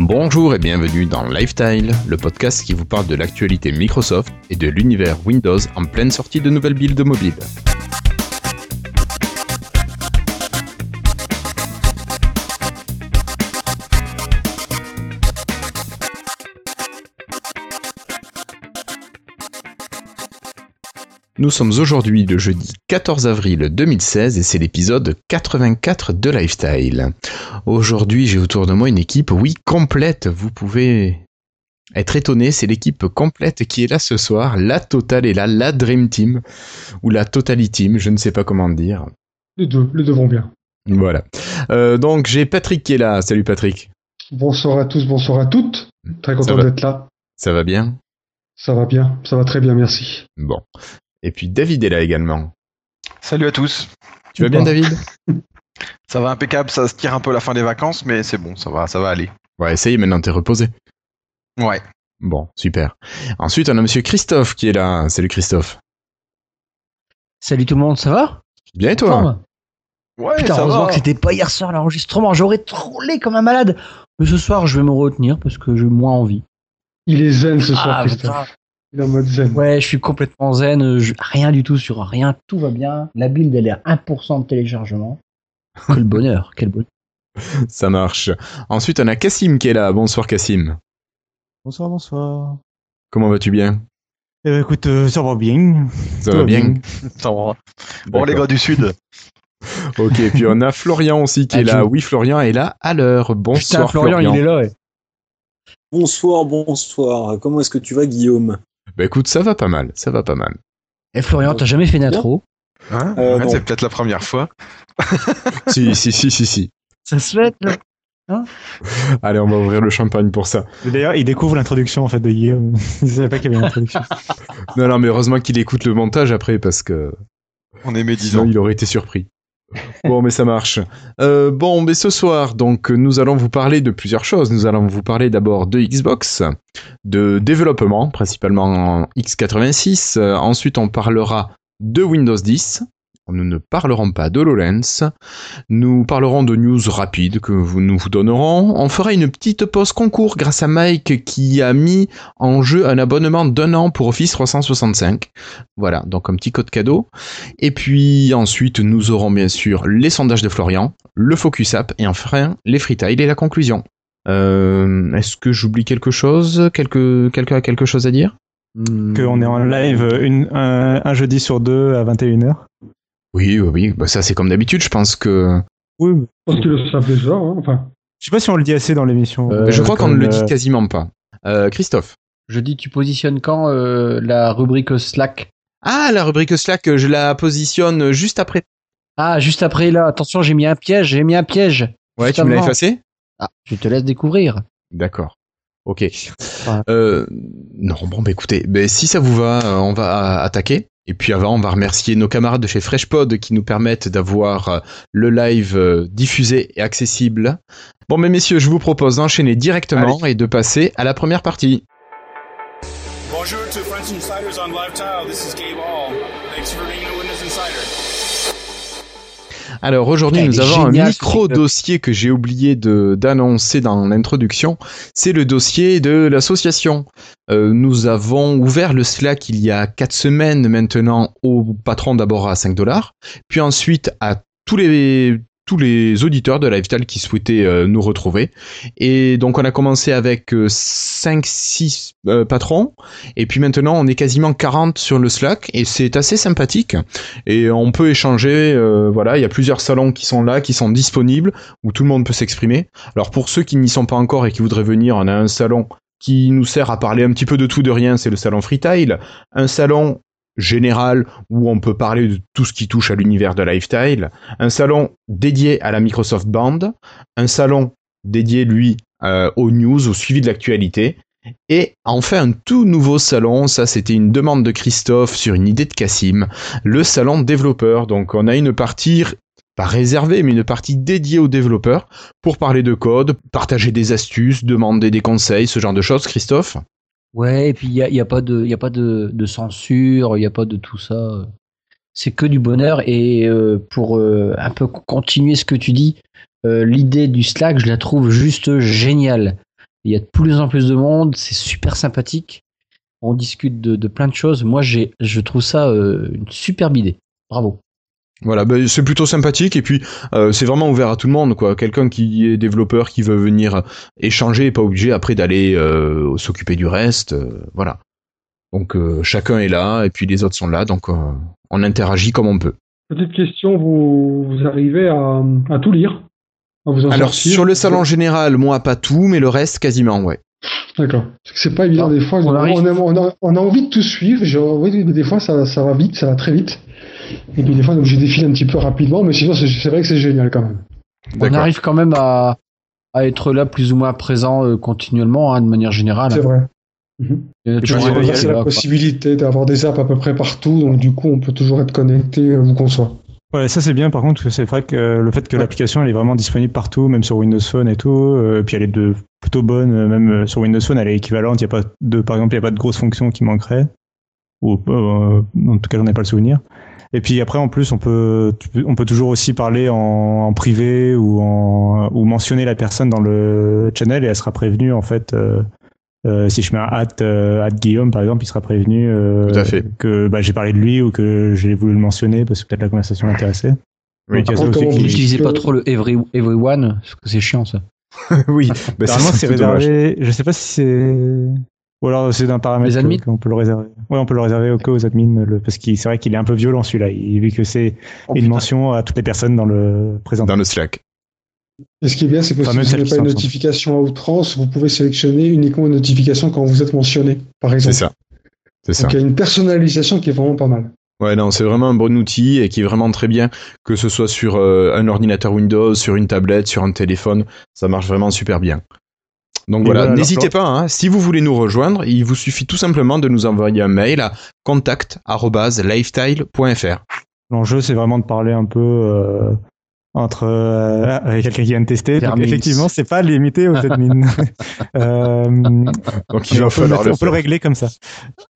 Bonjour et bienvenue dans Lifestyle, le podcast qui vous parle de l'actualité Microsoft et de l'univers Windows en pleine sortie de nouvelles builds mobiles. Nous sommes aujourd'hui le jeudi 14 avril 2016 et c'est l'épisode 84 de Lifestyle. Aujourd'hui, j'ai autour de moi une équipe, oui, complète. Vous pouvez être étonné, c'est l'équipe complète qui est là ce soir. La Total est là, la Dream Team ou la Totality Team, je ne sais pas comment dire. Les deux, les deux vont bien. Voilà. Euh, donc j'ai Patrick qui est là. Salut Patrick. Bonsoir à tous, bonsoir à toutes. Très content d'être là. Ça va bien? Ça va bien, ça va très bien, merci. Bon. Et puis David est là également. Salut à tous. Tu vas bien David? Ça va impeccable, ça se tire un peu la fin des vacances, mais c'est bon, ça va, ça va aller. Ouais, ça y est, maintenant t'es reposé. Ouais. Bon, super. Ensuite, on a monsieur Christophe qui est là. Salut Christophe. Salut tout le monde, ça va? Bien et toi? Ouais, Putain, ça heureusement que c'était pas hier soir l'enregistrement, j'aurais trollé comme un malade. Mais ce soir, je vais me retenir parce que j'ai moins envie. Il est zen ce soir, ah, Christophe. Il est en mode zen. Ouais, je suis complètement zen, rien du tout sur rien, tout va bien. La build, elle est à 1% de téléchargement. Quel bonheur, quel bonheur. Ça marche. Ensuite, on a Cassim qui est là. Bonsoir Cassim. Bonsoir, bonsoir. Comment vas-tu bien? Eh ben, écoute, euh, ça va bien. Ça va bien? Ça va. Bon, les gars du Sud. ok, puis on a Florian aussi qui est là. Oui, Florian est là à l'heure. Bonsoir Florian, il est là. Bonsoir, bonsoir. Comment est-ce que tu vas, Guillaume? Bah écoute, ça va pas mal, ça va pas mal. Et eh, Florian, t'as jamais fait d'intro? Hein? Euh, C'est peut-être la première fois. si, si, si, si, si. Ça se fait, là? Hein? Allez, on va ouvrir le champagne pour ça. D'ailleurs, il découvre l'introduction en fait de Guillaume. il savait pas qu'il y avait une introduction. non, non, mais heureusement qu'il écoute le montage après parce que. On est médisant. il aurait été surpris. Bon, mais ça marche. Euh, bon, mais ce soir, donc, nous allons vous parler de plusieurs choses. Nous allons vous parler d'abord de Xbox, de développement, principalement en x86. Euh, ensuite, on parlera de Windows 10. Nous ne parlerons pas de Lowlands. Nous parlerons de news rapides que nous vous donnerons. On fera une petite pause concours grâce à Mike qui a mis en jeu un abonnement d'un an pour Office 365. Voilà, donc un petit code cadeau. Et puis ensuite, nous aurons bien sûr les sondages de Florian, le Focus App et enfin les freetiles et la conclusion. Euh, est-ce que j'oublie quelque chose Quelqu'un a quelque chose à dire? Qu'on est en live un, un, jeudi sur deux à 21h. Oui, oui, oui. Bah, ça, c'est comme d'habitude. Je pense que. Oui, je pense que le savent déjà. Hein, enfin. Je sais pas si on le dit assez dans l'émission. Euh, je crois qu'on ne le dit quasiment pas. Euh, Christophe. Je dis, tu positionnes quand euh, la rubrique Slack? Ah, la rubrique Slack, je la positionne juste après. Ah, juste après là. Attention, j'ai mis un piège. J'ai mis un piège. Ouais, tu me l'as effacé? Ah, je te laisse découvrir. D'accord. Ok. Euh, non, bon, bah écoutez, bah, si ça vous va, on va attaquer. Et puis avant, on va remercier nos camarades de chez FreshPod qui nous permettent d'avoir euh, le live euh, diffusé et accessible. Bon, mais messieurs, je vous propose d'enchaîner directement et de passer à la première partie. Bonjour to French Insiders on Live Tile. This is Gabe Hall. Alors aujourd'hui, nous avons un micro-dossier que j'ai oublié d'annoncer dans l'introduction. C'est le dossier de l'association. Euh, nous avons ouvert le Slack il y a 4 semaines maintenant au patron d'abord à 5 dollars, puis ensuite à tous les tous les auditeurs de Lifestyle qui souhaitaient euh, nous retrouver. Et donc on a commencé avec 5-6 euh, euh, patrons, et puis maintenant on est quasiment 40 sur le Slack, et c'est assez sympathique. Et on peut échanger, voilà, il y a plusieurs salons qui sont là, qui sont disponibles, où tout le monde peut s'exprimer. Alors pour ceux qui n'y sont pas encore et qui voudraient venir, on a un salon qui nous sert à parler un petit peu de tout de rien, c'est le salon Freetile. Un salon général où on peut parler de tout ce qui touche à l'univers de Lifestyle, un salon dédié à la Microsoft Band, un salon dédié lui euh, aux news, au suivi de l'actualité, et enfin un tout nouveau salon, ça c'était une demande de Christophe sur une idée de Cassim, le salon développeur. Donc on a une partie pas réservée, mais une partie dédiée aux développeurs pour parler de code, partager des astuces, demander des conseils, ce genre de choses, Christophe? Ouais, et puis il n'y a, y a, pas de, y a pas de, censure, il n'y a pas de tout ça. C'est que du bonheur. Et euh, pour euh, un peu continuer ce que tu dis, euh, l'idée du Slack, je la trouve juste géniale. Il y a de plus en plus de monde, c'est super sympathique. On discute de, de plein de choses. Moi, je trouve ça euh, une superbe idée. Bravo. Voilà, ben, c'est plutôt sympathique et puis euh, c'est vraiment ouvert à tout le monde quoi. Quelqu'un qui est développeur qui veut venir échanger est pas obligé après d'aller euh, s'occuper du reste, euh, voilà. Donc euh, chacun est là et puis les autres sont là, donc euh, on interagit comme on peut. Petite question, vous, vous arrivez à, à tout lire? À vous en Alors sortir? sur le salon général, moi pas tout, mais le reste quasiment, ouais. D'accord. Parce que c'est pas évident des fois. on a, on a envie de tout suivre. Genre, oui, mais des fois ça, ça va vite, ça va très vite. Et puis des fois, donc je défile un petit peu rapidement, mais sinon c'est vrai que c'est génial quand même. On arrive quand même à, à être là plus ou moins présent euh, continuellement, hein, de manière générale. C'est vrai. Mhm. Il y a puis, toujours est là, la possibilité d'avoir des apps à peu près partout, donc du coup on peut toujours être connecté euh, où qu'on soit. Ouais, ça c'est bien par contre, c'est vrai que euh, le fait que l'application elle est vraiment disponible partout, même sur Windows Phone et tout, euh, puis elle est de plutôt bonne, euh, même euh, sur Windows Phone elle est équivalente, il y a pas de, par exemple, il n'y a pas de grosses fonctions qui manqueraient, ou euh, en tout cas j'en ai pas le souvenir. Et puis après en plus on peut, on peut toujours aussi parler en, en privé ou, en, ou mentionner la personne dans le channel et elle sera prévenue en fait. euh, euh, si je mets un hâte, euh, Guillaume par exemple, il sera prévenu euh, Tout à fait. que bah, j'ai parlé de lui ou que j'ai voulu le mentionner parce que peut-être la conversation l'intéressait. Oui. Par contre, N'utilisez pas trop le every, everyone, parce que c'est chiant ça. oui, bah, c'est réservé. Je sais pas si c'est. Ou alors c'est d'un paramètre Les admins que- qu'on peut le réserver. Ouais, on peut le réserver au cas aux admins, le... parce que c'est vrai qu'il est un peu violent celui-là, il- vu que c'est Oh, une putain. mention à toutes les personnes dans le présent. dans le Slack. Et ce qui est bien, c'est que Enfin, si même vous n'avez pas une notification à outrance, vous pouvez sélectionner uniquement une notification quand vous êtes mentionné, par C'est exemple. ça. C'est ça. Donc il y a une personnalisation qui est vraiment pas mal. Ouais, non, c'est vraiment un bon outil et qui est vraiment très bien, que ce soit sur euh, un ordinateur Windows, sur une tablette, sur un téléphone, ça marche vraiment super bien. Donc Et voilà, voilà, n'hésitez pas, hein, si vous voulez nous rejoindre, il vous suffit tout simplement de nous envoyer un mail à contact@lifestyle.fr. L'enjeu, c'est vraiment de parler un peu euh, entre euh, avec quelqu'un qui vient de tester. Donc, effectivement, c'est pas limité aux admins. euh, Donc il va on, peut, falloir le on peut le régler comme ça.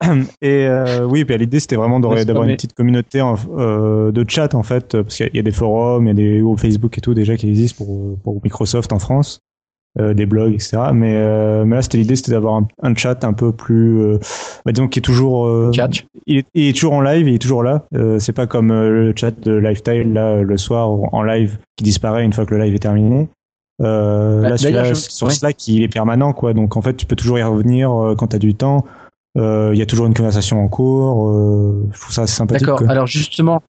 Et euh, oui, puis l'idée c'était vraiment d'avoir une mais- petite communauté en- euh, de chat en fait, parce qu'il y a- il y a des forums, il y a des groupes Facebook et tout déjà qui existent pour, pour Microsoft en France, euh, des blogs, etc. Mais, euh, mais là, c'était l'idée, c'était d'avoir un, un chat un peu plus, euh, bah, disons, qui est toujours, euh, Chat. il, est, il est toujours en live, il est toujours là. Euh, c'est pas comme euh, le chat de Lifestyle là le soir en live qui disparaît une fois que le live est terminé. Euh, Bah, là, celui-là, je- sur ouais. Slack, il est permanent, quoi. Donc, en fait, tu peux toujours y revenir euh, quand tu as du temps. Euh, Il y a toujours une conversation en cours. euh, je trouve ça sympathique. D'accord. Alors justement,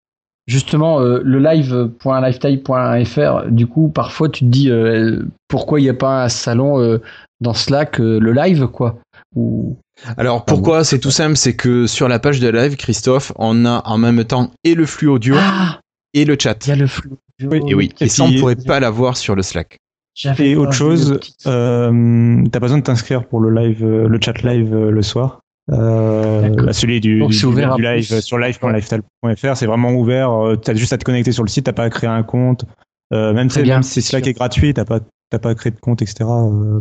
justement, euh, le live.lifetime.fr, du coup, parfois tu te dis euh, pourquoi il n'y a pas un salon euh, dans Slack, euh, le live, quoi? Ou Alors pourquoi? C'est tout simple, c'est que sur la page de live, Christophe, on a en même temps et le flux audio ah, et le chat. il y a le flux. Et oui, et, Et ça on pourrait pas l'avoir sur le Slack. J'avais Et autre chose, euh, t'as pas besoin de t'inscrire pour le live, le chat live le soir? Euh, celui du, Donc, du, ouvert live plus. sur live.lifestyle.fr, c'est vraiment ouvert. euh, T'as juste à te connecter sur le site, t'as pas à créer un compte. Euh, même, bien. même si Slack est gratuit, t'as pas, t'as pas à créer de compte, etc.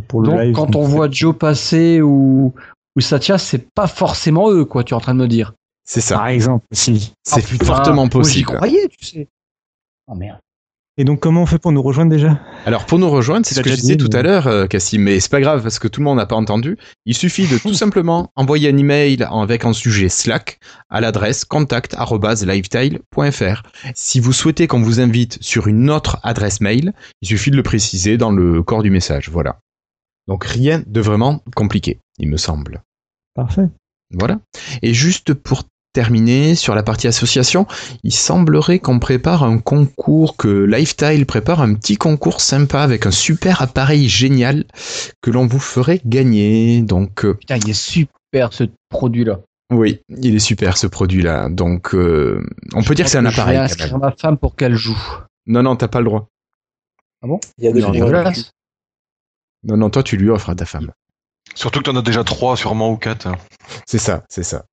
pour le Donc live. quand on voit Joe passer ou ou Satya, c'est pas forcément eux, quoi. Tu es en train de me dire. C'est ça. Par exemple, si. C'est putain. fortement J'y possible. croyais, tu sais. Oh merde. Et donc, comment on fait pour nous rejoindre déjà? Alors pour nous rejoindre, c'est ce que je disais dit, tout à mais- l'heure, euh, Cassim, mais c'est pas grave parce que tout le monde n'a pas entendu. Il suffit de tout simplement envoyer un email avec un sujet Slack à l'adresse contact@lifetile.fr. Si vous souhaitez qu'on vous invite sur une autre adresse mail, il suffit de le préciser dans le corps du message. Voilà. Donc rien de vraiment compliqué, il me semble. Parfait. Voilà. Et juste pour terminer sur la partie association, il semblerait qu'on prépare un concours, que Lifestyle prépare un petit concours sympa avec un super appareil génial que l'on vous ferait gagner. Donc euh, Putain, il est super ce produit-là. oui, il est super ce produit-là. Donc euh, on peut dire que c'est un Je vais appareil. inscrire ma femme pour qu'elle joue. Non, non, t'as pas le droit. Il y a des Non, gens- Dégueulasse. Non, non, toi tu lui offres à ta femme. Surtout que t'en as déjà trois, sûrement, ou quatre. hein. C'est ça, c'est ça.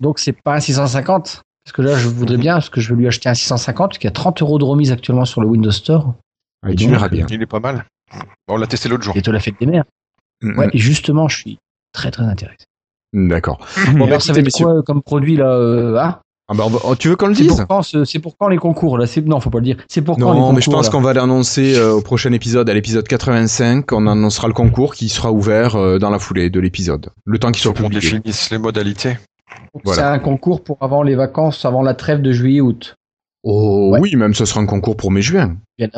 Donc c'est pas un 650 Parce que là, je voudrais bien, parce que je vais lui acheter un 650, parce qu'il y a 30 euros de remise actuellement sur le Windows Store. Ouais, Et donc, verras bien. Il est pas mal. On l'a testé l'autre jour. Et te la fête des mères. Ouais, et justement, je suis très très intéressé. D'accord. Bon, alors, ça va être quoi euh, comme produit là euh, hein? Ah bah, on va- oh, tu veux qu'on le C'est dise? pour, quand, ce- c'est pour quand les concours là? C'est... Non, faut pas le dire. C'est pour quand les Non, concours mais je pense qu'on va l'annoncer euh, au prochain épisode, à l'épisode 85. On annoncera le concours qui sera ouvert euh, dans la foulée de l'épisode. Le temps qu'il soit Pour qu'on publié. définisse les modalités. Voilà. C'est un concours pour avant les vacances, avant la trêve de juillet-août. Oh Ouais. oui, même ce sera un concours pour mai-juin. Bien,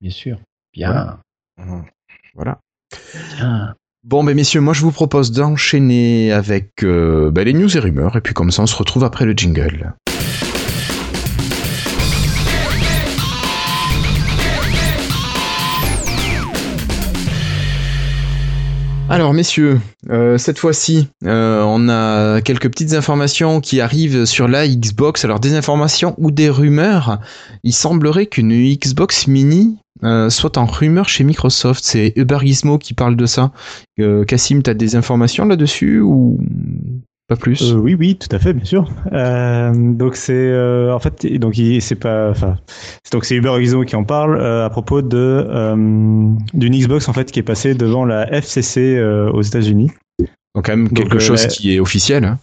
bien sûr. Bien. Voilà. bien. Bon, ben messieurs, moi je vous propose d'enchaîner avec euh, ben, les news et rumeurs, et puis comme ça on se retrouve après le jingle. Alors messieurs, euh, cette fois-ci, euh, on a quelques petites informations qui arrivent sur la Xbox. Alors des informations ou des rumeurs. Il semblerait qu'une Xbox Mini euh, soit en rumeur chez Microsoft. C'est Uber qui parle de ça. Euh, Cassim, t'as des informations là-dessus ou pas plus Euh, oui, oui, tout à fait, bien sûr. Euh, donc c'est euh, en fait donc c'est pas enfin donc c'est Uber Gizmo qui en parle à propos de d'une Xbox en fait qui est passée devant la FCC aux États-Unis. Donc quand même quelque chose la- qui est officiel. hein.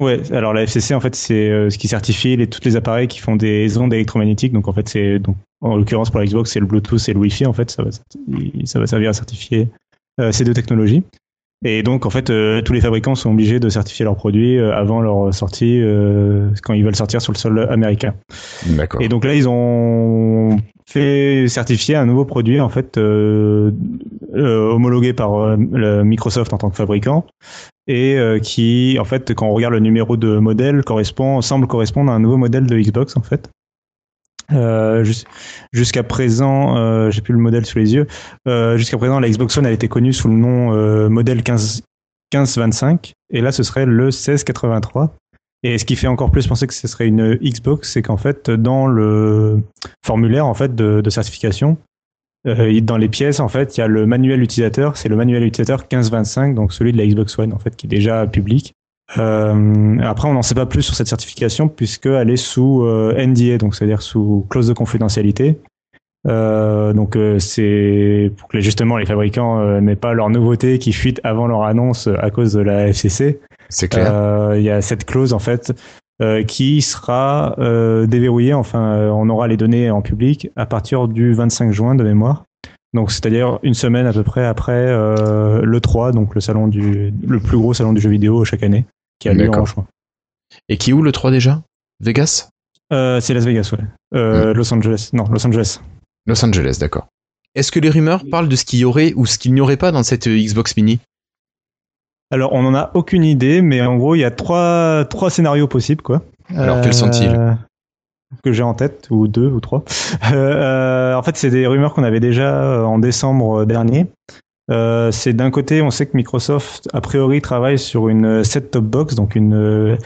Ouais, alors la FCC en fait c'est ce qui certifie les, tous les appareils qui font des ondes électromagnétiques. Donc en fait c'est donc en l'occurrence pour la Xbox c'est le Bluetooth et le Wi-Fi en fait ça va ça va servir à certifier ces deux technologies. Et donc en fait euh, tous les fabricants sont obligés de certifier leurs produits euh, avant leur sortie euh, quand ils veulent sortir sur le sol américain. D'accord. Et donc là, ils ont fait certifier un nouveau produit en fait euh, euh, homologué par euh, le Microsoft en tant que fabricant et euh, qui en fait quand on regarde le numéro de modèle correspond semble correspondre à un nouveau modèle de Xbox en fait. Euh, jus- jusqu'à présent, euh, j'ai plus le modèle sous les yeux. Euh, jusqu'à présent, la Xbox One était connue sous le nom modèle 15 1525 et là ce serait le 1683. Et ce qui fait encore plus penser que ce serait une Xbox, c'est qu'en fait, dans le formulaire de, certification, dans les pièces, en fait, il y a le manuel utilisateur. C'est le manuel utilisateur 1525, donc celui de la Xbox One, en fait, qui est déjà public. Euh, après, on n'en sait pas plus sur cette certification puisqu'elle est sous euh, NDA, donc c'est-à-dire sous clause de confidentialité. Euh, donc euh, c'est pour que justement les fabricants euh, n'aient pas leur nouveauté qui fuite avant leur annonce à cause de la FCC. C'est clair. Euh, Il y a cette clause en fait euh, qui sera euh, déverrouillée. Enfin, on aura les données en public à partir du 25 juin de mémoire. Donc, c'est-à-dire une semaine à peu près après euh, le 3, donc le salon du le plus gros salon du jeu vidéo chaque année, qui a lieu en D'accord. juin. Et qui est où le 3 déjà? Vegas? Euh, c'est Las Vegas, ouais. Euh, Los Angeles, non, Los Angeles. Los Angeles, d'accord. Est-ce que les rumeurs parlent de ce qu'il y aurait ou ce qu'il n'y aurait pas dans cette euh, Xbox Mini? Alors, on n'en a aucune idée, mais en gros, il y a trois, trois scénarios possibles, quoi. Alors, quels sont-ils? Que j'ai en tête, ou deux, ou trois. En fait, c'est des rumeurs qu'on avait déjà en décembre dernier. Euh, c'est d'un côté, on sait que Microsoft, a priori, travaille sur une set-top box, donc une euh,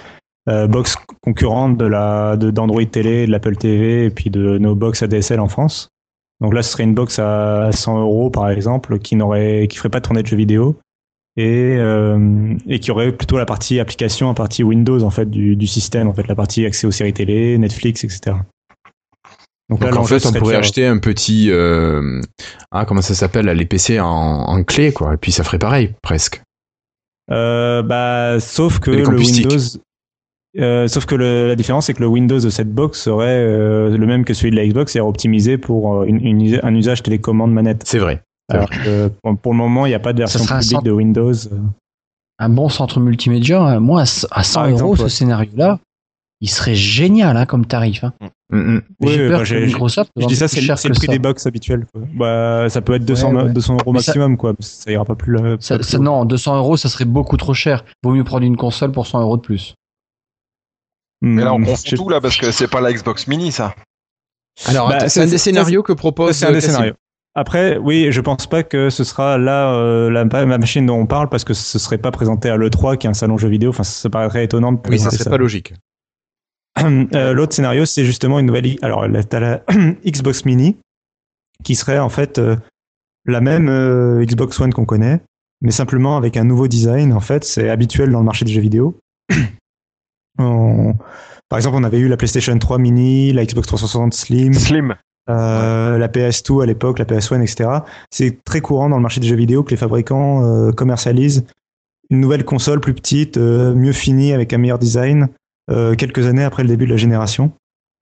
euh, box concurrente de la de- d'Android Télé, de l'Apple TV, et puis de nos box ADSL en France. Donc là, ce serait une box à 100 euros, par exemple, qui n'aurait, qui ferait pas tourner de jeux vidéo et, euh, et qui aurait plutôt la partie application, la partie Windows en fait du, du système, en fait la partie accès aux séries télé, Netflix, etc. Donc là, en fait, on pourrait faire- acheter un petit... euh, Ah, comment ça s'appelle Les PC en, en clé, quoi. Et puis ça ferait pareil, presque. Euh, bah, sauf que le. Windows, euh, sauf que le- la différence c'est que le Windows de cette box serait euh, le même que celui de la Xbox, c'est-à-dire optimisé pour euh, une- une- un usage télécommande manette. C'est vrai. Alors que pour, pour le moment, il n'y a pas de version publique centre- de Windows. Un bon centre multimédia, hein, moi, à c- à 100 Par euros, ce ouais. scénario-là, il serait génial hein, comme tarif. Hein. Mm, mm. Mais Oui, J'ai bah, peur que j'ai- Microsoft Je dis ça, c'est le, cher c'est que le prix ça. des box habituels. quoi. Bah, ça peut être 200, Ouais, ouais. 200 euros Mais ça- maximum, quoi. Ça ira pas plus. là- Ça- pas plus ça- haut. non, 200 euros, ça serait beaucoup trop cher. Vaut mieux prendre une console pour 100 euros de plus. Mais là, on Hmm, confond tout là parce que c'est pas la Xbox Mini, ça. Alors, Bah, c'est un des scénarios que propose... C'est un des Cassim. scénarios. Après, oui, je pense pas que ce sera là euh, la, la machine dont on parle parce que ce serait pas présenté à l'E3 qui est un salon jeu vidéo. Enfin, ça paraîtrait étonnant de Oui, ça serait pas logique. Euh, L'autre scénario, c'est justement une nouvelle. Alors, t'as la Xbox Mini qui serait en fait euh, la même euh, Xbox One qu'on connaît, mais simplement avec un nouveau design. En fait, c'est habituel dans le marché des jeux vidéo. On- Par exemple, on avait eu la PlayStation 3 Mini, la Xbox 360 Slim, Slim. euh, la PS2 à l'époque, la PS1, etc. C'est très courant dans le marché des jeux vidéo que les fabricants euh, commercialisent une nouvelle console plus petite, euh, mieux finie, avec un meilleur design, euh, quelques années après le début de la génération.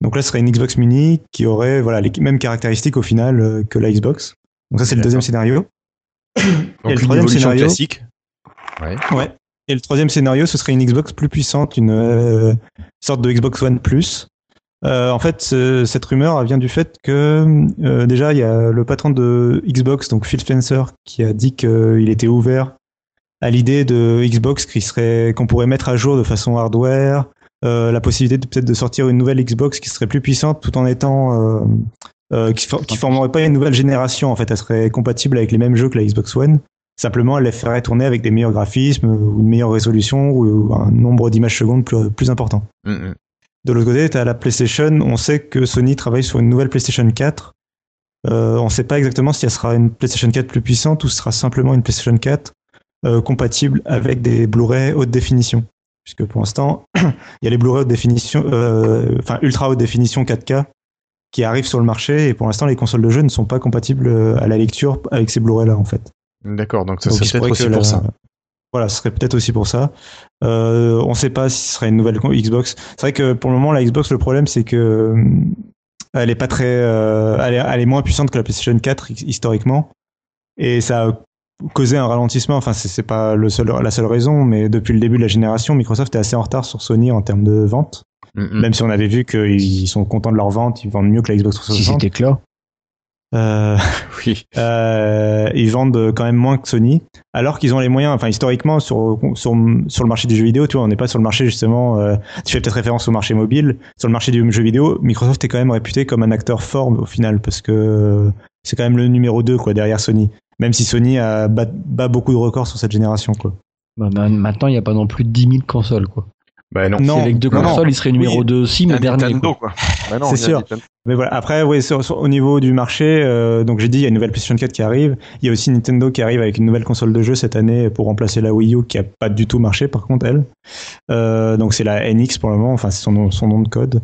Donc là, ce serait une Xbox Mini qui aurait voilà les mêmes caractéristiques au final euh, que la Xbox. Donc ça, c'est le deuxième scénario. Donc Et le troisième scénario- classique. Ouais. Ouais. Et le troisième scénario, ce serait une Xbox plus puissante, une euh, sorte de Xbox One Plus. Euh, en fait, ce- cette rumeur elle vient du fait que euh, déjà, il y a le patron de Xbox, donc Phil Spencer, qui a dit qu'il était ouvert à l'idée de Xbox qui serait qu'on pourrait mettre à jour de façon hardware, la possibilité de peut-être de sortir une nouvelle Xbox qui serait plus puissante tout en étant euh, euh, qui, for- qui formerait pas une nouvelle génération. En fait, elle serait compatible avec les mêmes jeux que la Xbox One. Simplement, elle les ferait tourner avec des meilleurs graphismes ou une meilleure résolution ou un nombre d'images secondes plus, plus important. Mm, mm. De l'autre côté, tu as la PlayStation. On sait que Sony travaille sur une nouvelle PlayStation 4. Euh, on ne sait pas exactement si elle sera une PlayStation 4 plus puissante ou ce sera simplement une PlayStation 4 euh, compatible avec des Blu-ray haute définition. Puisque pour l'instant, il y a les Blu-ray haute définition, euh, enfin ultra haute définition 4K qui arrivent sur le marché et pour l'instant, les consoles de jeu ne sont pas compatibles euh, à la lecture avec ces Blu-ray là en fait. D'accord, donc ça Donc, serait peut-être aussi pour la- ça. Voilà, ce serait peut-être aussi pour ça. Euh, on ne sait pas si ce serait une nouvelle Xbox. C'est vrai que pour le moment, la Xbox, le problème, c'est que elle est pas très, euh, elle, est, elle est moins puissante que la PlayStation 4 hi- historiquement, et ça a causé un ralentissement. Enfin, c'est pas le seul, la seule raison, mais depuis le début de la génération, Microsoft est assez en retard sur Sony en termes de vente. Mm. Même si on avait vu qu'ils sont contents de leur vente, ils vendent mieux que la Xbox Si 360. c'était clair. Euh, Oui. euh, ils vendent quand même moins que Sony, alors qu'ils ont les moyens. Enfin, historiquement, sur, sur, sur le marché du jeu vidéo, tu vois, on n'est pas sur le marché justement. euh, tu fais peut-être référence au marché mobile. Sur le marché du jeu vidéo, Microsoft est quand même réputé comme un acteur fort au final, parce que c'est quand même le numéro 2 quoi, derrière Sony. Même si Sony a bat, bat beaucoup de records sur cette génération. Quoi. Bah, ma- maintenant, il n'y a pas non plus 10 000 consoles. Quoi. Bah non. Non, si avec deux non, consoles, non. il serait numéro Oui, 2 aussi, mais dernier. Nintendo, quoi. Bah C'est sûr. Nintendo. Mais voilà. Après, ouais, sur- sur- au niveau du marché, euh, donc j'ai dit, il y a une nouvelle PlayStation 4 qui arrive. Il y a aussi Nintendo qui arrive avec une nouvelle console de jeu cette année pour remplacer la Wii U qui a pas du tout marché par contre elle. Euh, donc c'est la NX pour le moment. Enfin, c'est son nom de code.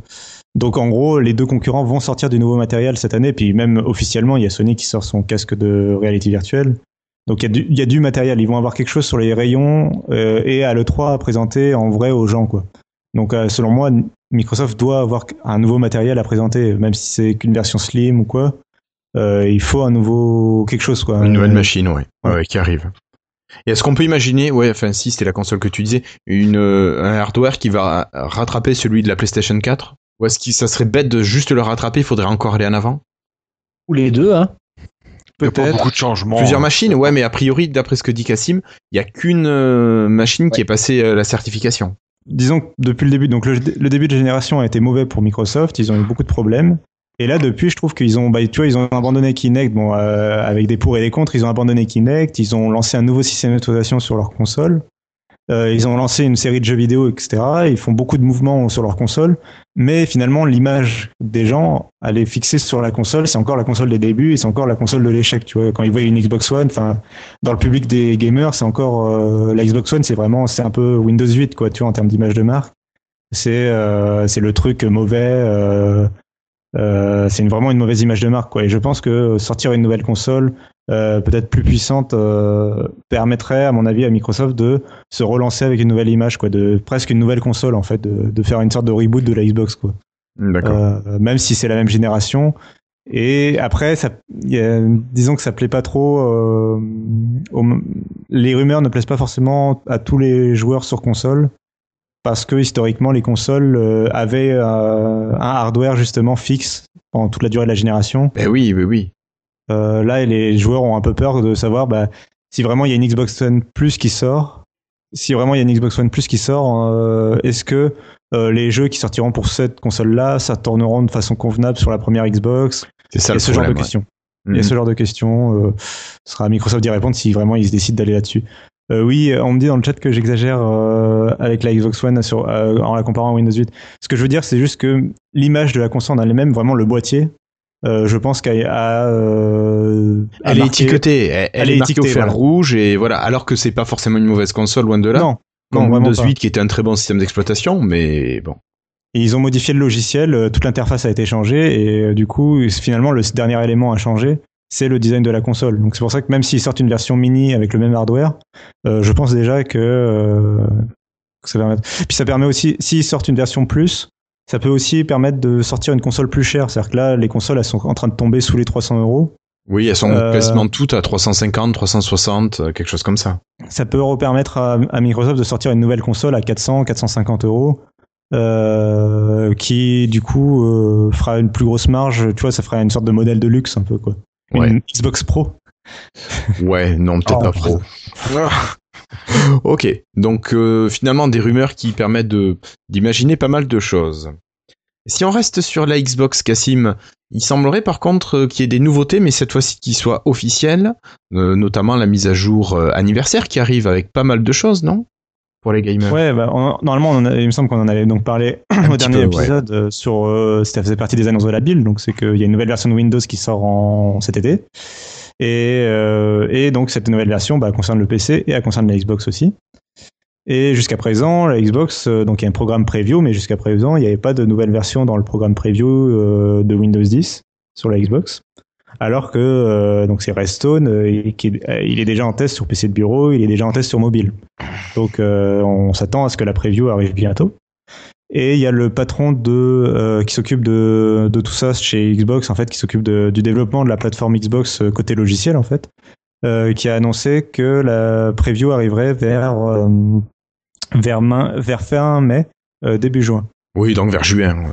Donc en gros, les deux concurrents vont sortir du nouveau matériel cette année. Puis même officiellement, il y a Sony qui sort son casque de réalité virtuelle. Donc il y, a du, il y a du matériel. Ils vont avoir quelque chose sur les rayons euh, et à l'E3 à présenter en vrai aux gens. quoi. Donc euh, selon moi, Microsoft doit avoir un nouveau matériel à présenter, même si c'est qu'une version slim ou quoi. Euh, il faut un nouveau quelque chose quoi. Une nouvelle machine. Ouais, ouais, qui arrive. Et est-ce qu'on peut imaginer, ouais, enfin si c'était la console que tu disais, une, un hardware qui va rattraper celui de la PlayStation 4 Ou est-ce que ça serait bête de juste le rattraper, il faudrait encore aller en avant? Ou les deux, hein. Il y a pas Peut-être. beaucoup de changements. Plusieurs hein. machines, ouais, mais a priori, d'après ce que dit Cassim, il y a qu'une euh, machine qui est passée euh, la certification. disons que depuis le début, donc le, le début de génération a été mauvais pour Microsoft, ils ont eu beaucoup de problèmes. Et là, depuis, je trouve qu'ils ont, bah, tu vois, ils ont abandonné Kinect, bon, euh, avec des pour et des contre, ils ont abandonné Kinect, ils ont lancé un nouveau système d'exploitation sur leur console, euh, ils ont lancé une série de jeux vidéo, etc. Ils font beaucoup de mouvements sur leur console, mais finalement, l'image des gens, elle est fixée sur la console, c'est encore la console des débuts et c'est encore la console de l'échec, tu vois. Quand ils voient une Xbox One, enfin, dans le public des gamers, c'est encore euh, la Xbox One, c'est vraiment, c'est un peu Windows 8, quoi, tu vois, en termes d'image de marque. C'est euh, c'est le truc mauvais. Euh, euh, c'est vraiment une mauvaise image de marque, quoi. Et je pense que sortir une nouvelle console, euh, peut-être plus puissante, euh, permettrait, à mon avis, à Microsoft de se relancer avec une nouvelle image, quoi, de presque une nouvelle console, en fait, de, de faire une sorte de reboot de la Xbox, quoi. D'accord. Euh, même si c'est la même génération. Et après, ça, il y a- disons que ça plaît pas trop. aux- les rumeurs ne plaisent pas forcément à tous les joueurs sur console parce que historiquement, les consoles euh, avaient euh, un hardware justement fixe pendant toute la durée de la génération. Ben oui, oui, oui. Euh, là, les joueurs ont un peu peur de savoir bah, si vraiment il y a une Xbox One Plus qui sort. Si vraiment il y a une Xbox One Plus qui sort, euh, est-ce que euh, les jeux qui sortiront pour cette console-là, ça tourneront de façon convenable sur la première Xbox? C'est ça Il y a le ce genre de ouais. questions. Mhm. ce genre de questions. ce sera à Microsoft d'y répondre si vraiment ils se décident d'aller là-dessus. Euh, oui, on me dit dans le chat que j'exagère euh, avec la Xbox One sur, euh, en la comparant à Windows 8. Ce que je veux dire, c'est juste que l'image de la console en elle-même, vraiment le boîtier, euh, je pense qu'elle euh, Elle est étiquetée, elle, elle Elle est, est marquée au étiquetée, fer voilà. rouge et voilà. Alors que c'est pas forcément une mauvaise console, loin de là. Non, Comme non, Windows pas. 8 qui était un très bon système d'exploitation, mais bon. Et ils ont modifié le logiciel, euh, toute l'interface a été changée et du coup, finalement, le dernier élément à changer, c'est le design de la console. Donc c'est pour ça que même s'ils sortent une version mini avec le même hardware, euh, je pense déjà que euh, Ça permet... Puis ça permet aussi, s'ils sortent une version plus, ça peut aussi permettre de sortir une console plus chère. C'est-à-dire que là, les consoles, elles sont en train de tomber sous les 300 euros. Oui, elles sont Euh, quasiment toutes à 350, 360, euh, quelque chose comme ça. Ça peut permettre à, à Microsoft de sortir une nouvelle console à 400, 450 euros. Euh, qui du coup euh, fera une plus grosse marge, tu vois, ça fera une sorte de modèle de luxe un peu quoi. Une Ouais. Xbox Pro. Ouais, non, peut-être Oh, pas pro. Ok, donc euh, finalement des rumeurs qui permettent d'imaginer pas mal de choses. Si on reste sur la Xbox, Cassim, il semblerait par contre euh, qu'il y ait des nouveautés, mais cette fois-ci qui soient officielles, euh, notamment la mise à jour euh, anniversaire qui arrive avec pas mal de choses, non? Pour les gamers. Ouais, bah, on- normalement, on en a- il me semble qu'on en avait donc parlé au dernier peu, ouais. épisode euh, sur. euh, ça faisait partie des annonces de la build, donc c'est qu'il y a une nouvelle version de Windows qui sort en cet été. Et, euh, et donc cette nouvelle version bah, concerne le PC et elle concerne la Xbox aussi. Et jusqu'à présent, la Xbox, euh, donc il y a un programme preview, mais jusqu'à présent, il n'y avait pas de nouvelle version dans le programme preview euh, de Windows 10 sur la Xbox. Alors que c'est Redstone, il, il est déjà en test sur PC de bureau, il est déjà en test sur mobile. Donc on s'attend à ce que la preview arrive bientôt. Et il y a le patron de euh, qui s'occupe de, de tout ça chez Xbox en fait, qui s'occupe de- du développement de la plateforme Xbox euh, côté logiciel en fait, euh, qui a annoncé que la preview arriverait vers euh, vers, main- vers fin mai, euh, début juin Oui, donc vers juin.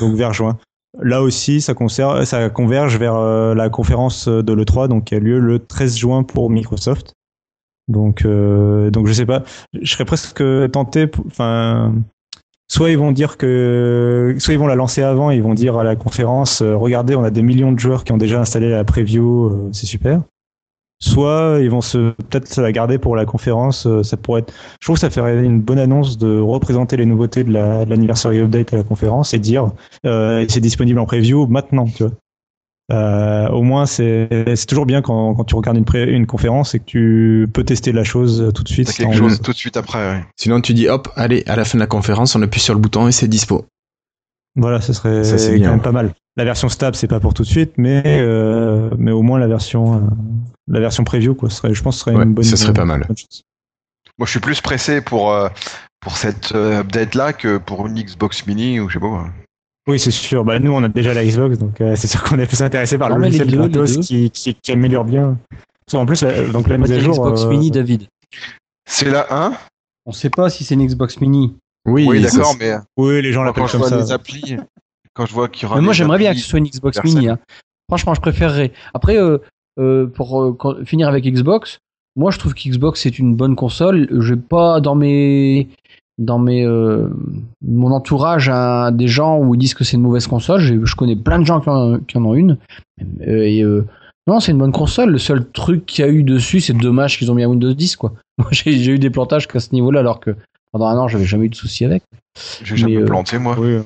donc vers juin. Là aussi, ça, conserve, ça converge vers euh, la conférence de l'E3, donc qui a lieu le 13 juin pour Microsoft. Donc, euh, donc je sais pas, je serais presque tenté, enfin, soit ils vont dire que, soit ils vont la lancer avant, et ils vont dire à la conférence, euh, regardez, on a des millions de joueurs qui ont déjà installé la preview, euh, c'est super. Soit ils vont se peut-être la garder pour la conférence. euh, ça pourrait être. Je trouve que ça ferait une bonne annonce de représenter les nouveautés de la- l'anniversary update à la conférence et dire c'est disponible en preview maintenant, tu vois. Euh, au moins, c'est toujours bien quand, quand tu regardes une, pré- une conférence et que tu peux tester la chose tout de suite. Quelque chose tout de suite après. ouais. Sinon, tu dis hop, allez, à la fin de la conférence, on appuie sur le bouton et c'est dispo. Voilà, ça serait Ça, quand bien. même pas mal. La version stable, c'est pas pour tout de suite, mais euh, mais au moins la version euh, la version preview, quoi. Serait, je pense, ce serait Ouais, une bonne. ça serait pas mal. Moi, je suis plus pressé pour euh, pour cette update là que pour une Xbox Mini ou je sais pas. Oui, c'est sûr. Bah, nous, on a déjà la Xbox, donc euh, c'est sûr qu'on est plus intéressé par Non, le mais les logiciel gratos deux. qui, qui, qui améliore bien. Qu'en plus, la, donc la mise à c'est jour. Xbox euh, Mini, David. C'est la 1 On sait pas si c'est une Xbox Mini. Oui, Oui, d'accord, mais Oui, les gens quand, l'appellent je comme vois ça. les applis, quand je vois qu'il y aura Mais moi, j'aimerais bien que ce soit une Xbox Personne. Mini. hein. Franchement, je préférerais. Après, euh, euh, pour euh, finir avec Xbox, moi, je trouve qu'Xbox c'est une bonne console. J'ai pas dans mes dans mes euh, mon entourage hein, des gens où ils disent que c'est une mauvaise console. Je connais plein de gens qui en, qui en ont une. Euh, et euh, non, c'est une bonne console. Le seul truc qu'il y a eu dessus, c'est dommage qu'ils ont mis un Windows 10 quoi. Moi, j'ai eu des plantages qu'à ce niveau-là, alors que pendant un an, j'avais jamais eu de soucis avec. J'ai jamais mais, euh, planté, moi. Oui, euh,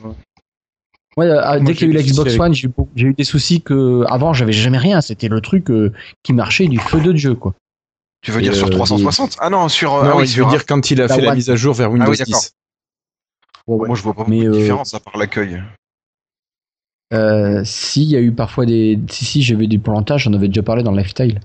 Ouais, euh, Moi, dès qu'il y a eu eu la des soucis Xbox avec- One, j'ai eu, beaucoup- j'ai eu des soucis que avant j'avais jamais rien. C'était le truc euh, qui marchait du feu de Dieu, quoi. Tu veux Et, dire sur euh, 360 Ah non, sur. euh, Non, ah oui, il sur veut un- dire quand il a La fait la mise à jour vers Windows oui, d'accord. 10. Moi, je vois pas beaucoup de euh, différence à part l'accueil. Euh, si, il y a eu parfois des. Si, si, j'avais des plantages, j'en avais déjà parlé dans Lifestyle.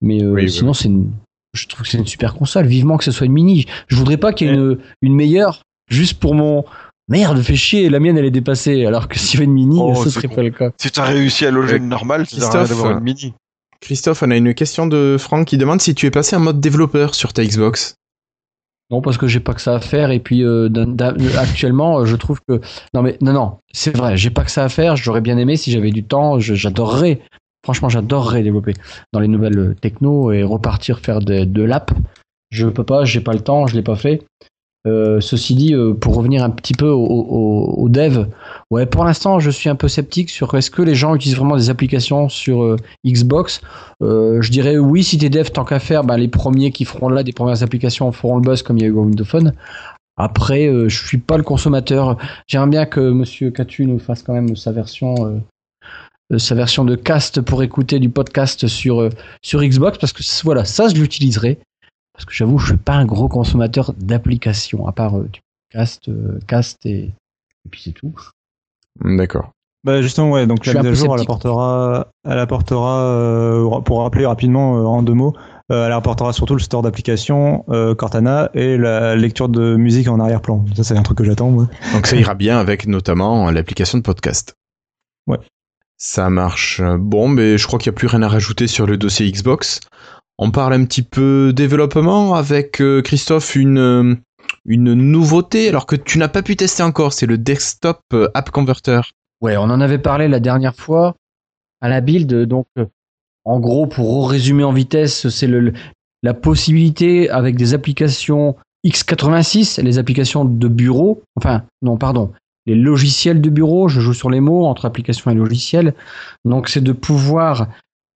Mais euh, Oui, oui, sinon, c'est une. Je trouve que c'est une super console. Vivement que ce soit une mini. Je voudrais pas qu'il y ait une, une meilleure juste pour mon. Merde, fais chier, la mienne elle est dépassée. Alors que s'il y avait une mini, Oh, ce serait bon. pas le cas. Si t'as réussi à loger Euh, une normale, à rien d'avoir une mini. Christophe, on a une question de Franck qui demande si tu es passé en mode développeur sur ta Xbox. Non, parce que j'ai pas que ça à faire. Et puis, euh, actuellement, euh, je trouve que. Non, mais non, non, c'est vrai, j'ai pas que ça à faire. J'aurais bien aimé si j'avais du temps. J'adorerais. Franchement, j'adorerais développer dans les nouvelles euh, techno et repartir faire de, de l'app. Je peux pas, j'ai pas le temps, je l'ai pas fait. Euh, ceci dit, euh, pour revenir un petit peu au, dev, ouais, pour l'instant, je suis un peu sceptique sur est-ce que les gens utilisent vraiment des applications sur euh, Xbox. Je dirais oui, si t'es dev, tant qu'à faire, bah, les premiers qui feront là des premières applications feront le buzz comme il y a eu au Windows Phone. Après, je suis pas le consommateur. J'aimerais bien que Monsieur Catu nous fasse quand même sa version, sa version de cast pour écouter du podcast sur sur Xbox parce que voilà, ça je l'utiliserai. Parce que j'avoue, je suis pas un gros consommateur d'applications à part euh, du cast, euh, cast et, et puis c'est tout. D'accord. Bah justement ouais donc Je la mise à jour elle apportera elle apportera euh, pour rappeler rapidement euh, en deux mots euh, elle apportera surtout le store d'applications euh, Cortana et la lecture de musique en arrière-plan. Ça, c'est un truc que j'attends. Donc ça ira bien avec notamment l'application de podcast. Ouais. Ça marche. Bon, mais je crois qu'il n'y a plus rien à rajouter sur le dossier Xbox. On parle un petit peu développement avec euh, Christophe une, euh, une nouveauté alors que tu n'as pas pu tester encore, c'est le Desktop euh, App Converter. Ouais, on en avait parlé la dernière fois à la build. Donc, en gros, pour résumer en vitesse, c'est le, la possibilité avec des applications x86, les applications de bureau, enfin, non, pardon, les logiciels de bureau, je joue sur les mots entre application et logiciel. Donc, c'est de pouvoir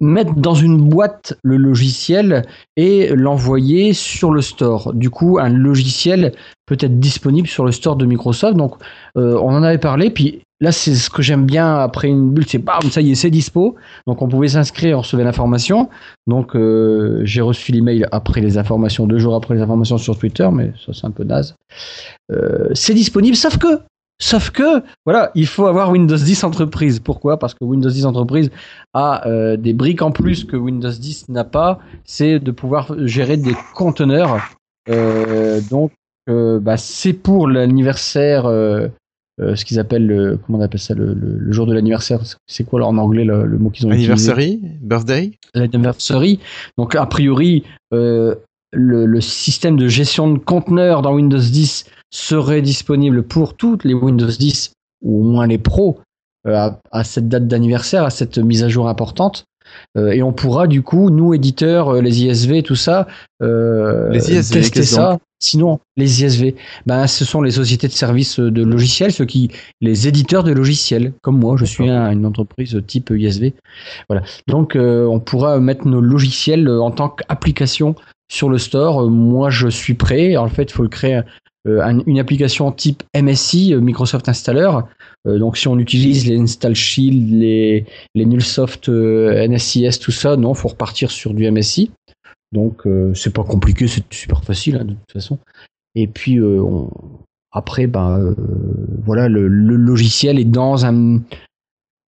mettre dans une boîte le logiciel et l'envoyer sur le store. Du coup, un logiciel peut être disponible sur le store de Microsoft. Donc, euh, on en avait parlé. Puis là, c'est ce que j'aime bien après une bulle, c'est bam, ça y est, c'est dispo. Donc, on pouvait s'inscrire, on recevait l'information. Donc, euh, j'ai reçu l'email après les informations, deux jours après les informations sur Twitter, mais ça, c'est un peu naze. Euh, c'est disponible, sauf que Sauf que, voilà, il faut avoir Windows 10 Entreprise. Pourquoi? Parce que Windows 10 Entreprise a euh, des briques en plus que Windows 10 n'a pas. C'est de pouvoir gérer des conteneurs. Euh, donc, euh, bah, c'est pour l'anniversaire, ce qu'ils appellent, le, comment on appelle ça, le, le- le jour de l'anniversaire. C'est quoi en anglais le, le mot qu'ils ont utilisé? Anniversary? Birthday? L'anniversary. Donc a priori, le, le système de gestion de conteneurs dans Windows 10 serait disponible pour toutes les Windows 10 ou au moins les pros euh, à, à cette date d'anniversaire, à cette mise à jour importante. Euh, et on pourra du coup, nous éditeurs, euh, les ISV, tout ça, euh, Les ISV, tester ça. Sinon, les ISV, ben, ce sont les sociétés de services de logiciels, ceux qui, les éditeurs de logiciels, comme moi, je suis un- une entreprise type ISV. Voilà. Donc, euh, on pourra mettre nos logiciels en tant qu'application sur le store. Moi, je suis prêt. En fait, il faut le créer un- une application type MSI, euh, Microsoft Installer. Euh, donc, si on utilise les Install Shield, les, les Nullsoft, euh, NSIS, tout ça, non, faut repartir sur du MSI. Donc, euh, c'est pas compliqué, c'est super facile hein, de toute façon. Et puis, euh, après, ben, euh, voilà, le, logiciel est dans un,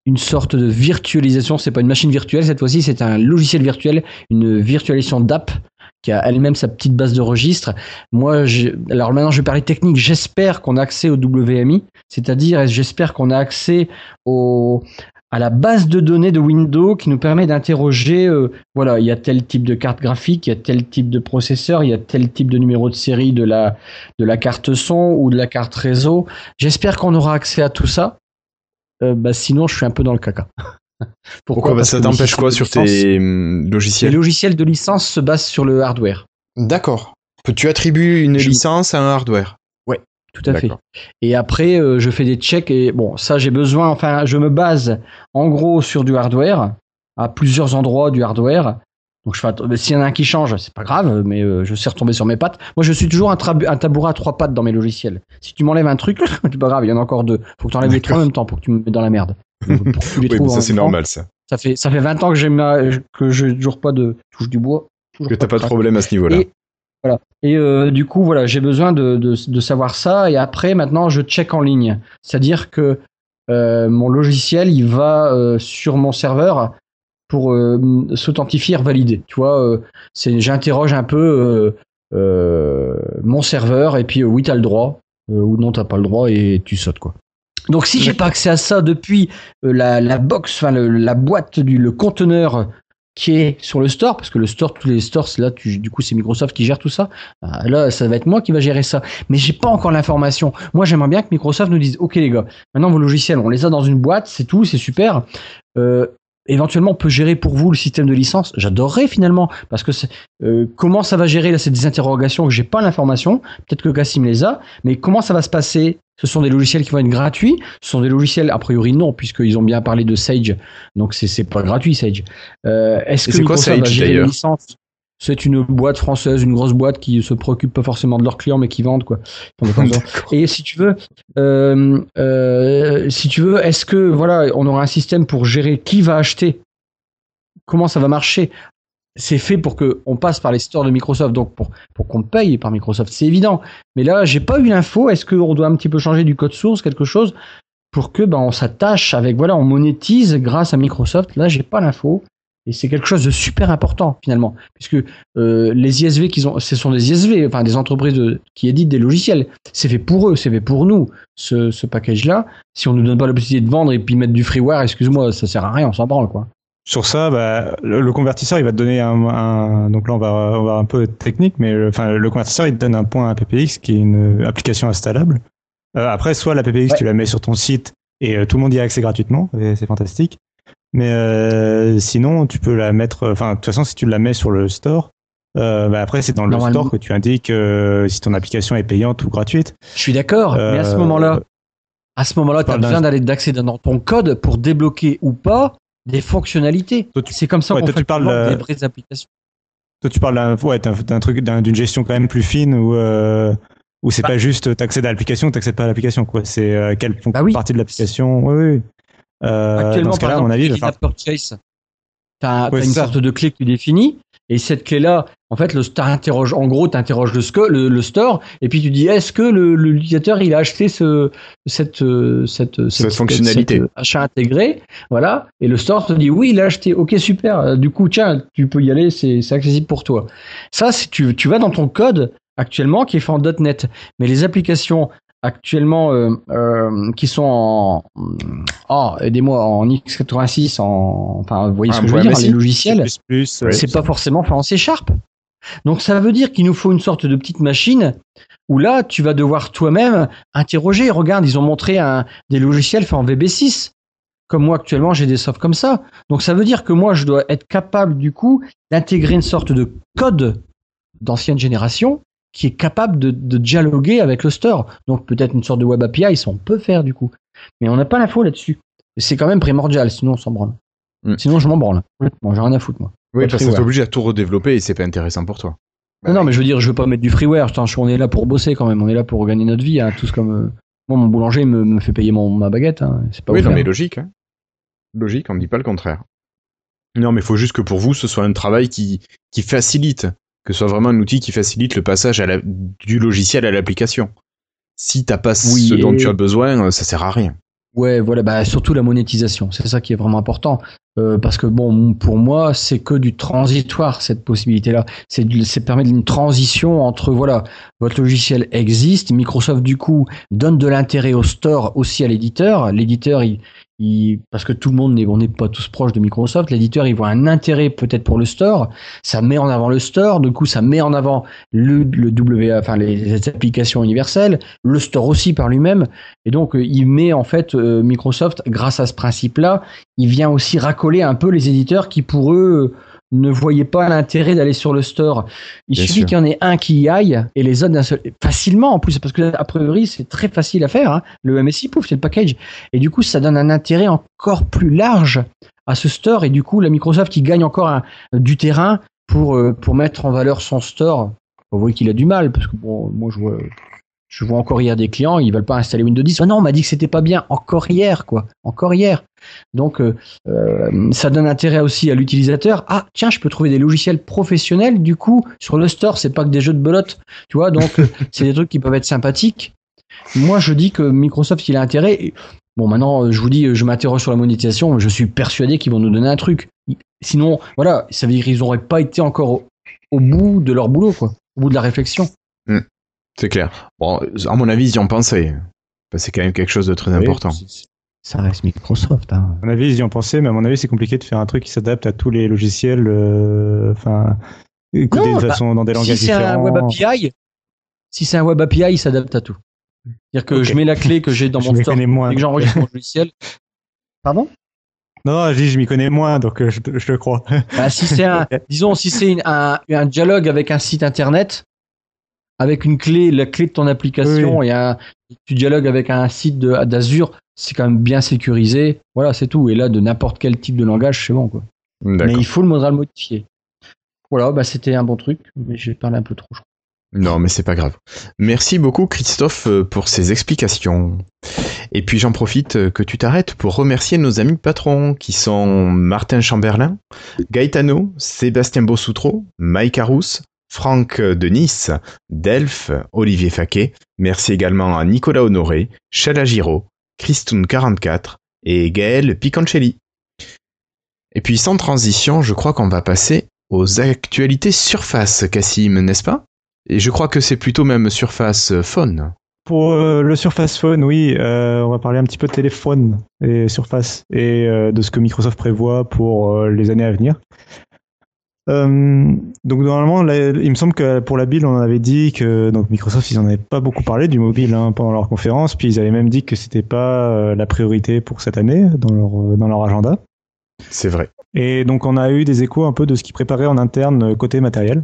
une sorte de virtualisation. C'est pas une machine virtuelle cette fois-ci, c'est un logiciel virtuel, une virtualisation d'app qui a elle-même sa petite base de registre. Moi, alors maintenant, je vais parler technique. J'espère qu'on a accès au WMI, c'est-à-dire j'espère qu'on a accès à la base de données de Windows qui nous permet d'interroger, euh, voilà, il y a tel type de carte graphique, il y a tel type de processeur, il y a tel type de numéro de série de la, de la carte son ou de la carte réseau. J'espère qu'on aura accès à tout ça. Euh, bah, sinon, je suis un peu dans le caca. Pourquoi Bah, Ça t'empêche quoi sur licence- tes hum, Les logiciels logiciels de licence se basent sur le hardware. D'accord. Tu attribues une Je- licence à un hardware. Tout à fait. Et après, euh, je fais des checks et bon, ça j'ai besoin, enfin, je me base en gros sur du hardware, à plusieurs endroits du hardware. Donc je fais, s'il y en a un qui change, c'est pas grave, mais euh, je sais retomber sur mes pattes. Moi, je suis toujours un, un tabouret à trois pattes dans mes logiciels. Si tu m'enlèves un truc, c'est pas grave, il y en a encore deux. Faut que tu enlèves les trois en même temps pour que tu me mettes dans la merde. Donc, pour que tu les Oui, mais ça c'est normal ça. Ça fait, ça fait 20 ans que j'ai que toujours pas de touche du bois. Que t'as pas de problème à ce niveau-là. Et, voilà. et euh, du coup, voilà, j'ai besoin de, de, de savoir ça. Et après, maintenant, je check en ligne. C'est-à-dire que euh, mon logiciel, il va euh, sur mon serveur pour s'authentifier, valider. Tu vois, c'est, j'interroge un peu mon serveur et puis oui, t'as le droit ou non, t'as pas le droit et tu sautes quoi. Donc si j'ai pas accès à ça depuis euh, la, la box, enfin le- la boîte du le conteneur qui est sur le store, parce que le store, tous les stores, c'est là, tu, du coup, c'est Microsoft qui gère tout ça. Ah, Là, ça va être moi qui va gérer ça. Mais j'ai pas encore l'information. Moi, j'aimerais bien que Microsoft nous dise, OK, les gars, maintenant vos logiciels, on les a dans une boîte, c'est tout, c'est super. Euh, éventuellement, on peut gérer pour vous le système de licence. J'adorerais finalement, parce que euh, comment ça va gérer là, c'est des interrogations que j'ai pas l'information. Peut-être que Cassim les a, mais comment ça va se passer Ce sont des logiciels qui vont être gratuits. Ce sont des logiciels a priori non, puisqu'ils ont bien parlé de Sage, donc c'est pas gratuit Sage. Euh, Est-ce que c'est quoi Sage, d'ailleurs C'est une boîte française, une grosse boîte qui se préoccupe pas forcément de leurs clients, mais qui vendent quoi. Et si tu veux, euh, euh, si tu veux, est-ce que voilà, on aura un système pour gérer qui va acheter? Comment ça va marcher? C'est fait pour que on passe par les stores de Microsoft, donc pour pour qu'on paye par Microsoft, c'est évident. Mais là, j'ai pas eu l'info. Est-ce qu'on doit un petit peu changer du code source, quelque chose, pour que ben on s'attache avec voilà, on monétise grâce à Microsoft? Là, j'ai pas l'info. Et c'est quelque chose de super important finalement, puisque euh, les ISV qu'ils ont, ce sont des ISV, enfin des entreprises qui éditent des logiciels. C'est fait pour eux, c'est fait pour nous. Ce, ce package-là, si on nous donne pas la possibilité de vendre et puis mettre du freeware, excuse-moi, ça sert à rien, on s'en branle quoi. Sur ça, bah, le, le convertisseur, il va te donner un, un- donc là on va, on va un peu être technique, mais le, enfin, le convertisseur, il te donne un point APPX qui est une application installable. Euh, après, soit la PPX, Ouais. tu la mets sur ton site et euh, tout le monde y a accès gratuitement, et c'est fantastique. Mais euh, sinon, tu peux la mettre, enfin, de toute façon, si tu la mets sur le store, euh, bah, après, c'est dans le store que tu indiques euh, si ton application est payante ou gratuite. Je suis d'accord, mais à ce Euh, moment-là, à ce moment-là, tu as besoin d'aller d'accéder dans ton code pour débloquer ou pas des fonctionnalités. C'est comme ça ouais, qu'on toi, fait tu parles, euh, des vraies applications. Toi, tu parles d'un ouais, truc, d'un- d'une gestion quand même plus fine où, euh, où c'est Bah. pas juste t'accèdes à l'application, t'accèdes pas à l'application, quoi. C'est euh, quelle Bah oui. partie de l'application. Oui, oui. Euh, Actuellement, dans ce par cas-là, à exemple, falloir- purchase, tu as, une sorte de clé que tu définis. Et cette clé-là, en fait, le interroge, en gros, tu interroges le, sco- le, le store, et puis tu dis, est-ce que l'utilisateur, il a acheté ce, cette, cette, cette, fonctionnalité. achat intégré, voilà. Et le store te dit, oui, il a acheté, ok, super. Euh, Du coup, tiens, tu peux y aller, c'est c'est accessible pour toi. Ça, si tu, tu vas dans ton code actuellement qui est fait en .NET, mais les applications actuellement euh, euh, qui sont en oh, aidez-moi en x86 en enfin vous voyez ce Un que je veux dire MSI. les logiciels c'est pas forcément fait en C Sharp. Donc ça veut dire qu'il nous faut une sorte de petite machine où là tu vas devoir toi-même interroger. Regarde ils ont montré un, des logiciels faits en VB6 comme moi actuellement j'ai des softs comme ça. Donc ça veut dire que moi je dois être capable du coup d'intégrer une sorte de code d'ancienne génération qui est capable de, de dialoguer avec le store. Donc peut-être une sorte de web API, ça on peut faire du coup. Mais on n'a pas l'info là-dessus. C'est quand même primordial, sinon on s'en branle. Mm. Sinon je m'en branle. Moi j'ai rien à foutre moi. Oui, parce que t'es obligé à tout redévelopper et c'est pas intéressant pour toi. Bah non, oui. mais je veux dire, je veux pas mettre du freeware. Putain, on est là pour bosser quand même. On est là pour gagner notre vie. Hein, tous comme euh, moi, mon boulanger me, me fait payer mon, ma baguette. Hein. C'est pas oui, non, mais logique. Hein. Logique, on ne dit pas le contraire. Non, mais il faut juste que pour vous, ce soit un travail qui, qui facilite, que ce soit vraiment un outil qui facilite le passage à la- du logiciel à l'application. Si t'as pas Oui, ce dont et- tu as besoin, euh, ça sert à rien. Ouais, voilà, bah, surtout la monétisation. C'est ça qui est vraiment important. Euh, parce que bon, pour moi, c'est que du transitoire, cette possibilité-là. C'est c'est permettre une transition entre, voilà, votre logiciel existe, Microsoft, du coup, donne de l'intérêt au store, aussi à l'éditeur. L'éditeur, il, il- parce que tout le monde n'est, on n'est pas tous proches de Microsoft, l'éditeur, il voit un intérêt peut-être pour le store. Ça met en avant le store, du coup, ça met en avant le, le WA, enfin, les, applications universelles, le store aussi par lui-même. Et donc, euh, il met en fait euh, Microsoft, grâce à ce principe-là, il vient aussi racoler un peu les éditeurs qui, pour eux, ne voyaient pas l'intérêt d'aller sur le store. Il Bien suffit qu'il y en ait un qui y aille et les autres d'un seul. Facilement en plus, parce que a priori, c'est très facile à faire. hein. Le MSI, pouf, c'est le package. Et du coup, ça donne un intérêt encore plus large à ce store. Et du coup, la Microsoft, qui gagne encore un- du terrain pour, euh, pour mettre en valeur son store. Vous voyez qu'il a du mal, parce que bon, moi, je vois. Je vois encore hier des clients, ils veulent pas installer Windows 10. Ah non, on m'a dit que c'était pas bien. Encore hier, quoi. Encore hier. Donc, euh, euh, ça donne intérêt aussi à l'utilisateur. Ah, tiens, je peux trouver des logiciels professionnels. Du coup, sur le store, c'est pas que des jeux de belote. Tu vois, donc, c'est des trucs qui peuvent être sympathiques. Moi, je dis que Microsoft, il a intérêt. Bon, maintenant, euh, je vous dis, je m'interroge sur la monétisation. Je suis persuadé qu'ils vont nous donner un truc. Sinon, voilà, ça veut dire qu'ils n'auraient pas été encore au, au bout de leur boulot, quoi. Au bout de la réflexion. C'est clair. Bon, à mon avis, ils y ont pensé. C'est quand même quelque chose de très important. Ça reste Microsoft, hein. À mon avis, ils y ont pensé, mais à mon avis, c'est compliqué de faire un truc qui s'adapte à tous les logiciels, euh, enfin, Non, de bah, façon dans des si langages c'est un différents. web API, si c'est un web API, il s'adapte à tout. C'est-à-dire que je mets la clé que j'ai dans Je mon store connais moins. et que j'enregistre mon logiciel. Pardon? Non, je dis, je m'y connais moins, donc euh, je, te- je te crois. Bah, Si c'est un, disons, si c'est un, un dialogue avec un site internet, avec une clé, la clé de ton application et un, tu dialogues avec un site d'Azure, c'est quand même bien sécurisé. Voilà, c'est tout. Et là, de n'importe quel type de langage, c'est bon, quoi. Mais il faut le modifié. Voilà, bah, c'était un bon truc, mais j'ai parlé un peu trop, je crois. Non, mais c'est pas grave. Merci beaucoup, Christophe, euh, pour ces explications. Et puis j'en profite euh, que tu t'arrêtes pour remercier nos amis patrons qui sont Martin Chamberlain, Gaetano, Sébastien Bossoutreau, Mike Arous, Franck de Nice, Delph, Olivier Faquet. Merci également à Nicolas Honoré, Chala Giraud, Christoun44 et Gaël Piconcelli. Et puis sans transition, je crois qu'on va passer aux actualités Surface, Cassim, n'est-ce pas? Et je crois que c'est plutôt même Surface Phone. Pour euh, le Surface Phone, oui, euh, on va parler un petit peu de téléphone et Surface et euh, de ce que Microsoft prévoit pour les années à venir. Donc normalement, il me semble que pour la build, on avait dit que donc Microsoft, ils en avaient pas beaucoup parlé du mobile hein, pendant leur conférence, puis ils avaient même dit que c'était pas la priorité pour cette année dans leur dans leur agenda. C'est vrai. Et donc on a eu des échos un peu de ce qu'ils préparaient en interne côté matériel.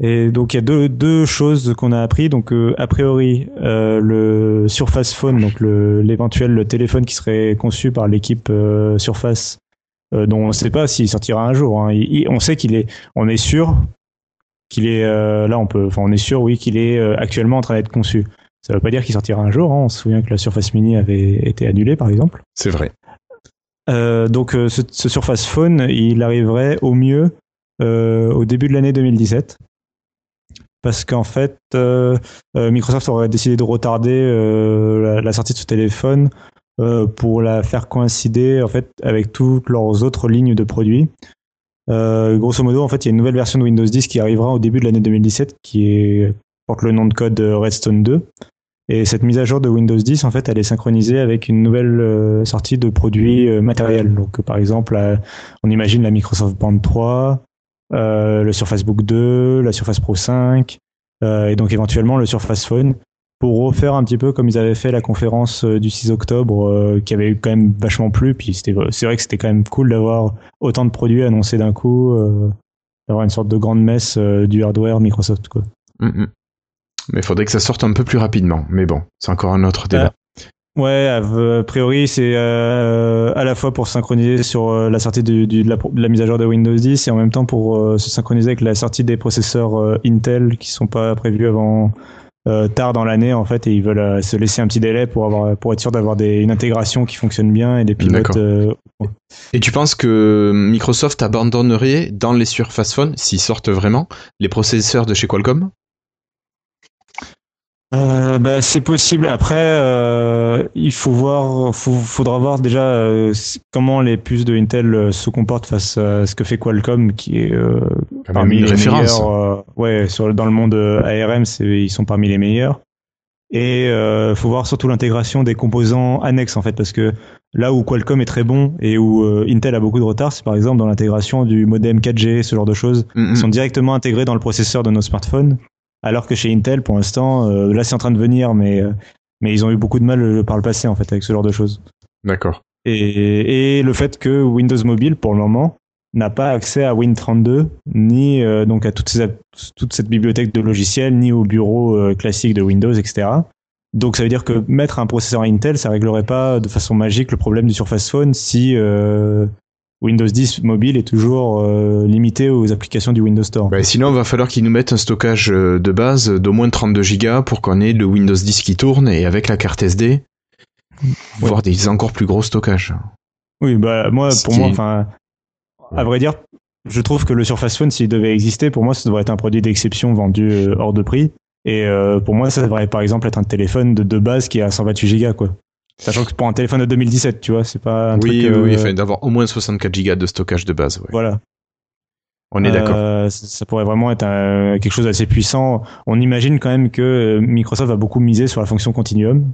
Et donc il y a deux, deux choses qu'on a appris. Donc euh, a priori euh, le Surface Phone, donc l'éventuel téléphone qui serait conçu par l'équipe euh, Surface, dont on ne sait pas s'il sortira un jour. Hein. on sait qu'il est, on est sûr qu'il est là, on peut, enfin on est sûr, oui, qu'il est actuellement en train d'être conçu. Ça ne veut pas dire qu'il sortira un jour. Hein. On se souvient que la Surface Mini avait été annulée, par exemple. C'est vrai. donc ce, ce, Surface Phone, il arriverait au mieux au début de l'année 2017 parce qu'en fait, euh, euh, Microsoft aurait décidé de retarder euh, la, sortie de ce téléphone pour la faire coïncider en fait avec toutes leurs autres lignes de produits. grosso modo, il y a une nouvelle version de Windows 10 qui arrivera au début de l'année 2017, qui porte le nom de code Redstone 2. Et cette mise à jour de Windows 10, en fait, elle est synchronisée avec une nouvelle sortie de produits matériels. Donc, par exemple, on imagine la Microsoft Band 3, euh, le Surface Book 2, la Surface Pro 5, euh, et donc éventuellement le Surface Phone pour refaire un petit peu comme ils avaient fait la conférence euh, du 6 octobre qui avait quand même vachement plu puis c'était c'est vrai que c'était quand même cool d'avoir autant de produits annoncés d'un coup d'avoir une sorte de grande messe du hardware Microsoft quoi. Mm, mm. Mais il faudrait que ça sorte un peu plus rapidement mais bon c'est encore un autre débat. Ouais, a priori, c'est euh, à la fois pour synchroniser sur euh, la sortie de, la, mise à jour de Windows 10 et en même temps pour euh, se synchroniser avec la sortie des processeurs Intel qui sont pas prévus avant tard dans l'année en fait et ils veulent se laisser un petit délai pour avoir pour être sûr d'avoir une intégration qui fonctionne bien et des pilotes. Et tu penses que Microsoft abandonnerait dans les Surface Phone s'ils sortent vraiment les processeurs de chez Qualcomm? Euh, bah, c'est possible. Après, euh, il faut voir, faudra voir déjà euh, comment les puces de Intel euh, se comportent face à ce que fait Qualcomm, qui est parmi les meilleurs. ouais, sur, dans le monde ARM, ils sont parmi les meilleurs. Et il faut voir surtout l'intégration des composants annexes en fait, parce que là où Qualcomm est très bon et où Intel a beaucoup de retard, c'est par exemple dans l'intégration du modem 4G, ce genre de choses, mm sont directement intégrés dans le processeur de nos smartphones. Alors que chez Intel, pour l'instant, euh, là c'est en train de venir, mais, euh, mais ils ont eu beaucoup de mal euh, par le passé en fait avec ce genre de choses. D'accord. Et, et, le fait que Windows Mobile, pour le moment, n'a pas accès à Win32, ni donc à toute, ces, toute cette bibliothèque de logiciels, ni au bureau classique de Windows, etc. Donc ça veut dire que mettre un processeur Intel, ça réglerait pas de façon magique le problème du Surface Phone si Windows 10 mobile est toujours euh, limité aux applications du Windows Store. Bah, sinon, il va falloir qu'ils nous mettent un stockage euh, de base d'au moins 32 Go pour qu'on ait le Windows 10 qui tourne et avec la carte SD, voire des encore plus gros stockages. Oui, bah moi, pour moi, enfin, à vrai dire, je trouve que le Surface Phone, s'il devait exister, pour moi, ça devrait être un produit d'exception vendu euh, hors de prix. Et pour moi, ça devrait par exemple être un téléphone de, de base qui a 128 Go, quoi. Sachant que pour un téléphone de 2017, tu vois, c'est pas un oui, truc. Oui, oui, euh, d'avoir au moins 64 Go de stockage de base. Voilà. On est d'accord. Euh, ça pourrait vraiment être quelque chose d'assez puissant. On imagine quand même que Microsoft va beaucoup miser sur la fonction Continuum.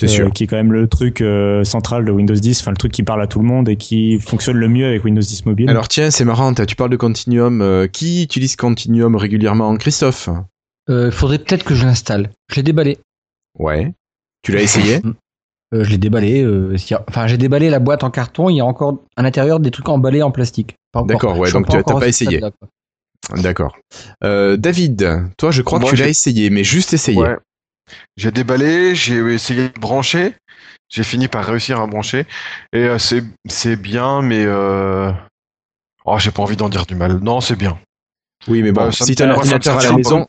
C'est sûr. Euh, qui est quand même le truc central de Windows 10, enfin le truc qui parle à tout le monde et qui fonctionne le mieux avec Windows 10 mobile. Alors tiens, c'est marrant, tu parles de Continuum. qui utilise Continuum régulièrement? Christophe? Il faudrait peut-être que je l'installe. Je l'ai déballé. Ouais. Tu l'as essayé? Euh, je l'ai déballé. Euh, enfin, j'ai déballé la boîte en carton. Il y a encore à l'intérieur des trucs emballés en plastique. D'accord, ouais, donc tu n'as pas essayé. D'accord. Euh, David, toi, je crois que tu l'as essayé, mais juste essayé. Ouais. J'ai déballé, j'ai essayé de brancher. J'ai fini par réussir à brancher. Et c'est bien, mais. Oh, j'ai pas envie d'en dire du mal. Non, c'est bien. Oui, mais bon, bah, si tu as un ordinateur à la maison.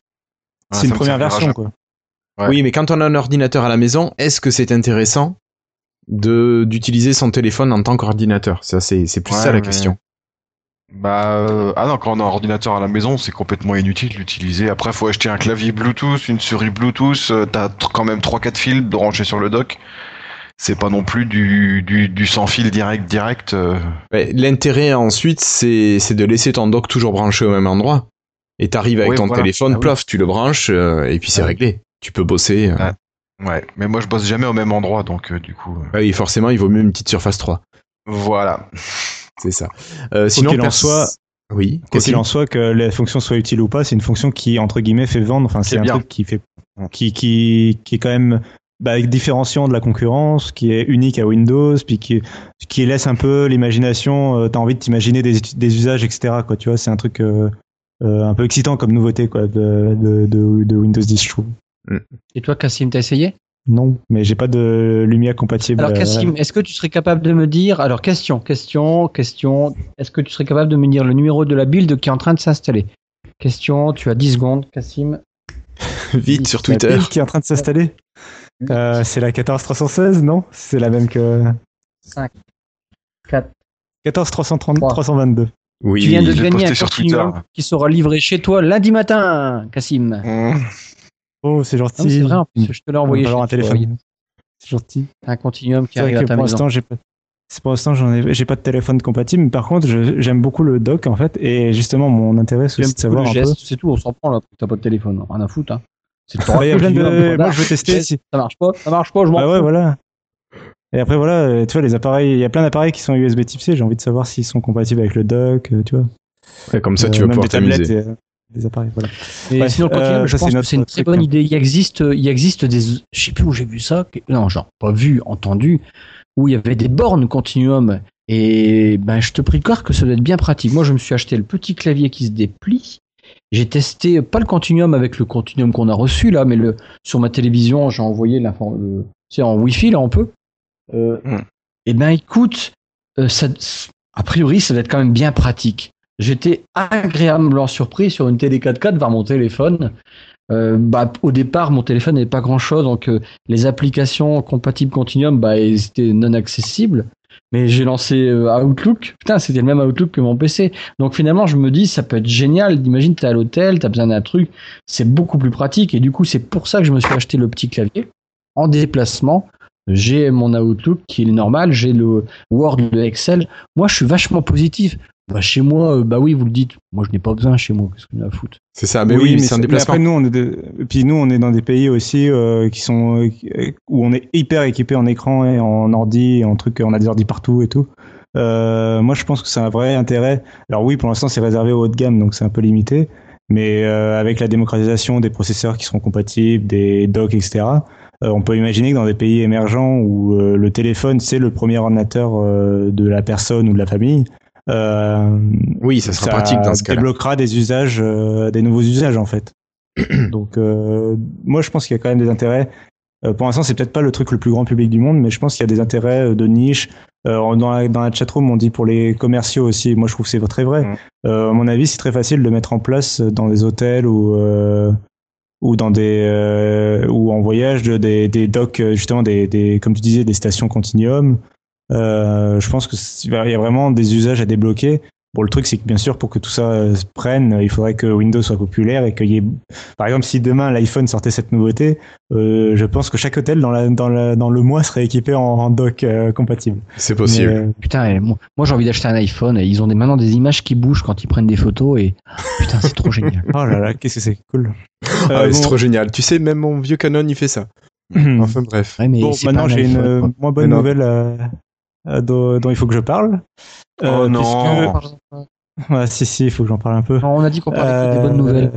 C'est une première version, quoi. Oui, mais quand on a un ordinateur à la maison, est-ce que c'est intéressant de d'utiliser son téléphone en tant qu'ordinateur? Ça, c'est c'est plus ça la question. Bah euh, ah non, quand on a un ordinateur à la maison, c'est complètement inutile d'utiliser. Après, faut acheter un clavier Bluetooth, une souris Bluetooth. Euh, t'as quand même trois quatre fils branchés sur le dock. c'est pas non plus du, du, du sans fil direct direct. euh. L'intérêt ensuite, c'est c'est de laisser ton dock toujours branché au même endroit. Et t'arrives avec Oui, ton voilà. téléphone, Ah oui. plof, tu le branches, et puis c'est Ah. réglé. Tu peux bosser. euh. Ah. Ouais, mais moi je bosse jamais au même endroit, donc euh, du coup, euh, Ah oui, forcément, il vaut mieux une petite surface 3. voilà. C'est ça. Euh, sinon, qu'il en soit- Oui, Quoi qu'il en soit, que la fonction soit utile ou pas, c'est une fonction qui, entre guillemets, fait vendre. Enfin, c'est un bien. truc qui fait, qui, qui, qui est quand même bah, différenciant de la concurrence, qui est unique à Windows, puis qui, qui laisse un peu l'imagination. euh, T'as envie de t'imaginer des, des usages, etc. Quoi, tu vois, c'est un truc euh, euh, un peu excitant comme nouveauté, quoi, de, de, de, de Windows 10, je trouve. Et toi, Cassim, t'as essayé? Non, mais j'ai pas de Lumia compatible. Alors, euh, Cassim, est-ce que tu serais capable de me dire. Alors, question, question, question. Est-ce que tu serais capable de me dire le numéro de la build qui est en train de s'installer? Question, tu as 10 secondes, Cassim. Vite sur la Twitter. pile qui est en train de s'installer? Euh, c'est la 14316, non? C'est la même que 5, 4. 14330, Trois. 322. Oui, Tu viens de gagner un sur Twitter. qui sera livré chez toi lundi matin, Cassim. Mmh. Oh, c'est gentil. c'est vrai, en plus, je te l'ai envoyé. Avoir un téléphone. C'est gentil. Un continuum qui C'est vrai arrive à que ta pour maison. l'instant, j'ai pas. c'est Pour l'instant, j'en ai, j'ai pas de téléphone compatible. Mais par contre, je- j'aime beaucoup le dock en fait, et justement, mon intérêt, c'est de savoir un peu. c'est tout, on s'en prend là, t'as pas de téléphone, rien à foutre. Hein. C'est il y a plein de- Moi, je veux tester. si- Ça marche pas, ça marche pas, je m'en Bah ouais, fous. voilà. Et après, voilà, tu vois, les appareils, il y a plein d'appareils qui sont USB Type C. J'ai envie de savoir s'ils sont compatibles avec le dock, euh, tu vois. Ouais, comme ça, tu Euh, vas même pouvoir t'amuser. et, euh, des appareils, voilà. Et Ouais, sinon, le euh, je pense que c'est une très bonne idée. Il existe, il existe des, je sais plus où j'ai vu ça. Non, genre pas vu, entendu, où il y avait des bornes continuum. Et ben, je te prie de croire que ça doit être bien pratique. Moi, je me suis acheté le petit clavier qui se déplie. J'ai testé pas le continuum avec le continuum qu'on a reçu là, mais le sur ma télévision, j'ai envoyé l'info, le, c'est en Wi-Fi là, on peut. Euh, Hmm. Et ben, écoute, euh, ça, a priori, ça doit être quand même bien pratique. J'étais agréablement surpris sur une télé 4K de voir mon téléphone. Euh, bah, au départ, mon téléphone n'avait pas grand chose, donc euh, les applications compatibles Continuum, bah, elles étaient non accessibles. Mais j'ai lancé euh, Outlook. Putain, c'était le même Outlook que mon PC. Donc finalement, je me dis, ça peut être génial. Imagine, t'es à l'hôtel, t'as besoin d'un truc. C'est beaucoup plus pratique. Et du coup, c'est pour ça que je me suis acheté le petit clavier. En déplacement, j'ai mon Outlook qui est normal. J'ai le Word, le Excel. Moi, je suis vachement positif. Bah, chez moi, euh, bah oui, vous le dites. Moi, je n'ai pas besoin chez moi. Qu'est-ce que j'ai à foutre? C'est ça, mais oui, mais c'est un mais déplacement. après, nous, on est de- et puis nous, on est dans des pays aussi euh, qui sont euh, où on est hyper équipé en écran et en ordi, et en truc, on a des ordi partout et tout. Euh, moi, je pense que c'est un vrai intérêt. Alors oui, pour l'instant, c'est réservé au haut de gamme, donc c'est un peu limité. Mais euh, avec la démocratisation des processeurs qui seront compatibles, des docks, etc., euh, on peut imaginer que dans des pays émergents où euh, le téléphone c'est le premier ordinateur euh, de la personne ou de la famille, Oui, ça sera pratique dans ce cas-là. débloquera des usages, euh, des nouveaux usages en fait. Donc euh, moi je pense qu'il y a quand même des intérêts. Euh, pour l'instant c'est peut-être pas le truc le plus grand public du monde, mais je pense qu'il y a des intérêts euh, de niche. Euh, dans, la, dans la chatroom on dit pour les commerciaux aussi. Moi je trouve que c'est très vrai. Mm. Euh, à mon avis c'est très facile de mettre en place dans des hôtels ou euh, ou dans des euh, ou en voyage de- des, des docks euh, justement des, des comme tu disais des stations continuum. Euh, je pense que c'est- il y a vraiment des usages à débloquer. Bon, le truc, c'est que bien sûr, pour que tout ça euh, se prenne, il faudrait que Windows soit populaire et qu'il y ait, par exemple, si demain l'iPhone sortait cette nouveauté, euh, je pense que chaque hôtel dans, la, dans, la, dans le mois serait équipé en, en dock euh, compatible. C'est possible. Mais, euh, Putain, moi, moi, j'ai envie d'acheter un iPhone. Et ils ont des, maintenant des images qui bougent quand ils prennent des photos. Et putain, c'est trop génial. oh là là, qu'est-ce que c'est cool. Ah c'est trop génial. Tu sais, même mon vieux Canon, il fait ça. Enfin bref. Ouais, mais bon, maintenant j'ai une moins bonne nouvelle euh, dont, dont il faut que je parle. Euh, Oh non. puisque- Ouais, si, si, il faut que j'en parle un peu. Non, on a dit qu'on parlait que des Euh, bonnes nouvelles.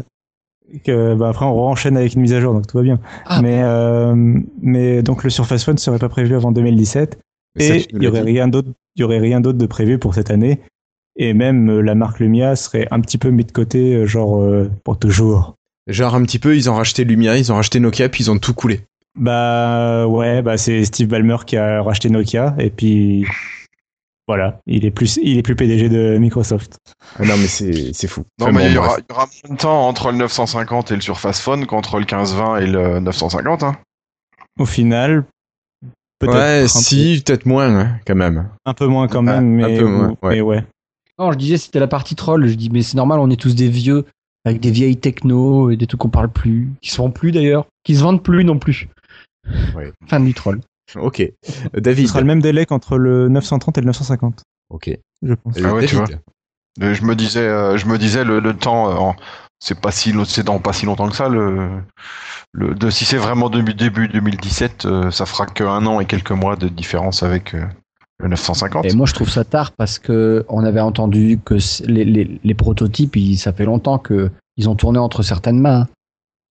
Que, bah, après, on enchaîne avec une mise à jour, donc tout va bien. Ah. Mais, euh, mais donc le Surface Phone ne serait pas prévu avant 2017 Ça, et il y l'as aurait rien d'autre, il y aurait rien d'autre de prévu pour cette année. Et même euh, la marque Lumia serait un petit peu mis de côté, euh, genre euh, pour toujours. Genre un petit peu, ils ont racheté Lumia, ils ont racheté Nokia, puis ils ont tout coulé. Bah ouais, bah c'est Steve Ballmer qui a racheté Nokia et puis voilà, il est plus, il est plus PDG de Microsoft. Ah non, mais c'est c'est fou. Non, mais bon, il, y aura, il y aura moins de temps entre le 950 et le Surface Phone qu'entre le 1520 et le 950. Hein. Au final, peut-être Ouais, un, si, peut-être moins, hein, quand même. peu, un peu moins quand Ouais, même, un mais, peu moins, ouais. mais ouais. Non, je disais c'était la partie troll. Je dis mais c'est normal, on est tous des vieux avec des vieilles techno et des trucs qu'on parle plus, qui se vendent plus d'ailleurs, qui se vendent plus non plus. Ouais. Fin du troll. Ok. Euh, Ce David. sera le même délai qu'entre le 930 et le 950, Ok. je pense. Ah ouais, tu David. Euh, Je me disais, euh, je me disais le, le temps, euh, c'est pas si, c'est dans pas si longtemps que ça. Le, le, de, si c'est vraiment début, début 2017, euh, ça fera qu'un an et quelques mois de différence avec le 950. Et moi, je trouve ça tard parce que on avait entendu que les, les, les prototypes, ils- ça fait longtemps que ils ont tourné entre certaines mains.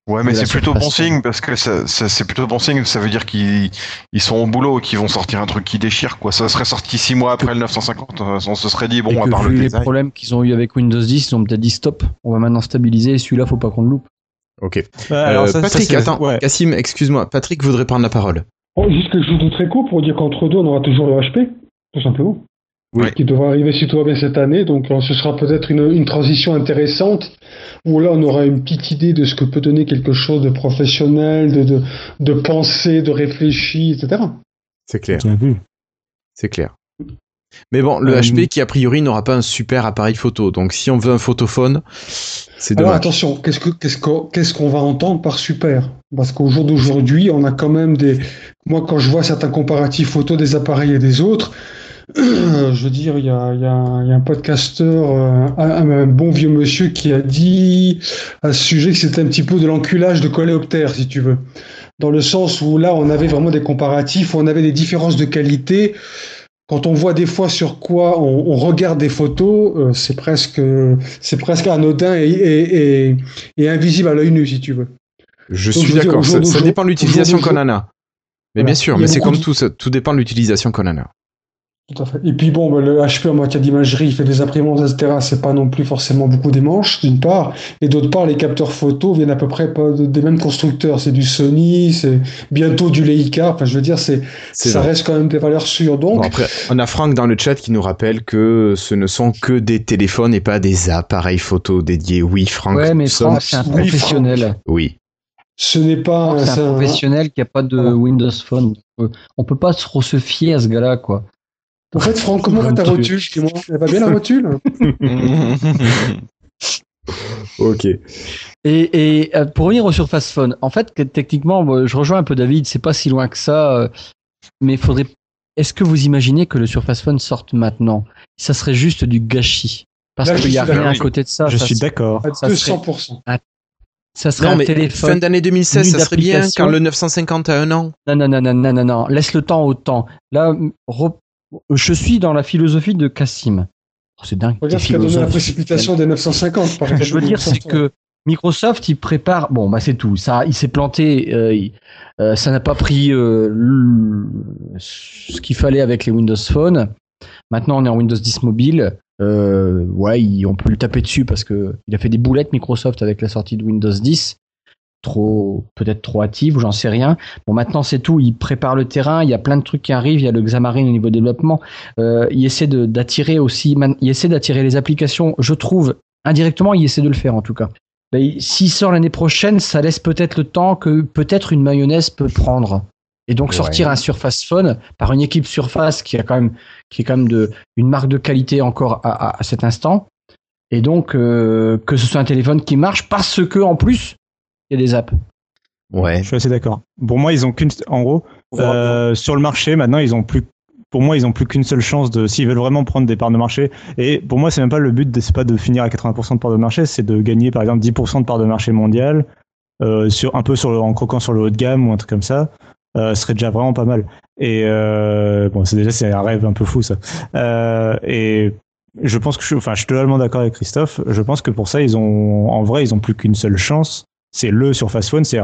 Ouais, mais c'est plutôt bon signe parce que ça, ça- c'est plutôt bon signe. Ça veut dire qu'ils ils sont au boulot, qu'ils vont sortir un truc qui déchire. Quoi. Ça serait sorti six mois après le 950. euh, On se serait dit et bon, à que part vu le les design. problèmes qu'ils ont eu avec Windows 10, ils ont peut-être dit stop. On va maintenant stabiliser. Celui-là, faut pas qu'on le loupe. Ok. Bah, alors Euh, ça- ça, Patrick, c'est- attends. ouais. Cassim, excuse-moi. Patrick voudrait prendre la parole. Oh, juste quelque chose de très court pour dire qu'entre deux, on aura toujours le HP, tout simplement. Oui. Qui devra arriver si tout va bien cette année. Donc, euh, ce sera peut-être une, une transition intéressante où là, on aura une petite idée de ce que peut donner quelque chose de professionnel, de, de, de pensé, de réfléchi, etc. C'est clair. Bien vu. C'est clair. Mais bon, le Euh, HP qui a priori n'aura pas un super appareil photo. Donc si on veut un photophone, c'est Alors dommage. attention, qu'est-ce qu'est-ce qu'on qu'est-ce qu'on va entendre par super? Parce qu'au jour d'aujourd'hui, on a quand même des. Moi, quand je vois certains comparatifs photos des appareils et des autres, je veux dire, il y a, y a- y a un podcasteur, euh, un, un bon vieux monsieur qui a dit à ce sujet que c'était un petit peu de l'enculage de coléoptère, si tu veux. Dans le sens où là, on avait vraiment des comparatifs, on avait des différences de qualité. Quand on voit des fois sur quoi on, on regarde des photos, euh, c'est presque, c'est presque anodin et, et, et, et invisible à l'œil nu, si tu veux. Je Donc, suis d'accord. Ça, dépend de l'utilisation qu'on en a. Mais Voilà. bien sûr, mais c'est comme tout, ça, tout dépend de l'utilisation qu'on en a. Tout à fait. Et puis bon, bah, le HP en matière d'imagerie, il fait des imprimantes, etc. C'est pas non plus forcément beaucoup des manches, d'une part. Et d'autre part, les capteurs photo viennent à peu près pas de- des mêmes constructeurs. C'est du Sony, c'est bientôt du Leica. Enfin, je veux dire, c'est, C'est ça vrai. reste quand même des valeurs sûres. Donc, Bon, après, on a Franck dans le chat qui nous rappelle que ce ne sont que des téléphones et pas des appareils photo dédiés. Oui, Franck. ouais, mais Franck, c'est un Oui, professionnel. Oui. ce n'est pas Franck, C'est c'est un un- professionnel qui a pas de Voilà. Windows Phone. Euh, On peut pas trop se fier à ce gars-là, quoi. En fait, Franck, comment va ta rotule dis-moi Elle va bien la rotule? Ok. Et, et euh, pour revenir au Surface Phone, en fait, que- techniquement, moi, je rejoins un peu David, c'est pas si loin que ça, euh, mais il faudrait. Est-ce que vous imaginez que le Surface Phone sorte maintenant? Ça serait juste du gâchis. Parce qu'il n'y a rien à côté de ça. je ça suis d'accord. À Ça serait- 200%. Ça serait Non, un téléphone. fin d'année 2016, muni ça serait bien quand le 950 a un an. Non, non, non, non, non, non, non. Laisse le temps au temps. Là, re- je suis dans la philosophie de Cassim. Oh, c'est dingue. Regarde ce qu'a donné la précipitation des 950. par Je veux dire, c'est que Microsoft, il prépare. Bon, bah c'est tout. Ça, il s'est planté. euh, il- euh, ça n'a pas pris euh, le- ce qu'il fallait avec les Windows Phone. Maintenant, on est en Windows 10 mobile. Ouais, il- on peut lui taper dessus parce que il a fait des boulettes Microsoft avec la sortie de Windows 10. Trop, peut-être trop hâtive ou j'en sais rien. Bon, maintenant c'est tout. Il prépare le terrain. Il y a plein de trucs qui arrivent. Il y a le Xamarin au niveau développement. Euh, il essaie d'attirer aussi. Il essaie d'attirer les applications. Je trouve indirectement, il essaie de le faire en tout cas. Ben, il- S'il sort l'année prochaine, ça laisse peut-être le temps que peut-être une mayonnaise peut prendre. Et donc Ouais. sortir un Surface Phone par une équipe Surface qui a quand même qui est quand même de une marque de qualité encore à, à- à cet instant. Et donc euh, que ce soit un téléphone qui marche parce que en plus il y a des apps. Ouais. Je suis assez d'accord. Pour moi, ils ont qu'une. En gros, euh, sur le marché, maintenant, ils ont plus. Pour moi, ils ont plus qu'une seule chance de. S'ils veulent vraiment prendre des parts de marché. Et pour moi, c'est même pas le but. de- C'est pas de finir à 80% de parts de marché. C'est de gagner, par exemple, 10% de parts de marché mondial. euh, sur un peu sur le, en croquant sur le haut de gamme ou un truc comme ça. Euh, ce serait déjà vraiment pas mal. Et euh, bon, c'est déjà c'est un rêve un peu fou ça. Euh, et je pense que je, enfin, je suis totalement d'accord avec Christophe. Je pense que pour ça, ils ont, en vrai, ils ont plus qu'une seule chance. C'est le Surface Phone, c'est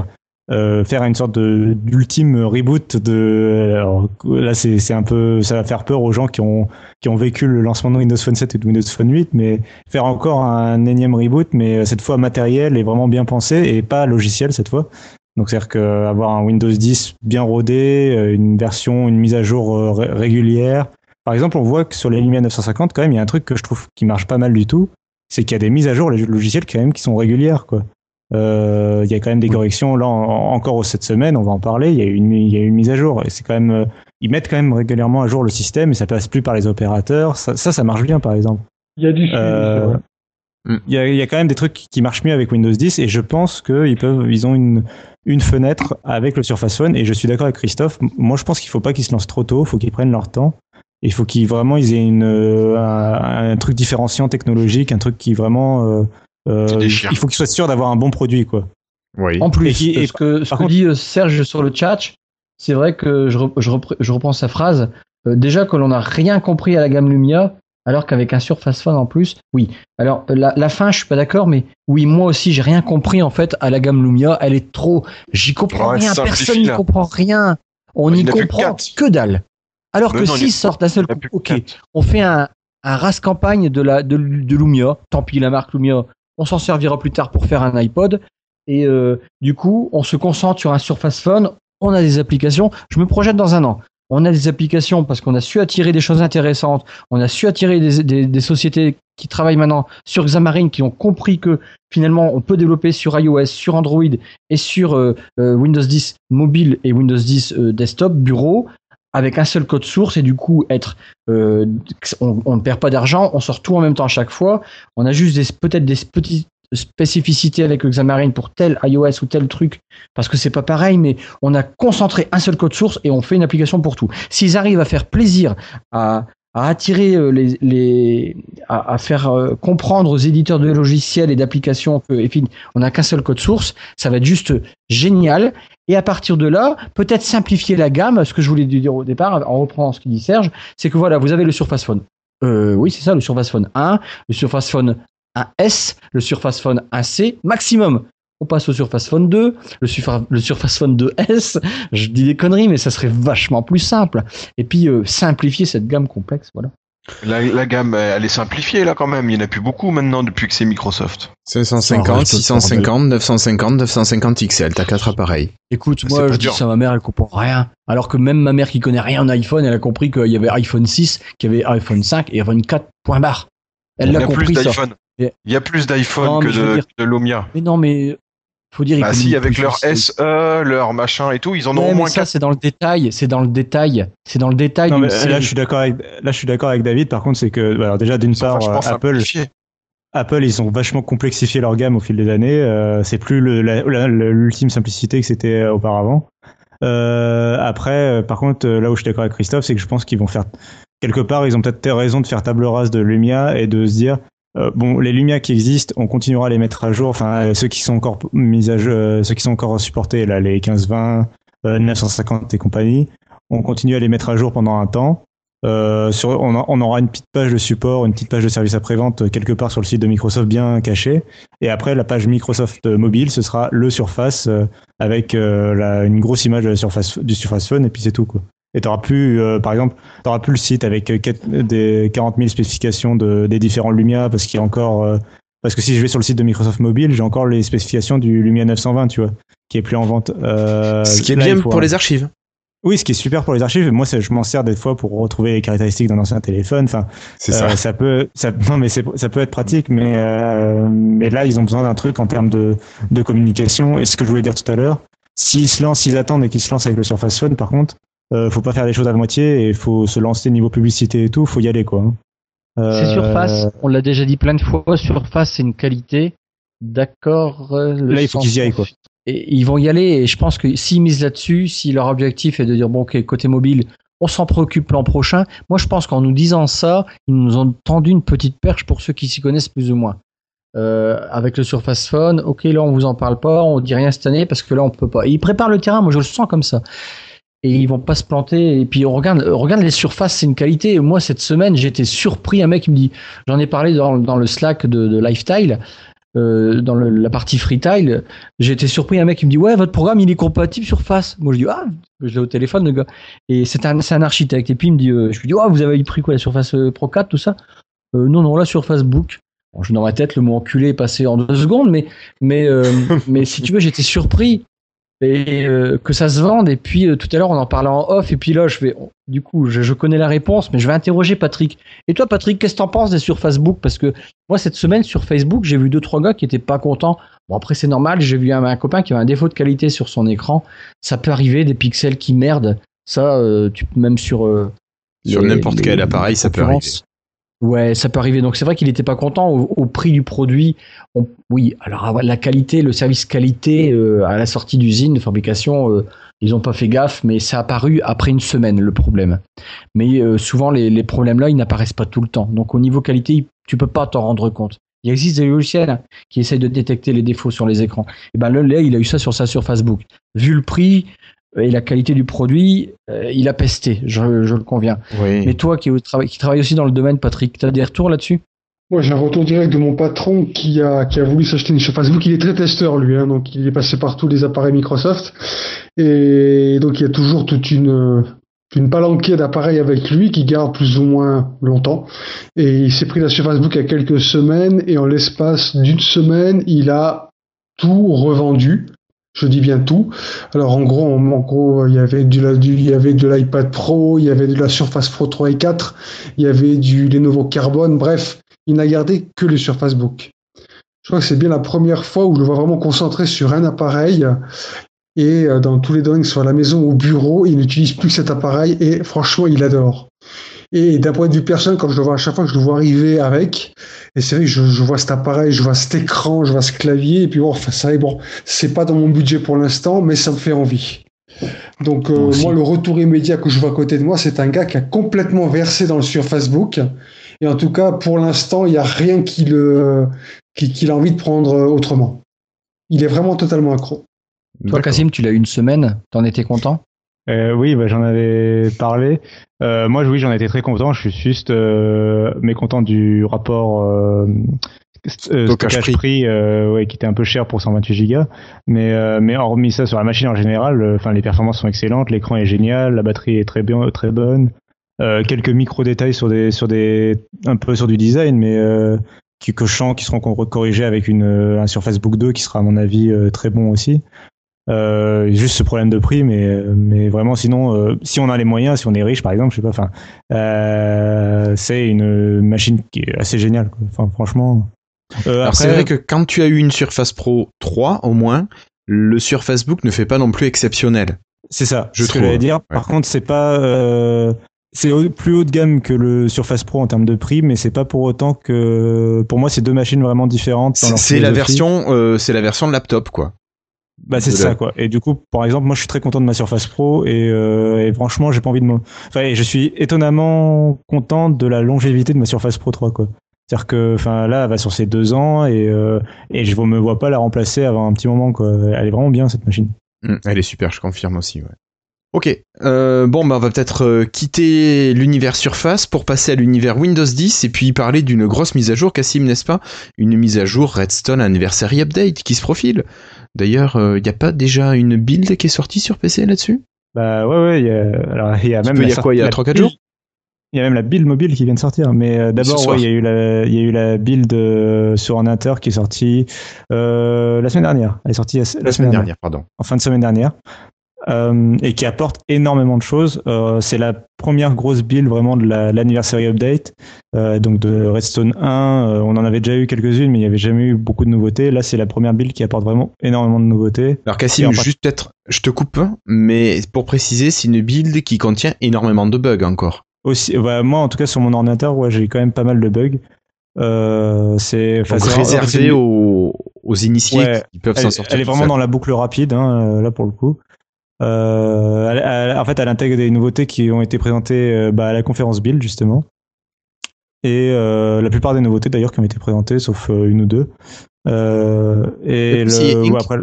euh, faire une sorte d'ultime reboot de. là, c'est un peu, ça va faire peur aux gens qui ont qui ont vécu le lancement de Windows Phone 7 et de Windows Phone 8, mais faire encore un énième reboot, mais euh, cette fois matériel et vraiment bien pensé et pas logiciel cette fois. Donc c'est-à-dire qu'avoir un Windows 10 bien rodé, euh, une version, une mise à jour euh, ré- régulière. Par exemple, on voit que sur les Lumia 950, quand même, il y a un truc que je trouve qui marche pas mal du tout, c'est qu'il y a des mises à jour les logiciels quand même qui sont régulières, quoi. Euh, il y a quand même des corrections. Là, en- encore cette semaine, on va en parler. Il y a eu une, il y a eu une mise à jour et c'est quand même, euh, ils mettent quand même régulièrement à jour le système et ça passe plus par les opérateurs. Ça, ça, ça marche bien, par exemple. Il y a du suivi, c'est vrai. Il y, a, il y a quand même des trucs qui marchent mieux avec Windows 10 et je pense qu'ils peuvent, ils ont une, une fenêtre avec le Surface Phone et je suis d'accord avec Christophe. Moi, je pense qu'il faut pas qu'ils se lancent trop tôt, il faut qu'ils prennent leur temps. Il faut qu'ils vraiment ils aient une, euh, un, un truc différenciant technologique, un truc qui vraiment, euh. Il faut qu'ils soient sûrs d'avoir un bon produit, quoi. Oui. En plus, Et qui- et ce que, ce que contre- dit euh, Serge sur le chat, c'est vrai que je, je, je reprends sa phrase. euh, déjà que l'on n'a rien compris à la gamme Lumia, alors qu'avec un Surface Phone en plus, oui. Alors euh, la, la fin, je suis pas d'accord, mais oui, moi aussi, j'ai rien compris en fait à la gamme Lumia. Elle est trop, j'y comprends Ouais, rien. Personne n'y là. comprend rien. On n'y que comprend que dalle. Alors Mais que non, s'ils sortent d'un seul coup, ok, on fait un, un race campagne de, la, de, de Lumia. Tant pis, la marque Lumia, on s'en servira plus tard pour faire un iPod. Et euh, du coup, on se concentre sur un Surface Phone. On a des applications. Je me projette dans un an. On a des applications parce qu'on a su attirer des choses intéressantes. On a su attirer des, sociétés qui travaillent maintenant sur Xamarin, qui ont compris que finalement on peut développer sur iOS, sur Android et sur euh, euh, Windows 10 mobile et Windows 10 euh, desktop bureau avec un seul code source et du coup être euh, on, ne perd pas d'argent, on sort tout en même temps à chaque fois. On a juste peut-être des petites spécificités avec Xamarin pour tel iOS ou tel truc parce que c'est pas pareil, mais on a concentré un seul code source et on fait une application pour tout. S'ils arrivent à faire plaisir à à attirer euh, les, à, faire euh, comprendre aux éditeurs de logiciels et d'applications que et on n'a qu'un seul code source, ça va être juste génial. Et à partir de là, peut-être simplifier la gamme. Ce que je voulais dire au départ, en reprenant ce que dit Serge, c'est que voilà, vous avez le Surface Phone. Euh, oui, c'est ça, le Surface Phone 1, le Surface Phone 1S, le Surface Phone 1C, maximum. On passe au Surface Phone 2, le, Surfa- le Surface Phone 2S. Je dis des conneries, mais ça serait vachement plus simple. Et puis euh, simplifier cette gamme complexe, voilà. La, la gamme, elle est simplifiée là quand même. Il n'y en a plus beaucoup maintenant depuis que c'est Microsoft. 550, Ça, 650, 950, 950 XL, t'as quatre appareils. Écoute, moi je dis ça à ma mère, elle comprend rien. Alors que même ma mère qui connaît rien en iPhone, elle a compris qu'il y avait iPhone 6, qu'il y avait iPhone 5 et iPhone 4, point barre. Elle Il y l'a a plus compris ça. d'iPhone. Et- Il y a plus d'iPhone que dire- de Lumia. Mais non, mais faut dire. ils Bah si, avec leur SE, leur machin et tout, ils en Ouais, ont au mais moins ça quatre. c'est dans le détail, c'est dans le détail, c'est dans le détail. Non, d'une mais là, je suis d'accord avec, là, je suis d'accord avec David. Par contre, c'est que, bah, alors déjà, d'une part, euh, Apple. Apple, ils ont vachement complexifié leur gamme au fil des années. Euh, c'est plus l'ultime simplicité que c'était euh, auparavant. Euh, après, par contre, là où je suis d'accord avec Christophe, c'est que je pense qu'ils vont faire quelque part, ils ont peut-être raison de faire table rase de Lumia et de se dire, euh, bon, les Lumia qui existent, on continuera à les mettre à jour. Enfin, euh, ceux qui sont encore mis à jour, euh, ceux qui sont encore supportés, là, les 1520, euh, 950 et compagnie, on continue à les mettre à jour pendant un temps. Euh, on, aura une petite page de support, une petite page de service après-vente quelque part sur le site de Microsoft bien cachée. Et après, la page Microsoft mobile, ce sera le Surface avec euh, la- une grosse image de la Surface, du Surface Phone et puis c'est tout. Quoi. Et t'auras plus, euh, par exemple, t'auras plus le site avec euh, des 40 000 spécifications de, des différents Lumia parce qu'il y a encore. euh, parce que si je vais sur le site de Microsoft Mobile, j'ai encore les spécifications du Lumia 920, tu vois, qui est plus en vente. Euh, Ce qui est bien pour les archives. oui, ce qui est super pour les archives. Moi, ça, je m'en sers des fois pour retrouver les caractéristiques d'un ancien téléphone. Enfin, C'est euh, ça. ça peut, ça, non, mais ça peut être pratique, mais euh, mais là, ils ont besoin d'un truc en termes de de communication. Et ce que je voulais dire tout à l'heure, s'ils se lancent, s'ils attendent et qu'ils se lancent avec le Surface Phone, par contre, euh, faut pas faire les choses à moitié et faut se lancer niveau publicité et tout. Faut y aller, quoi. hein. C'est Euh, Surface, on l'a déjà dit plein de fois, Surface c'est une qualité. D'accord. euh, Là, il faut qu'ils y aillent, quoi. Et ils vont y aller et je pense que s'ils misent là-dessus, si leur objectif est de dire bon ok côté mobile, on s'en préoccupe l'an prochain. Moi je pense qu'en nous disant ça, ils nous ont tendu une petite perche pour ceux qui s'y connaissent plus ou moins. Euh, avec le Surface Phone, ok là on vous en parle pas, on dit rien cette année parce que là on peut pas. Et ils préparent le terrain, moi je le sens comme ça. Et ils vont pas se planter. Et puis on regarde, euh, regarde les surfaces, c'est une qualité. Moi cette semaine j'étais surpris, un mec me dit, j'en ai parlé dans, dans le Slack de, de Lifestyle, euh, dans le- la partie Freetile, été surpris, un mec me dit ouais votre programme il est compatible Surface. Moi je dis ah je l'ai au téléphone le gars. Et c'est un un architecte et puis il me dit euh, je lui dis oh vous avez pris quoi la Surface euh, Pro 4 tout ça? Euh, Non non la Surface Book. Bon, je dans ma tête le mot enculé est passé en deux secondes mais mais euh, mais si tu veux j'étais surpris et euh, que ça se vende et puis euh, tout à l'heure on en parlait en off et puis là je fais du coup je, je connais la réponse mais je vais interroger Patrick. Et toi Patrick qu'est-ce que t'en penses des sur Facebook? Parce que moi cette semaine sur Facebook j'ai vu deux trois gars qui étaient pas contents Bon, après, c'est normal. J'ai vu un, un copain qui avait un défaut de qualité sur son écran. Ça peut arriver, des pixels qui merdent. Ça, euh, tu, même sur. Sur n'importe quel appareil, ça peut concurrences. Ouais, ça peut arriver. Donc c'est vrai qu'il n'était pas content au, prix du produit. Oui, alors la qualité, le service qualité euh, à la sortie d'usine de fabrication, euh, ils n'ont pas fait gaffe, mais ça a apparu après une semaine le problème. Mais euh, souvent les, les problèmes là, ils n'apparaissent pas tout le temps. Donc au niveau qualité, tu peux pas t'en rendre compte. Il existe des logiciels qui essayent de détecter les défauts sur les écrans. Et ben là, il a eu ça sur sa surface book. Vu le prix, et la qualité du produit, euh, il a pesté, je, je le conviens. Oui. Mais toi qui, qui travaille aussi dans le domaine, Patrick, tu as des retours là-dessus? Moi, j'ai un retour direct de mon patron qui a, qui a voulu s'acheter une surface book. Il est très testeur, lui, hein, donc il est passé par tous les appareils Microsoft. Et donc, il y a toujours toute une, une palanquée d'appareils avec lui qui garde plus ou moins longtemps. Et il s'est pris la Surface Book il y a quelques semaines et en l'espace d'une semaine, il a tout revendu. Je dis bien tout. Alors en gros, en, gros, il y avait du, du il y avait de l'iPad Pro, il y avait de la Surface Pro 3 et 4, il y avait du Lenovo Carbone. Bref, il n'a gardé que les Surface Book. Je crois que c'est bien la première fois où je le vois vraiment concentré sur un appareil et euh, dans tous les domaines, soit à la maison ou au bureau, il n'utilise plus cet appareil et franchement, il adore. Et d'un point de vue personnel, quand je le vois à chaque fois que je le vois arriver avec, et c'est vrai que je, je, vois cet appareil, je vois cet écran, je vois ce clavier, et puis bon, enfin, ça est bon, c'est pas dans mon budget pour l'instant, mais ça me fait envie. Donc euh, moi, moi, le retour immédiat que je vois à côté de moi, c'est un gars qui a complètement versé dans le Surface Book. Et en tout cas, pour l'instant, il n'y a rien qui le, qui, qu'il a envie de prendre autrement. Il est vraiment totalement accro. Toi, Cassim, tu l'as eu une semaine, t'en étais content? Euh, Oui, bah, j'en avais parlé. Euh, moi, oui, j'en étais très content. Je suis juste euh, mécontent du rapport euh, stockage prix, prix ouais, qui était un peu cher pour 128 gigas. Mais, mais hormis ça, sur la machine en général, enfin, les performances sont excellentes, l'écran est génial, la batterie est très bien, très bonne. quelques micro détails sur des, sur des, un peu sur du design, mais qui, que je sens qui seront corrigés avec une, un Surface Book 2 qui sera à mon avis très bon aussi. Euh, juste ce problème de prix, mais, mais vraiment, sinon, euh, si on a les moyens, si on est riche, par exemple, je sais pas, enfin, euh, c'est une machine qui est assez géniale. Quoi. Enfin, franchement. Alors après... c'est vrai que quand tu as eu une Surface Pro 3, au moins, le Surface Book ne fait pas non plus exceptionnel. C'est ça. Je trouve. Que dire. Ouais. Par contre, c'est pas. c'est plus haut de gamme que le Surface Pro en termes de prix, mais c'est pas pour autant que. Pour moi, c'est deux machines vraiment différentes. C'est la version, c'est la version de laptop, quoi. Bah c'est ça quoi. Et du coup, par exemple, moi je suis très content de ma Surface Pro et, euh, et franchement, j'ai pas envie de me. Enfin, je suis étonnamment content de la longévité de ma Surface Pro 3 quoi. C'est-à-dire que, enfin là, elle va sur ses deux ans et euh, et je me vois pas la remplacer avant un petit moment quoi. Elle est vraiment bien cette machine. Mmh, elle est super, je confirme aussi. Ouais. Ok, euh, bon bah on va peut-être euh, quitter l'univers Surface pour passer à l'univers Windows 10 et puis parler d'une grosse mise à jour, Cassim, n'est-ce pas? Une mise à jour Redstone Anniversary Update qui se profile. D'ailleurs, il euh, n'y a pas déjà une build qui est sortie sur PC là-dessus? Bah ouais, ouais, il y a, alors, y a même. Il y a quoi Il y a 3-4 jours? il y a même la build mobile qui vient de sortir. Mais euh, d'abord, ouais, il y a eu la, il y a eu la build euh, sur ordinateur qui est sortie euh, la semaine dernière. Elle est sortie la, la semaine, semaine dernière, dernière, pardon. En fin de semaine dernière. Euh, et qui apporte énormément de choses. Euh, c'est la première grosse build vraiment de l'anniversary update, euh, donc de Redstone 1. on en avait déjà eu quelques-unes, mais il n'y avait jamais eu beaucoup de nouveautés. Là, c'est la première build qui apporte vraiment énormément de nouveautés. Alors Cassim, juste peut-être, je te coupe, mais pour préciser, c'est une build qui contient énormément de bugs encore. Aussi, bah, moi, en tout cas, sur mon ordinateur, ouais, j'ai quand même pas mal de bugs. Euh, c'est réservé aux, aux, initiés ouais, qui peuvent s'en sortir. Elle est vraiment dans la boucle rapide, hein, là pour le coup. Euh, elle, elle, en fait, elle intègre des nouveautés qui ont été présentées euh, bah, à la conférence Build, justement. Et euh, la plupart des nouveautés, d'ailleurs, qui ont été présentées, sauf euh, une ou deux. Euh, et le, ouais, après,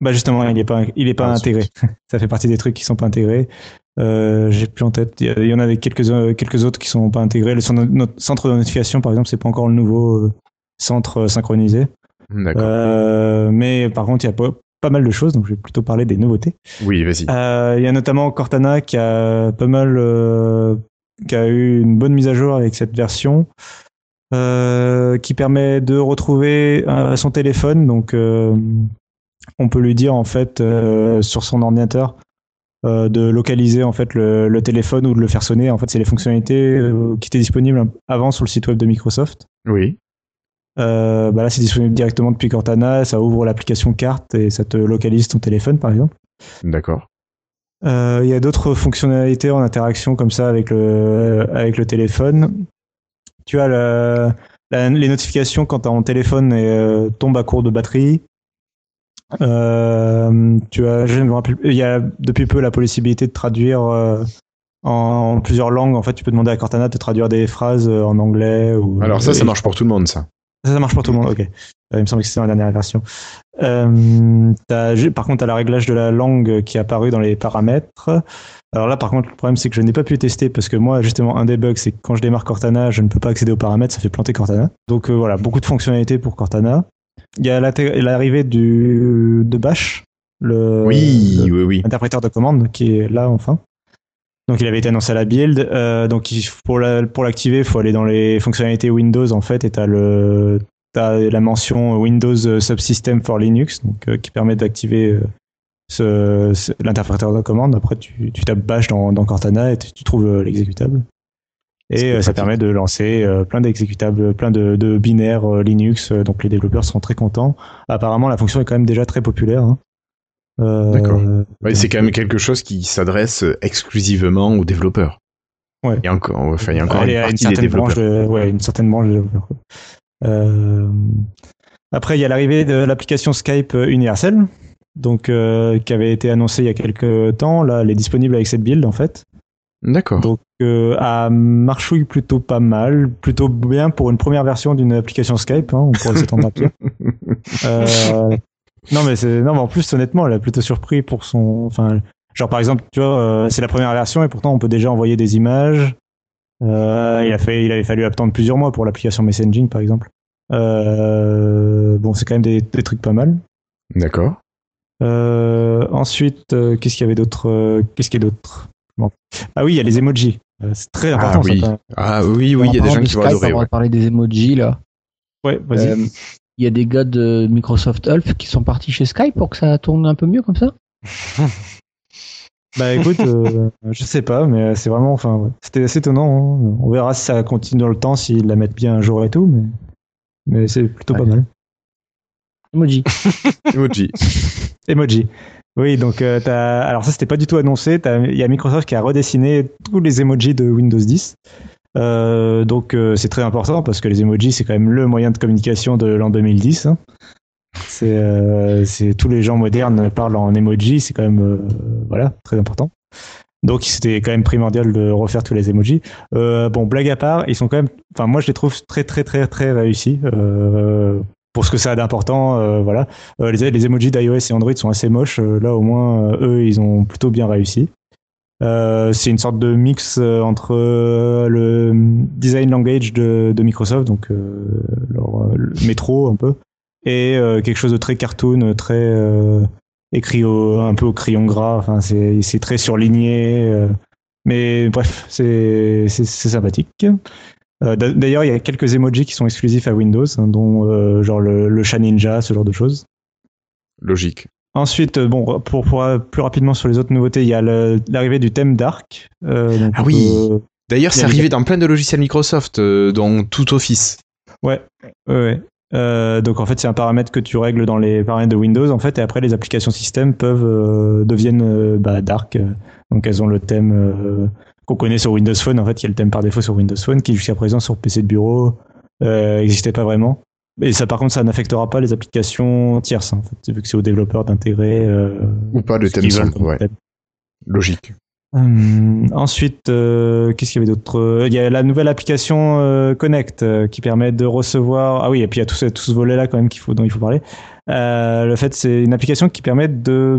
bah justement, il n'est pas, il est pas ah, intégré. Ça fait partie des trucs qui sont pas intégrés. Euh, J'ai plus en tête. Il y, en a quelques quelques autres qui sont pas intégrés. Le centre, notre centre de notification, par exemple, c'est pas encore le nouveau centre synchronisé. D'accord. mais par contre, il y a pas, mal de choses, donc je vais plutôt parler des nouveautés. Oui, vas-y. Euh, il y a notamment Cortana qui a pas mal, euh, qui a eu une bonne mise à jour avec cette version, euh, qui permet de retrouver son téléphone. Donc, on peut lui dire en fait sur son ordinateur de localiser en fait le, le, téléphone ou de le faire sonner. En fait, c'est les fonctionnalités qui étaient disponibles avant sur le site web de Microsoft. Oui. Euh, bah là, c'est disponible directement depuis Cortana. Ça ouvre l'application carte et ça te localise ton téléphone, par exemple. D'accord. Il euh, y a d'autres fonctionnalités en interaction comme ça avec le, avec le téléphone tu as la- les notifications quand ton téléphone euh, tombe à court de batterie. Tu as, je me rappelle, il y a depuis peu la possibilité de traduire en, plusieurs langues. En fait, tu peux demander à Cortana de traduire des phrases en anglais. Ou, Alors ça, ça marche pour tout le monde, ça. Ça, ça marche pour tout le monde, ok. Euh, il me semble que c'était dans la dernière version. Euh, par contre, tu as le réglage de la langue qui est apparu dans les paramètres. Alors là, par contre, le problème, c'est que je n'ai pas pu tester parce que moi, justement, un des bugs, c'est que quand je démarre Cortana, je ne peux pas accéder aux paramètres, ça fait planter Cortana. Donc euh, voilà, beaucoup de fonctionnalités pour Cortana. Il y a l'arrivée du de Bash, le, Oui, le- oui, oui. interpréteur de commande qui est là enfin. Donc il avait été annoncé à la build. Euh, donc il- pour la- pour l'activer, il faut aller dans les fonctionnalités Windows en fait et t'as le t'as la mention Windows Subsystem for Linux donc euh, qui permet d'activer euh, ce, ce- l'interpréteur de commande. Après tu, tu tapes Bash dans, dans Cortana et tu, tu trouves l'exécutable. Et ça pratique. permet de lancer plein d'exécutables, plein de, de binaires Linux. donc les développeurs sont très contents. Apparemment la fonction est quand même déjà très populaire. hein. Euh, D'accord. Ouais, c'est quand même quelque chose qui s'adresse exclusivement aux développeurs. Ouais. Il y a encore, enfin, il y a encore Aller une partie des certaine développeurs. de, ouais, une certaine branche de développeurs. Euh, après, il y a l'arrivée de l'application Skype euh, universelle, donc euh, qui avait été annoncée il y a quelques temps. Là, elle est disponible avec cette build en fait. D'accord. Donc, euh, à marchouille plutôt pas mal, plutôt bien pour une première version d'une application Skype. Hein, on pourrait s'attendre à pire. Euh, non, mais c'est non, mais en plus, honnêtement, elle a plutôt surpris pour son. Enfin, genre par exemple, tu vois, euh, c'est la première version et pourtant on peut déjà envoyer des images. Euh, il a fait, il avait fallu attendre plusieurs mois pour l'application Messaging, par exemple. Euh, bon, c'est quand même des, des trucs pas mal. D'accord. Euh, ensuite, euh, qu'est-ce qu'il y avait d'autre euh, Qu'est-ce qu'il y a d'autre? Bon. Ah oui, il y a les emojis. Euh, c'est très important. Ah ça, oui. même. Ah oui, oui, il y a des gens qui vont adorer. On ouais. va parler des emojis là. Ouais, vas-y. Il y a des gars de Microsoft Ulf qui sont partis chez Skype pour que ça tourne un peu mieux comme ça. Bah écoute, euh, je sais pas, mais c'est vraiment, enfin, ouais. c'était assez étonnant. hein. On verra si ça continue dans le temps, s'ils la mettent bien un jour et tout, mais, mais c'est plutôt pas mal. Emoji. Emoji. Emoji. Oui, donc euh, t'as- alors ça c'était pas du tout annoncé. T'as- Il y a Microsoft qui a redessiné tous les emojis de Windows 10. Euh, donc euh, c'est très important parce que les emojis c'est quand même le moyen de communication de l'an 2010. hein. Euh, c'est- tous les gens modernes parlent en emoji, c'est quand même voilà très important. Donc c'était quand même primordial de refaire tous les emojis. Bon blague à part, ils sont quand même, enfin moi je les trouve très très très très réussis. Pour ce que ça a d'important, voilà. Les, emojis d'iOS et Android sont assez moches. Là, au moins, eux, ils ont plutôt bien réussi. Euh, c'est une sorte de mix euh, entre euh, le design language de, Microsoft, donc leur le métro un peu, et quelque chose de très cartoon, très écrit un peu au crayon gras. Enfin, c'est très surligné. mais bref, c'est sympathique. D'a- D'ailleurs, il y a quelques emojis qui sont exclusifs à Windows, hein, dont genre le, le chat ninja, ce genre de choses. Logique. Ensuite, euh, bon, pour, pour euh, plus rapidement sur les autres nouveautés, il y a l'arrivée du thème Dark. euh, donc Ah oui. D'ailleurs, c'est Il y a arrivé dans plein de logiciels Microsoft, euh, dont tout Office. Ouais, ouais, ouais. Donc en fait, c'est un paramètre que tu règles dans les paramètres de Windows, en fait, et après les applications système peuvent deviennent bah, dark. donc elles ont le thème qu'on connaît sur Windows Phone, en fait, qui est le thème par défaut sur Windows Phone, qui jusqu'à présent sur PC de bureau n'existait pas vraiment. Et ça, par contre, ça n'affectera pas les applications tierces, en fait, vu que c'est aux développeurs d'intégrer. euh, Ou pas, le thème simple, ouais. Logique. Hum, ensuite, euh, qu'est-ce qu'il y avait d'autre? Euh, Il y a la nouvelle application euh, Connect euh, qui permet de recevoir. Ah oui, et puis il y a tout ce, tout ce volet-là quand même qu'il faut, dont il faut parler. Euh, le fait, c'est une application qui permet de,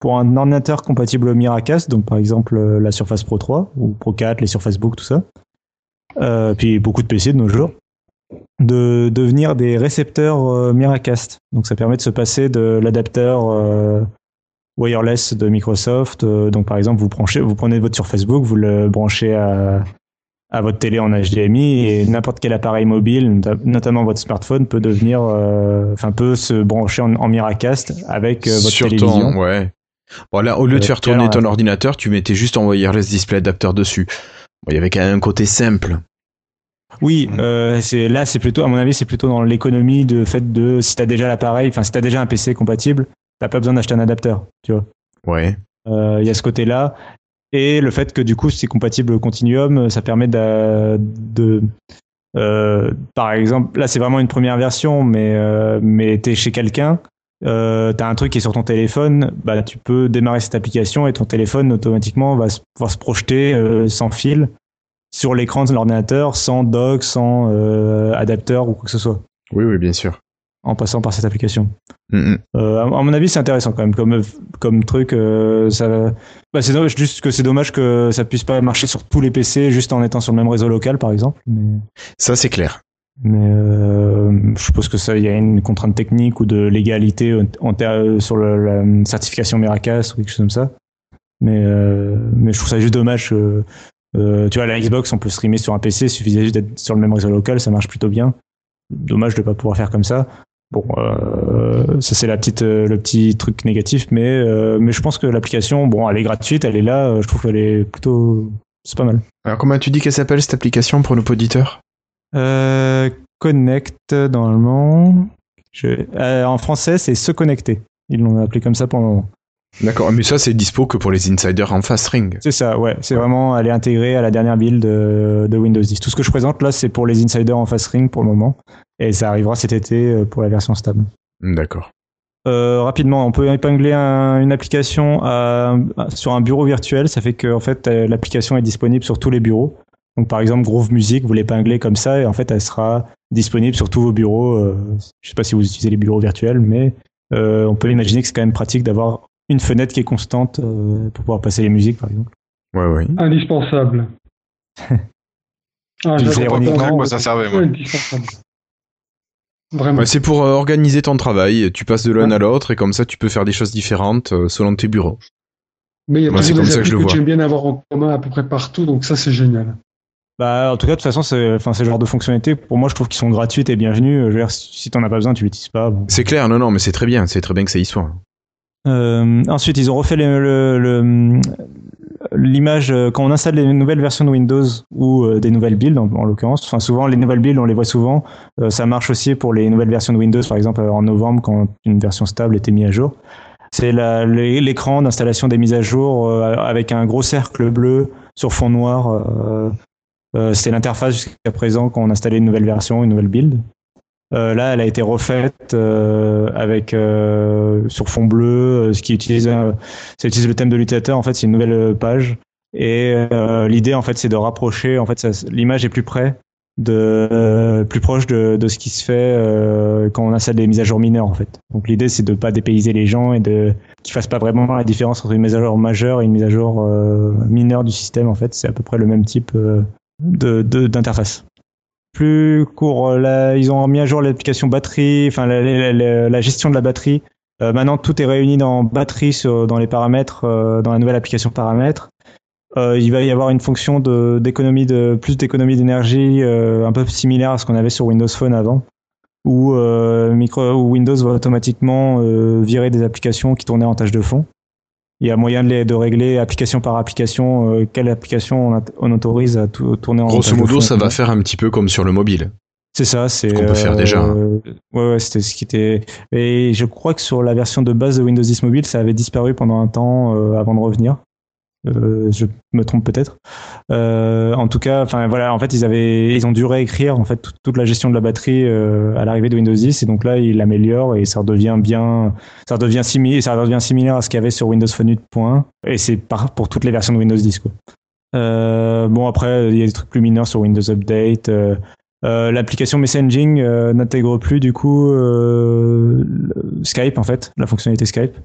pour un ordinateur compatible Miracast, donc par exemple euh, la Surface Pro 3 ou Pro 4, les Surface Book, tout ça, euh, puis beaucoup de PC de nos jours, de devenir des récepteurs euh, Miracast. Donc ça permet de se passer de l'adapteur euh, wireless de Microsoft. Euh, donc par exemple, vous, branchez, vous prenez votre sur Facebook, vous le branchez à, à votre télé en HDMI et n'importe quel appareil mobile, nota- notamment votre smartphone, peut devenir, enfin peut se brancher en, en Miracast avec votre Sur télévision. ton, ouais. Bon, là, au lieu de faire tourner ton ordinateur, tu mettais juste un wireless display adapteur dessus. Bon, il y avait quand même un côté simple. Oui, Mhm. euh, c'est là, c'est plutôt, à mon avis, c'est plutôt dans l'économie de fait de si t'as déjà l'appareil, enfin si t'as déjà un PC compatible, t'as pas besoin d'acheter un adapteur, tu vois. Ouais. Euh, Il y a ce côté-là. Et le fait que du coup, c'est compatible au Continuum, ça permet de, Euh, par exemple, là c'est vraiment une première version, mais mais t'es chez quelqu'un, euh, t'as un truc qui est sur ton téléphone, bah tu peux démarrer cette application et ton téléphone automatiquement va se, pouvoir se projeter sans fil sur l'écran de l'ordinateur, sans dock, sans euh, adapteur ou quoi que ce soit, Oui, oui, bien sûr. en passant par cette application. Mm, mm. Euh, à, à mon avis, c'est intéressant quand même comme comme truc. euh, ça, bah, c'est dommage, juste que c'est dommage que ça puisse pas marcher sur tous les PC juste en étant sur le même réseau local, par exemple. Mais, Ça, c'est clair. mais euh, je suppose que ça, il y a une contrainte technique ou de légalité en, ter- sur le- la certification Miracast ou quelque chose comme ça. Mais euh, mais je trouve ça juste dommage. Que, euh, tu vois, la Xbox, on peut streamer sur un PC, il suffisait juste d'être sur le même réseau local, ça marche plutôt bien. Dommage de pas pouvoir faire comme ça. Bon, euh, ça c'est la petite, euh, le petit truc négatif, mais euh, mais je pense que l'application, bon, elle est gratuite, elle est là, je trouve qu'elle est plutôt, c'est pas mal. Alors, comment tu dis qu'elle s'appelle cette application pour nos auditeurs? Euh, Connect normalement. Je, euh, en français, c'est se connecter. Ils l'ont appelé comme ça pour le moment. D'accord, mais ça, c'est dispo que pour les insiders en fast ring. C'est ça, ouais. C'est vraiment, elle est intégrée à la dernière build de, de Windows 10. Tout ce que je présente là, c'est pour les insiders en fast ring pour le moment. Et ça arrivera cet été euh, pour la version stable. D'accord. Euh, rapidement, on peut épingler un- une application à- sur un bureau virtuel. Ça fait que en fait, euh, l'application est disponible sur tous les bureaux. Donc, par exemple, Groove Music, vous l'épinglez comme ça, et en fait, elle sera disponible sur tous vos bureaux. Je sais pas si vous utilisez les bureaux virtuels, mais euh, on peut imaginer que c'est quand même pratique d'avoir une fenêtre qui est constante euh, pour pouvoir passer les musiques, par exemple. Ouais, ouais. Indispensable. Ah, fais pas ironiquement, vraiment, moi, ça servait, moi. Vraiment. Ouais, c'est pour euh, organiser ton travail. Tu passes de l'un à l'autre et comme ça, tu peux faire des choses différentes euh, selon tes bureaux. Mais il y a toujours comme des ça que je applis que, vois. j'aime bien avoir en commun à peu près partout, donc ça c'est génial. Bah, en tout cas, de toute façon, c'est, enfin, ces genres de fonctionnalités, pour moi, je trouve qu'ils sont gratuites et bienvenues. Je veux dire, si si t'en as pas besoin, tu l'utilises pas. bon. C'est clair, non, non, mais c'est très bien. C'est très bien que ça y soit. Euh, ensuite, ils ont refait le- le- l'image euh, quand on installe les nouvelles versions de Windows ou euh, des nouvelles builds, en, en l'occurrence. Enfin, souvent, les nouvelles builds, on les voit souvent. Euh, ça marche aussi pour les nouvelles versions de Windows, par exemple, en novembre, quand une version stable était mise à jour. C'est l'écran d'installation des mises à jour euh, avec un gros cercle bleu sur fond noir. C'était l'interface jusqu'à présent quand on installait une nouvelle version, une nouvelle build. Euh, là, elle a été refaite euh, avec euh, sur fond bleu, euh, ce qui utilise, euh, ça utilise le thème de l'utilisateur. En fait, c'est une nouvelle euh, page. Et euh, l'idée, en fait, c'est de rapprocher. En fait, l'image est plus près de euh, plus proche de, de ce qui se fait euh, quand on installe des mises à jour mineures, en fait. Donc l'idée, c'est de pas dépayser les gens et de qu'ils fassent pas vraiment la différence entre une mise à jour majeure et une mise à jour euh, mineure du système. En fait, c'est à peu près le même type euh, de- d'interface plus court. euh, Là, ils ont mis à jour l'application batterie, enfin la, la- la- la gestion de la batterie. Euh, maintenant, tout est réuni dans batterie sur- dans les paramètres, euh, dans la nouvelle application paramètres. Euh, il va y avoir une fonction d'économie de plus d'économie d'énergie, euh, un peu similaire à ce qu'on avait sur Windows Phone avant, où euh, micro, où Windows va automatiquement virer des applications qui tournaient en tâche de fond. Il y a moyen de, les, de régler application par application euh, quelle application on, on autorise à tou- tourner en Grosso modo, ça va faire un petit peu comme sur le mobile. C'est ça, c'est. qu'on peut faire déjà, hein. euh, Ouais, ouais, c'était ce qui était. Et je crois que sur la version de base de Windows 10 Mobile, ça avait disparu pendant un temps euh, avant de revenir. Euh, je me trompe peut-être. Euh, en tout cas, enfin voilà, en fait, ils avaient, ils ont dû réécrire en fait toute, la gestion de la batterie euh, à l'arrivée de Windows 10, et donc là, ils l'améliorent et ça redevient bien, ça similaire, ça similaire à ce qu'il y avait sur Windows Phone 8.1, et c'est pour toutes les versions de Windows 10 quoi. Bon après, il y a des trucs plus mineurs sur Windows Update. L'application Messaging n'intègre plus du coup Skype en fait, la fonctionnalité Skype.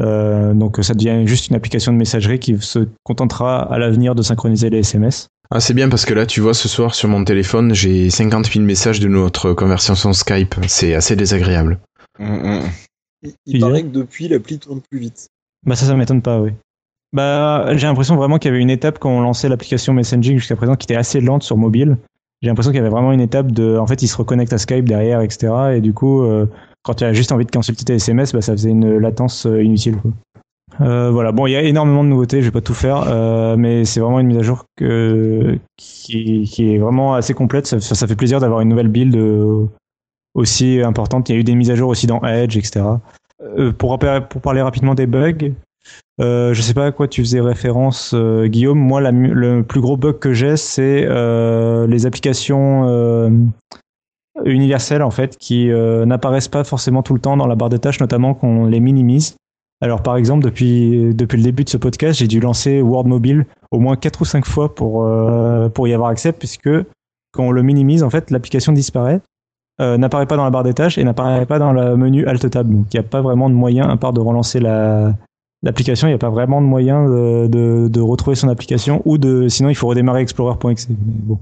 Euh, donc ça devient juste une application de messagerie qui se contentera à l'avenir de synchroniser les SMS. Ah, c'est bien parce que là, tu vois, ce soir sur mon téléphone, j'ai 50 000 messages de notre conversation Skype. C'est assez désagréable. Mm, mm. Il, Tu il paraît que depuis, l'appli tourne plus vite. Bah ça, ça m'étonne pas, oui. Bah j'ai l'impression vraiment qu'il y avait une étape quand on lançait l'application Messaging jusqu'à présent qui était assez lente sur mobile. J'ai l'impression qu'il y avait vraiment une étape de, en fait, il se reconnecte à Skype derrière, etc. Et du coup, euh, quand tu as juste envie de consulter tes SMS, bah ça faisait une latence euh, inutile. Euh, voilà. Bon, il y a énormément de nouveautés. Je vais pas tout faire, euh, mais c'est vraiment une mise à jour qui, est vraiment assez complète. Ça, fait plaisir d'avoir une nouvelle build aussi importante. Il y a eu des mises à jour aussi dans Edge, etc. Pour, parler rapidement des bugs, Euh, je sais pas à quoi tu faisais référence, Guillaume. Moi, le plus gros bug que j'ai, c'est les applications universelles en fait qui euh, n'apparaissent pas forcément tout le temps dans la barre de tâches, notamment quand on les minimise. Alors, par exemple, depuis depuis le début de ce podcast, j'ai dû lancer Word Mobile au moins quatre ou cinq fois pour euh, pour y avoir accès, puisque quand on le minimise, en fait, l'application disparaît. euh, n'apparaît pas dans la barre des tâches et n'apparaît pas dans le menu Alt Tab. Donc il n'y a pas vraiment de moyen, à part de relancer la, l'application, il n'y a pas vraiment de moyen de, de, de retrouver son application ou de sinon il faut redémarrer Explorer.exe. Mais bon.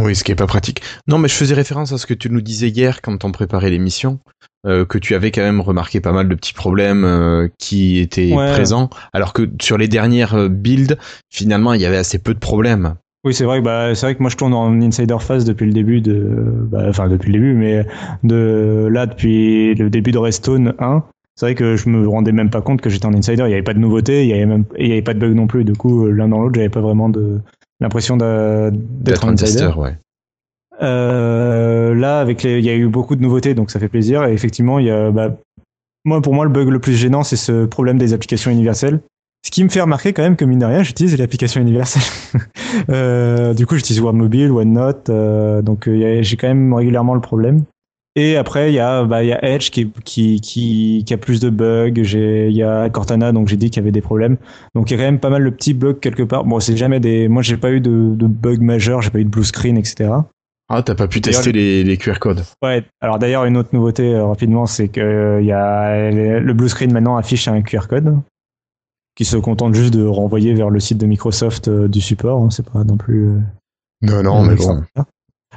Oui, ce qui est pas pratique. Non, mais je faisais référence à ce que tu nous disais hier quand on préparait l'émission, euh, que tu avais quand même remarqué pas mal de petits problèmes euh, qui étaient Ouais. présents, alors que sur les dernières euh, builds, finalement, il y avait assez peu de problèmes. Oui, c'est vrai que bah, c'est vrai que moi je tourne en insider phase depuis le début de bah, enfin depuis le début mais de là depuis le début de Redstone 1. C'est vrai que je me rendais même pas compte que j'étais en insider, il n'y avait pas de nouveauté, il y avait même il y avait pas de bug non plus. Du coup, l'un dans l'autre, j'avais pas vraiment de l'impression d'être un insider. tester, ouais. Euh, là, avec les, il y a eu beaucoup de nouveautés, donc ça fait plaisir. Et effectivement, il y a, bah, moi, pour moi, le bug le plus gênant, c'est ce problème des applications universelles. Ce qui me fait remarquer quand même que mine de rien, j'utilise l'application universelle. euh, du coup, j'utilise OneMobile, OneNote, euh, donc euh, j'ai quand même régulièrement le problème. Et après, il y a, bah, il y a Edge qui, qui, qui, qui a plus de bugs. Il y a Cortana, donc j'ai dit qu'il y avait des problèmes. Donc il y a quand même pas mal de petits bugs quelque part. Bon, c'est jamais des, moi j'ai pas eu de, de bugs majeurs, j'ai pas eu de blue screen, etc. Ah, t'as pas pu tester les, les QR codes. Ouais, alors d'ailleurs, une autre nouveauté euh, rapidement, c'est que euh, y a le blue screen maintenant affiche un QR code qui se contente juste de renvoyer vers le site de Microsoft euh, du support. hein, c'est pas non plus. euh, Non, non, mais bon.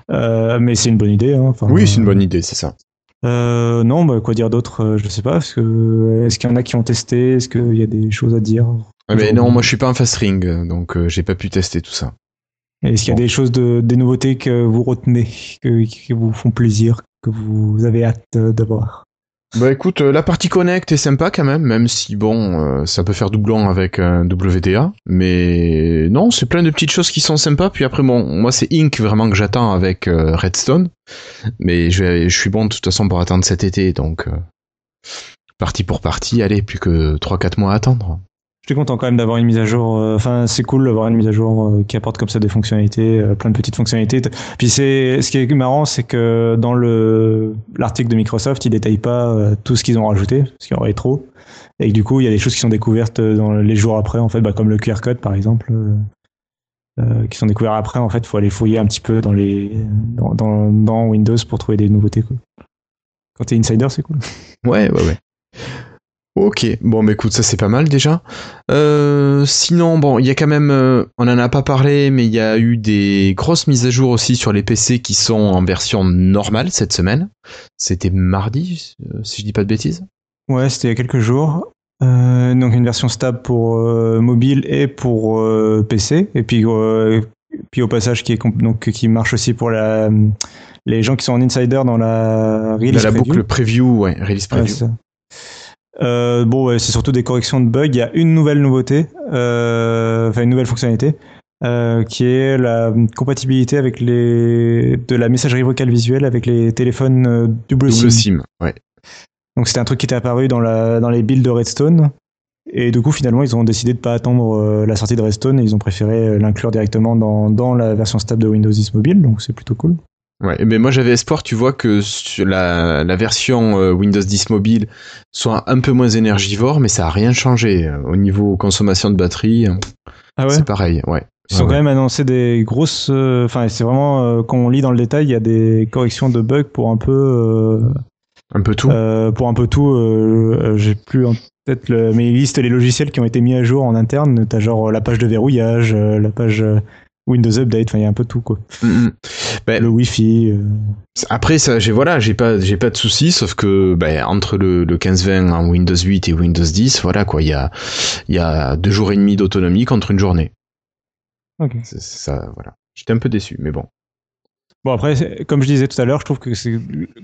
Mais c'est une bonne idée. hein, enfin, Oui, c'est une bonne idée, c'est ça. Euh, non, bah, quoi dire d'autre euh, Je sais pas. Est-ce que est-ce qu'il y en a qui ont testé Est-ce qu'il y a des choses à dire Ah, mais non, moi je suis pas un fast ring, euh, donc euh, j'ai pas pu tester tout ça. Est-ce qu'il y a Bon. des choses de des nouveautés que vous retenez, que, qui vous font plaisir, que vous avez hâte euh, d'avoir Bah écoute, euh, la partie connect est sympa quand même, même si bon, euh, ça peut faire doublon avec un WDA, mais non, c'est plein de petites choses qui sont sympas. Puis après, bon, moi c'est Ink vraiment que j'attends avec euh, Redstone, mais je, vais- je suis bon de toute façon pour attendre cet été, donc euh, partie pour partie, allez, plus que 3-4 mois à attendre. Suis content quand même d'avoir une mise à jour. euh, Enfin, c'est cool d'avoir une mise à jour euh, qui apporte comme ça des fonctionnalités, euh, plein de petites fonctionnalités. Puis c'est ce qui est marrant, c'est que dans le l'article de Microsoft, ils détaillent pas tout ce qu'ils ont rajouté, parce qu'il y aurait trop. Et du coup, il y a des choses qui sont découvertes dans les jours après, en fait, bah, comme le QR code par exemple, qui sont découverts après. En fait, faut aller fouiller un petit peu dans les dans, dans Windows pour trouver des nouveautés. Quoi. Quand t'es insider, c'est cool. Ouais, ouais, ouais. Ok, bon, mais écoute, ça c'est pas mal déjà. Euh, sinon, bon, il y a quand même, euh, on en a pas parlé, mais il y a eu des grosses mises à jour aussi sur les PC qui sont en version normale cette semaine. C'était mardi, euh, si je dis pas de bêtises. Ouais, c'était il y a quelques jours. Euh, donc une version stable pour mobile et pour PC. Et puis, puis au passage qui est donc qui marche aussi pour la les gens qui sont en insider dans la release Dans la preview. boucle preview, ouais, release preview. Euh, bon, ouais, c'est surtout des corrections de bugs. Il y a une nouvelle nouveauté, euh, enfin une nouvelle fonctionnalité, euh, qui est la compatibilité avec les de la messagerie vocale visuelle avec les téléphones euh, double, Double SIM. SIM, ouais. Donc c'était un truc qui était apparu dans, la, dans les builds de Redstone. Et du coup, finalement, ils ont décidé de pas attendre euh, la sortie de Redstone et ils ont préféré euh, l'inclure directement dans, dans la version stable de Windows 10 Mobile. Donc c'est plutôt cool. Ouais, mais moi j'avais espoir, tu vois, que la, la version euh, Windows 10 mobile soit un peu moins énergivore, mais ça a rien changé. Euh, Au niveau consommation de batterie, euh, Ah c'est pareil, ouais. Ils ont Ouais, quand ouais. même annoncé des grosses. euh, Enfin, c'est vraiment quand on lit dans le détail, il y a des corrections de bugs pour un peu, euh, Un peu tout. euh, pour un peu tout. euh, J'ai plus en tête le, mais ils listent les logiciels qui ont été mis à jour en interne. T'as genre la page de verrouillage, la page Windows Update. Il y a un peu tout quoi. Mm, mm. Ben, Le Wi-Fi. euh, Après ça, j'ai voilà, j'ai pas, j'ai pas de soucis, sauf que ben, entre le, le 15-20 en Windows 8 et Windows 10, voilà quoi, il y a, il y a deux jours et demi d'autonomie contre une journée. Ok. C'est ça, voilà. J'étais un peu déçu, mais bon. Bon après, comme je disais tout à l'heure, je trouve que c'est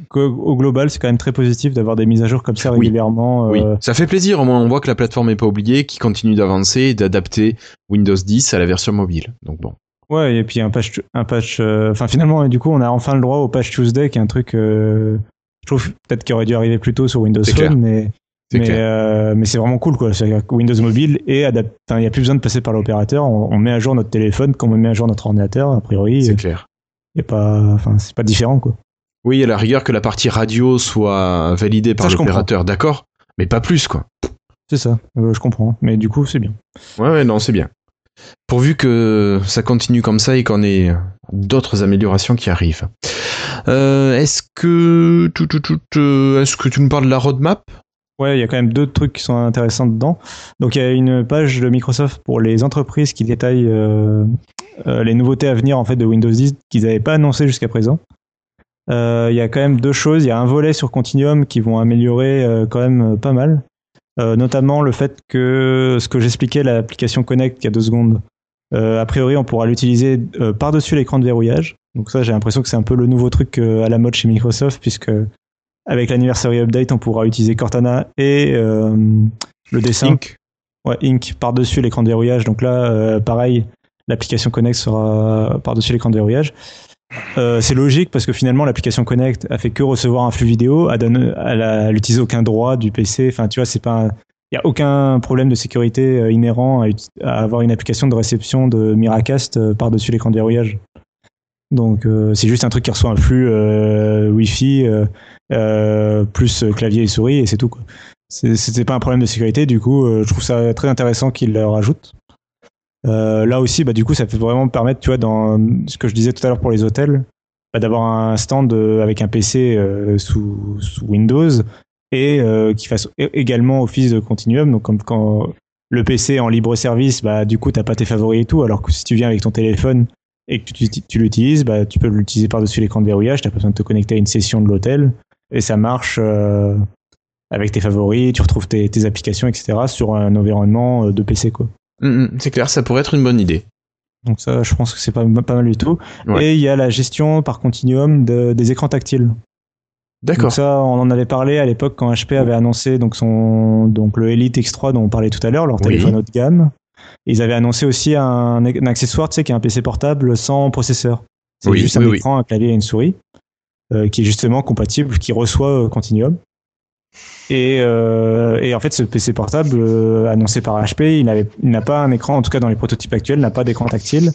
qu'au au global, c'est quand même très positif d'avoir des mises à jour comme ça Oui. régulièrement. Oui, euh, ça fait plaisir. Au moins, on voit que la plateforme est pas oubliée, qui continue d'avancer et d'adapter Windows 10 à la version mobile. Donc bon. Ouais, et puis un patch, un patch. euh, Enfin, finalement, et du coup, on a enfin le droit au patch Tuesday, qui est un truc. euh, je trouve peut-être qu'il aurait dû arriver plus tôt sur Windows Phone, clair. mais Mais, euh, mais c'est vraiment cool, quoi. C'est-à-dire que Windows Mobile et il n'y a plus besoin de passer par l'opérateur. On, on met à jour notre téléphone comme on met à jour notre ordinateur. A priori, C'est clair. a pas, enfin, c'est pas différent, quoi. Oui, à la rigueur que la partie radio soit validée par l'opérateur, d'accord, mais pas plus quoi. C'est ça. Euh, je comprends. Mais du coup, c'est bien. Ouais, ouais, non, c'est bien. Pourvu que ça continue comme ça et qu'on ait d'autres améliorations qui arrivent. Euh, euh, est-ce que tu nous parles de la roadmap? Ouais, il y a quand même deux trucs qui sont intéressants dedans. Donc il y a une page de Microsoft pour les entreprises qui détaille euh, les nouveautés à venir en fait de Windows 10 qu'ils n'avaient pas annoncé jusqu'à présent. Il y a quand même deux choses. Il y a un volet sur Continuum qui vont améliorer quand même pas mal. Euh, notamment le fait que ce que j'expliquais, l'application Connect il y a deux secondes, euh, a priori on pourra l'utiliser euh, par-dessus l'écran de verrouillage. Donc ça j'ai l'impression que c'est un peu le nouveau truc à la mode chez Microsoft puisque avec l'anniversary update, on pourra utiliser Cortana et le dessin. Inc. Ouais, Ink par-dessus l'écran de verrouillage. Donc là, pareil, l'application Connect sera par-dessus l'écran de verrouillage. Euh, c'est logique parce que finalement, l'application Connect a fait que recevoir un flux vidéo, elle donne- aucun droit du PC. Enfin, c'est pas, il y a aucun problème de sécurité euh, inhérent à, avoir une application de réception de Miracast euh, par-dessus l'écran de verrouillage. Donc, c'est juste un truc qui reçoit un flux Wi-Fi plus clavier et souris et c'est tout. C'était pas un problème de sécurité, du coup, je trouve ça très intéressant qu'ils le rajoutent. Euh, là aussi, bah, du coup, ça peut vraiment permettre, tu vois, dans ce que je disais tout à l'heure pour les hôtels, bah, d'avoir un stand euh, avec un PC euh, sous, Windows et qui fasse également office de continuum. Donc, quand le PC en libre service, bah, du coup, t'as pas tes favoris et tout, alors que si tu viens avec ton téléphone et que tu, l'utilises, bah, tu peux l'utiliser par-dessus l'écran de verrouillage, t'as pas besoin de te connecter à une session de l'hôtel et ça marche avec tes favoris, tu retrouves tes, tes applications, etc. sur un environnement de PC, quoi. Hum, hum, c'est clair, ça pourrait être une bonne idée. Donc ça, je pense que c'est pas, pas mal du tout. Ouais. Et il y a la gestion par continuum de- des écrans tactiles. D'accord. Ça, on en avait parlé à l'époque quand HP avait annoncé donc son donc le Elite X3 dont on parlait tout à l'heure, leur Oui. téléphone haut de gamme. Ils avaient annoncé aussi un, un accessoire, tu sais, qui est un PC portable sans processeur. C'est Oui, juste oui, un écran, un clavier et une souris, euh, qui est justement compatible, qui reçoit euh, Continuum. Et, euh, et en fait, ce PC portable euh, annoncé par HP, il n'a pas un écran, en tout cas dans les prototypes actuels, n'a pas d'écran tactile.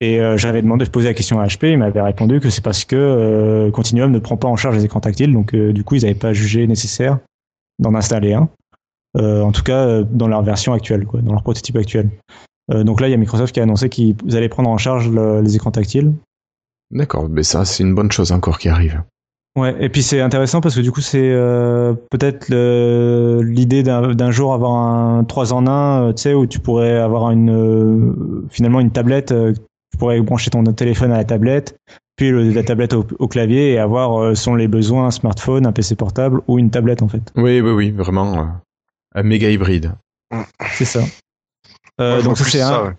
Et euh, j'avais demandé de poser la question à HP, il m'avait répondu que c'est parce que euh, Continuum ne prend pas en charge les écrans tactiles, donc euh, du coup ils n'avaient pas jugé nécessaire d'en installer un. Euh, en tout cas dans leur version actuelle, quoi, dans leur prototype actuel. Donc là il y a Microsoft qui a annoncé qu'ils allaient prendre en charge le- les écrans tactiles. D'accord, mais ça, c'est une bonne chose encore qui arrive. Ouais, et puis c'est intéressant parce que du coup c'est euh, peut-être l'idée d'un d'un jour avoir un 3 en 1, tu sais, où tu pourrais avoir une euh, finalement une tablette, euh, tu pourrais brancher ton téléphone à la tablette, puis le- la tablette au, au clavier et avoir euh, selon les besoins un smartphone, un PC portable ou une tablette en fait. Oui, oui, oui, vraiment euh, un méga hybride. C'est ça. Euh, Moi, donc c'est un. ça, ouais.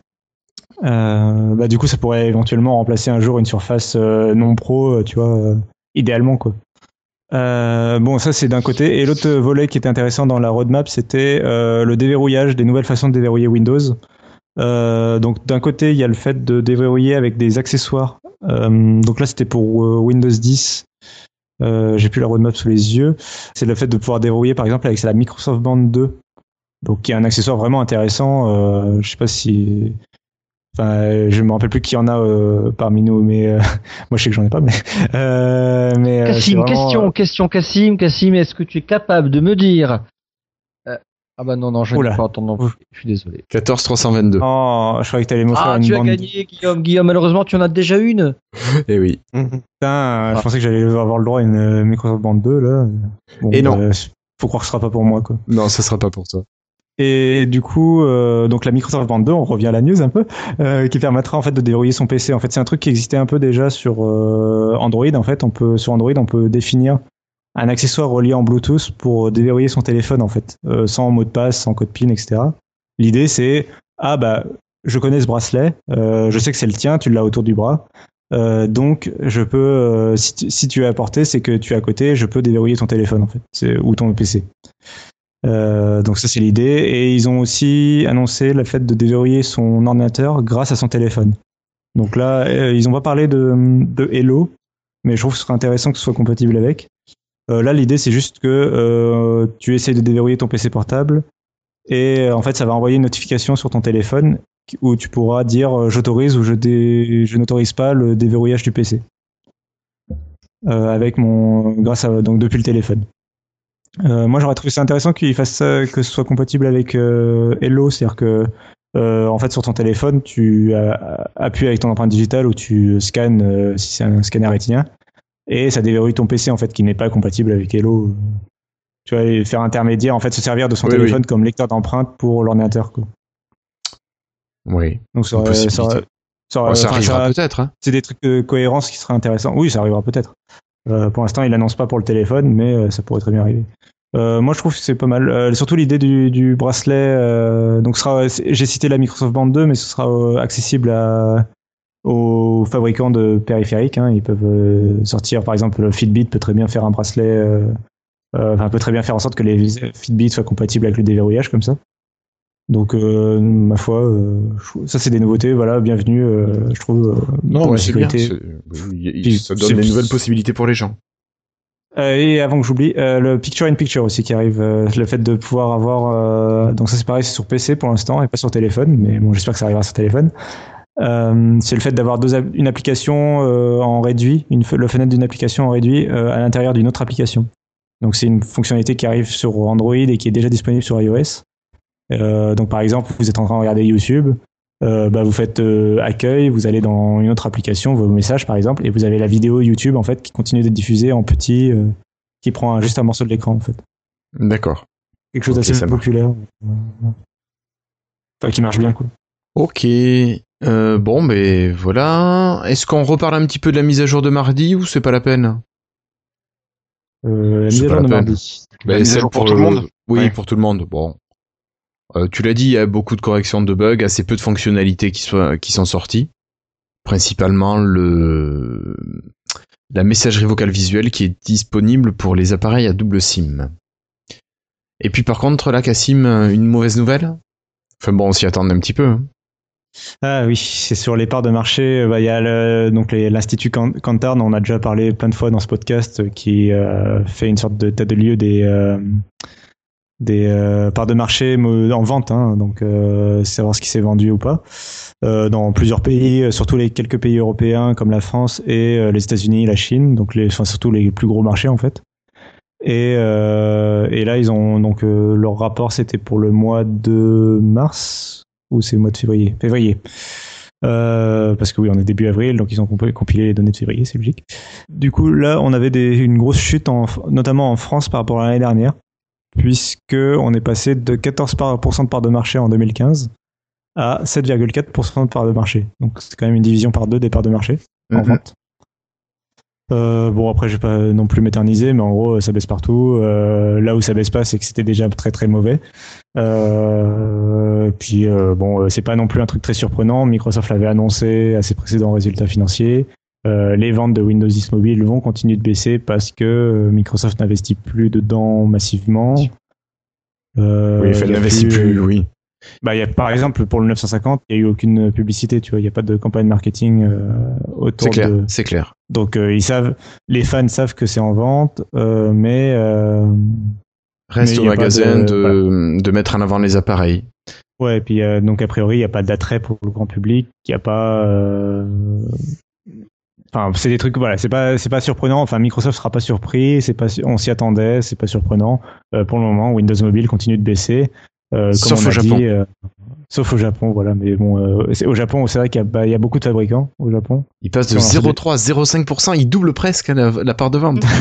Euh, bah, du coup, ça pourrait éventuellement remplacer un jour une surface euh, non pro, euh, tu vois, euh, idéalement quoi. Euh, bon, ça c'est d'un côté. Et l'autre volet qui était intéressant dans la roadmap, c'était euh, le déverrouillage, des nouvelles façons de déverrouiller Windows. Euh, donc d'un côté, il y a le fait de déverrouiller avec des accessoires. Euh, donc là, c'était pour Windows 10. Euh, J'ai plus la roadmap sous les yeux. C'est le fait de pouvoir déverrouiller, par exemple, avec la Microsoft Band 2. Donc qui est un accessoire vraiment intéressant. Je sais pas si Enfin, euh, je me rappelle plus qui en a euh, parmi nous, mais euh, moi je sais que j'en ai pas. Mais, euh, vraiment, question, question, Cassim, Cassim, est-ce que tu es capable de me dire Euh, Ah bah non, non, je n'ai pas entendu. non plus. Je suis désolé. 14 322. Oh, je croyais que t'allais me faire Ah, une tu as gagné, Guillaume. Guillaume, malheureusement, tu en as déjà une. Eh oui. Putain, je pensais que j'allais avoir le droit à une Microsoft Band 2 là. Bon, Et non. euh, faut croire que ce sera pas pour moi quoi. Non, ça sera pas pour toi. Et du coup, euh, donc la Microsoft Band 2, on revient à la news un peu, euh, qui permettra en fait de déverrouiller son PC. En fait, c'est un truc qui existait un peu déjà sur euh, Android. En fait, on peut sur Android, on peut définir un accessoire relié en Bluetooth pour déverrouiller son téléphone en fait, sans mot de passe, sans code PIN, etc. L'idée c'est ah bah je connais ce bracelet, je sais que c'est le tien, tu l'as autour du bras. Donc, je peux, si, tu, si tu es à portée, c'est que tu es à côté, je peux déverrouiller ton téléphone en fait, ou ton PC. Euh, donc ça c'est l'idée. Et ils ont aussi annoncé le fait de déverrouiller son ordinateur grâce à son téléphone. Donc là, euh, ils n'ont pas parlé de, Hello, mais je trouve que ce serait intéressant que ce soit compatible avec. Euh, là, l'idée, c'est juste que tu essayes de déverrouiller ton PC portable et en fait, ça va envoyer une notification sur ton téléphone où tu pourras dire j'autorise ou je, je n'autorise pas le déverrouillage du PC. avec mon grâce à donc depuis le téléphone. Moi j'aurais trouvé ça intéressant qu'il fasse ça, que ce soit compatible avec Hello, c'est-à-dire que en fait sur ton téléphone tu appuies avec ton empreinte digitale ou tu scannes si c'est un scanner rétinien et ça déverrouille ton PC en fait qui n'est pas compatible avec Hello. Tu vas faire intermédiaire, en fait, se servir de son téléphone comme lecteur d'empreintes pour l'ordinateur. Oui. Donc ça, ça, ça, arrivera peut-être. Hein. C'est des trucs de cohérence qui seraient intéressants. Oui, ça arrivera peut-être. Euh, pour l'instant, il n'annonce pas pour le téléphone, mais euh, ça pourrait très bien arriver. Euh, moi, je trouve que c'est pas mal. surtout l'idée du, du, bracelet. donc, j'ai cité la Microsoft Band 2, mais ce sera accessible à, aux fabricants de périphériques. Hein. Ils peuvent euh, sortir, par exemple, Fitbit peut très bien faire un bracelet, euh, euh, enfin, peut très bien faire en sorte que les Fitbit soient compatibles avec le déverrouillage comme ça. Donc, ma foi, ça c'est des nouveautés, voilà, bienvenue, je trouve. non, mais c'est bien. ça donne des nouvelles possibilités pour les gens. et avant que j'oublie, le Picture in Picture aussi qui arrive, le fait de pouvoir avoir, donc ça c'est pareil, c'est sur PC pour l'instant et pas sur téléphone, mais bon, j'espère que ça arrivera sur téléphone. Euh, c'est le fait d'avoir une application euh, en réduit, une, le fenêtre d'une application en réduit euh, à l'intérieur d'une autre application. Donc c'est une fonctionnalité qui arrive sur Android et qui est déjà disponible sur iOS. Donc par exemple, vous êtes en train de regarder YouTube, bah, vous faites accueil, vous allez dans une autre application, vos messages par exemple, et vous avez la vidéo YouTube en fait qui continue d'être diffusée en petit, qui prend juste un morceau de l'écran en fait. D'accord. Quelque chose d'assez populaire. Enfin, qui marche bien quoi. Ok. Euh, bon, ben voilà. Est-ce qu'on reparle un petit peu de la mise à jour de mardi ou c'est pas la peine? Euh, La mise à jour de mardi. Ben, c'est pour, tout le monde? Oui, pour tout le monde. Bon. Euh, tu l'as dit, il y a beaucoup de corrections de bugs, assez peu de fonctionnalités qui, qui sont sorties. Principalement le la messagerie vocale visuelle qui est disponible pour les appareils à double SIM. Et puis par contre, là, Cassim, une mauvaise nouvelle? Enfin bon, on s'y attendait un petit peu. Hein. Ah oui, c'est sur les parts de marché. Euh, bah, il y a donc l'Institut Kantar, dont on a déjà parlé plein de fois dans ce podcast, euh, qui fait une sorte de tas de lieu des, des parts de marché en vente, hein, donc savoir ce qui s'est vendu ou pas. dans plusieurs pays, surtout les quelques pays européens comme la France et les États-Unis, la Chine, donc les, enfin, surtout les plus gros marchés en fait. Et, et là, ils ont donc leur rapport, c'était pour le mois de mars, ou c'est le mois de février? Février. Euh, parce que oui, on est début avril, donc ils ont compilé les données de février, c'est logique. Du coup, là, on avait des, une grosse chute, en, notamment en France par rapport à l'année dernière, puisque on est passé de 14% de part de marché en 2015 à 7,4% de part de marché. Donc c'est quand même une division par deux des parts de marché en mhm. vente. Euh, bon après je vais pas non plus m'éterniser mais en gros ça baisse partout euh, là où ça baisse pas c'est que c'était déjà très très mauvais euh, puis euh, bon c'est pas non plus un truc très surprenant Microsoft l'avait annoncé à ses précédents résultats financiers les ventes de Windows 10 Mobile vont continuer de baisser parce que Microsoft n'investit plus dedans massivement oui, il n'investit plus oui bah, y a, par exemple, pour le 950, il n'y a eu aucune publicité, tu vois, il n'y a pas de campagne marketing euh, autour clair, de. C'est clair. Donc, euh, ils savent, les fans savent que c'est en vente, euh, mais. Euh, Reste au magasin de, de, mettre en avant les appareils. Ouais, et puis, donc, a priori, il n'y a pas d'attrait pour le grand public, il n'y a pas. Enfin, c'est des trucs, voilà, c'est pas, c'est pas surprenant. Enfin, Microsoft sera pas surpris, c'est pas, on s'y attendait, c'est pas surprenant. pour le moment, Windows Mobile continue de baisser. Euh, sauf au Japon. Euh, sauf au Japon, voilà. Mais bon, euh, au Japon, c'est vrai qu'il y, a beaucoup de fabricants au Japon. Il passe de 0,3 à 0,5%, il double presque la, part de vente.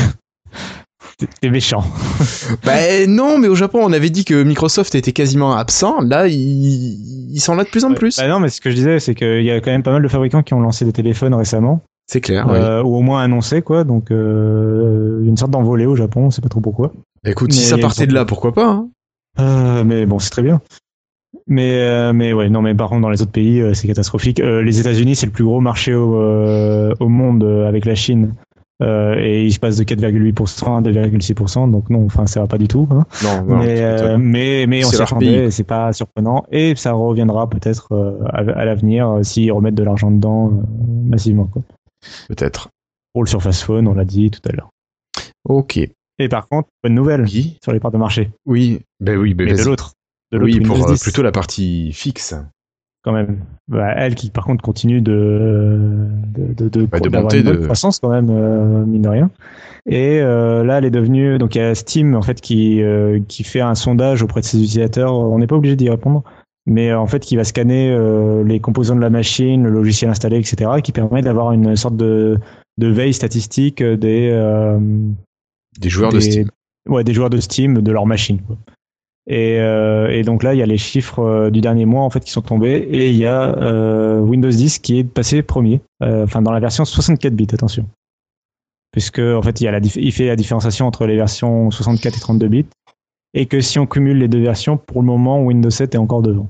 C'est méchant. bah non, mais au Japon, on avait dit que Microsoft était quasiment absent. Là, ils, sont là de plus en plus. Bah non, mais ce que je disais, c'est qu'il y a quand même pas mal de fabricants qui ont lancé des téléphones récemment. C'est clair. Ou au moins annoncé, quoi. Donc, une sorte d'envolée au Japon, on sait pas trop pourquoi. Écoute, si ça partait de là, pourquoi pas hein euh, mais bon, c'est très bien. Mais euh, mais ouais, non, mais par contre dans les autres pays, euh, c'est catastrophique. les États-Unis, c'est le plus gros marché au, au monde avec la Chine. et il se passe de 4,8% à 2,6%, donc non, enfin ça va pas du tout. Hein. Non, non, mais, mais, mais on s'y attendait, c'est pas surprenant, et ça reviendra peut-être à, à l'avenir s'ils remettent de l'argent dedans massivement. Peut-être. Pour le Surface Phone, on l'a dit tout à l'heure. Ok. Et par contre, bonne nouvelle Oui. sur les parts de marché. Oui. Ben oui, ben Mais de l'autre. De l'autre Oui, pour euh, 10, plutôt la partie fixe. quand même. Bah, elle qui par contre continue de de de, de, Bah, de monter, une bonne de- croissance quand même euh, mine de rien. Et euh, là, elle est devenue donc il y a Steam en fait qui euh, qui fait un sondage auprès de ses utilisateurs. On n'est pas obligé d'y répondre, mais euh, en fait qui va scanner euh, les composants de la machine, le logiciel installé, etc. qui permet d'avoir une sorte de de veille statistique des euh, Des joueurs de Steam. Ouais, des joueurs de Steam de leur machine. quoi. Et, euh, et donc là, il y a les chiffres euh, du dernier mois en fait qui sont tombés et il y a euh, Windows 10 qui est passé premier, euh, enfin dans la version 64 bits, attention, puisque en fait il y a la il fait la différenciation entre les versions 64 et 32 bits et que si on cumule les deux versions, pour le moment Windows 7 est encore devant.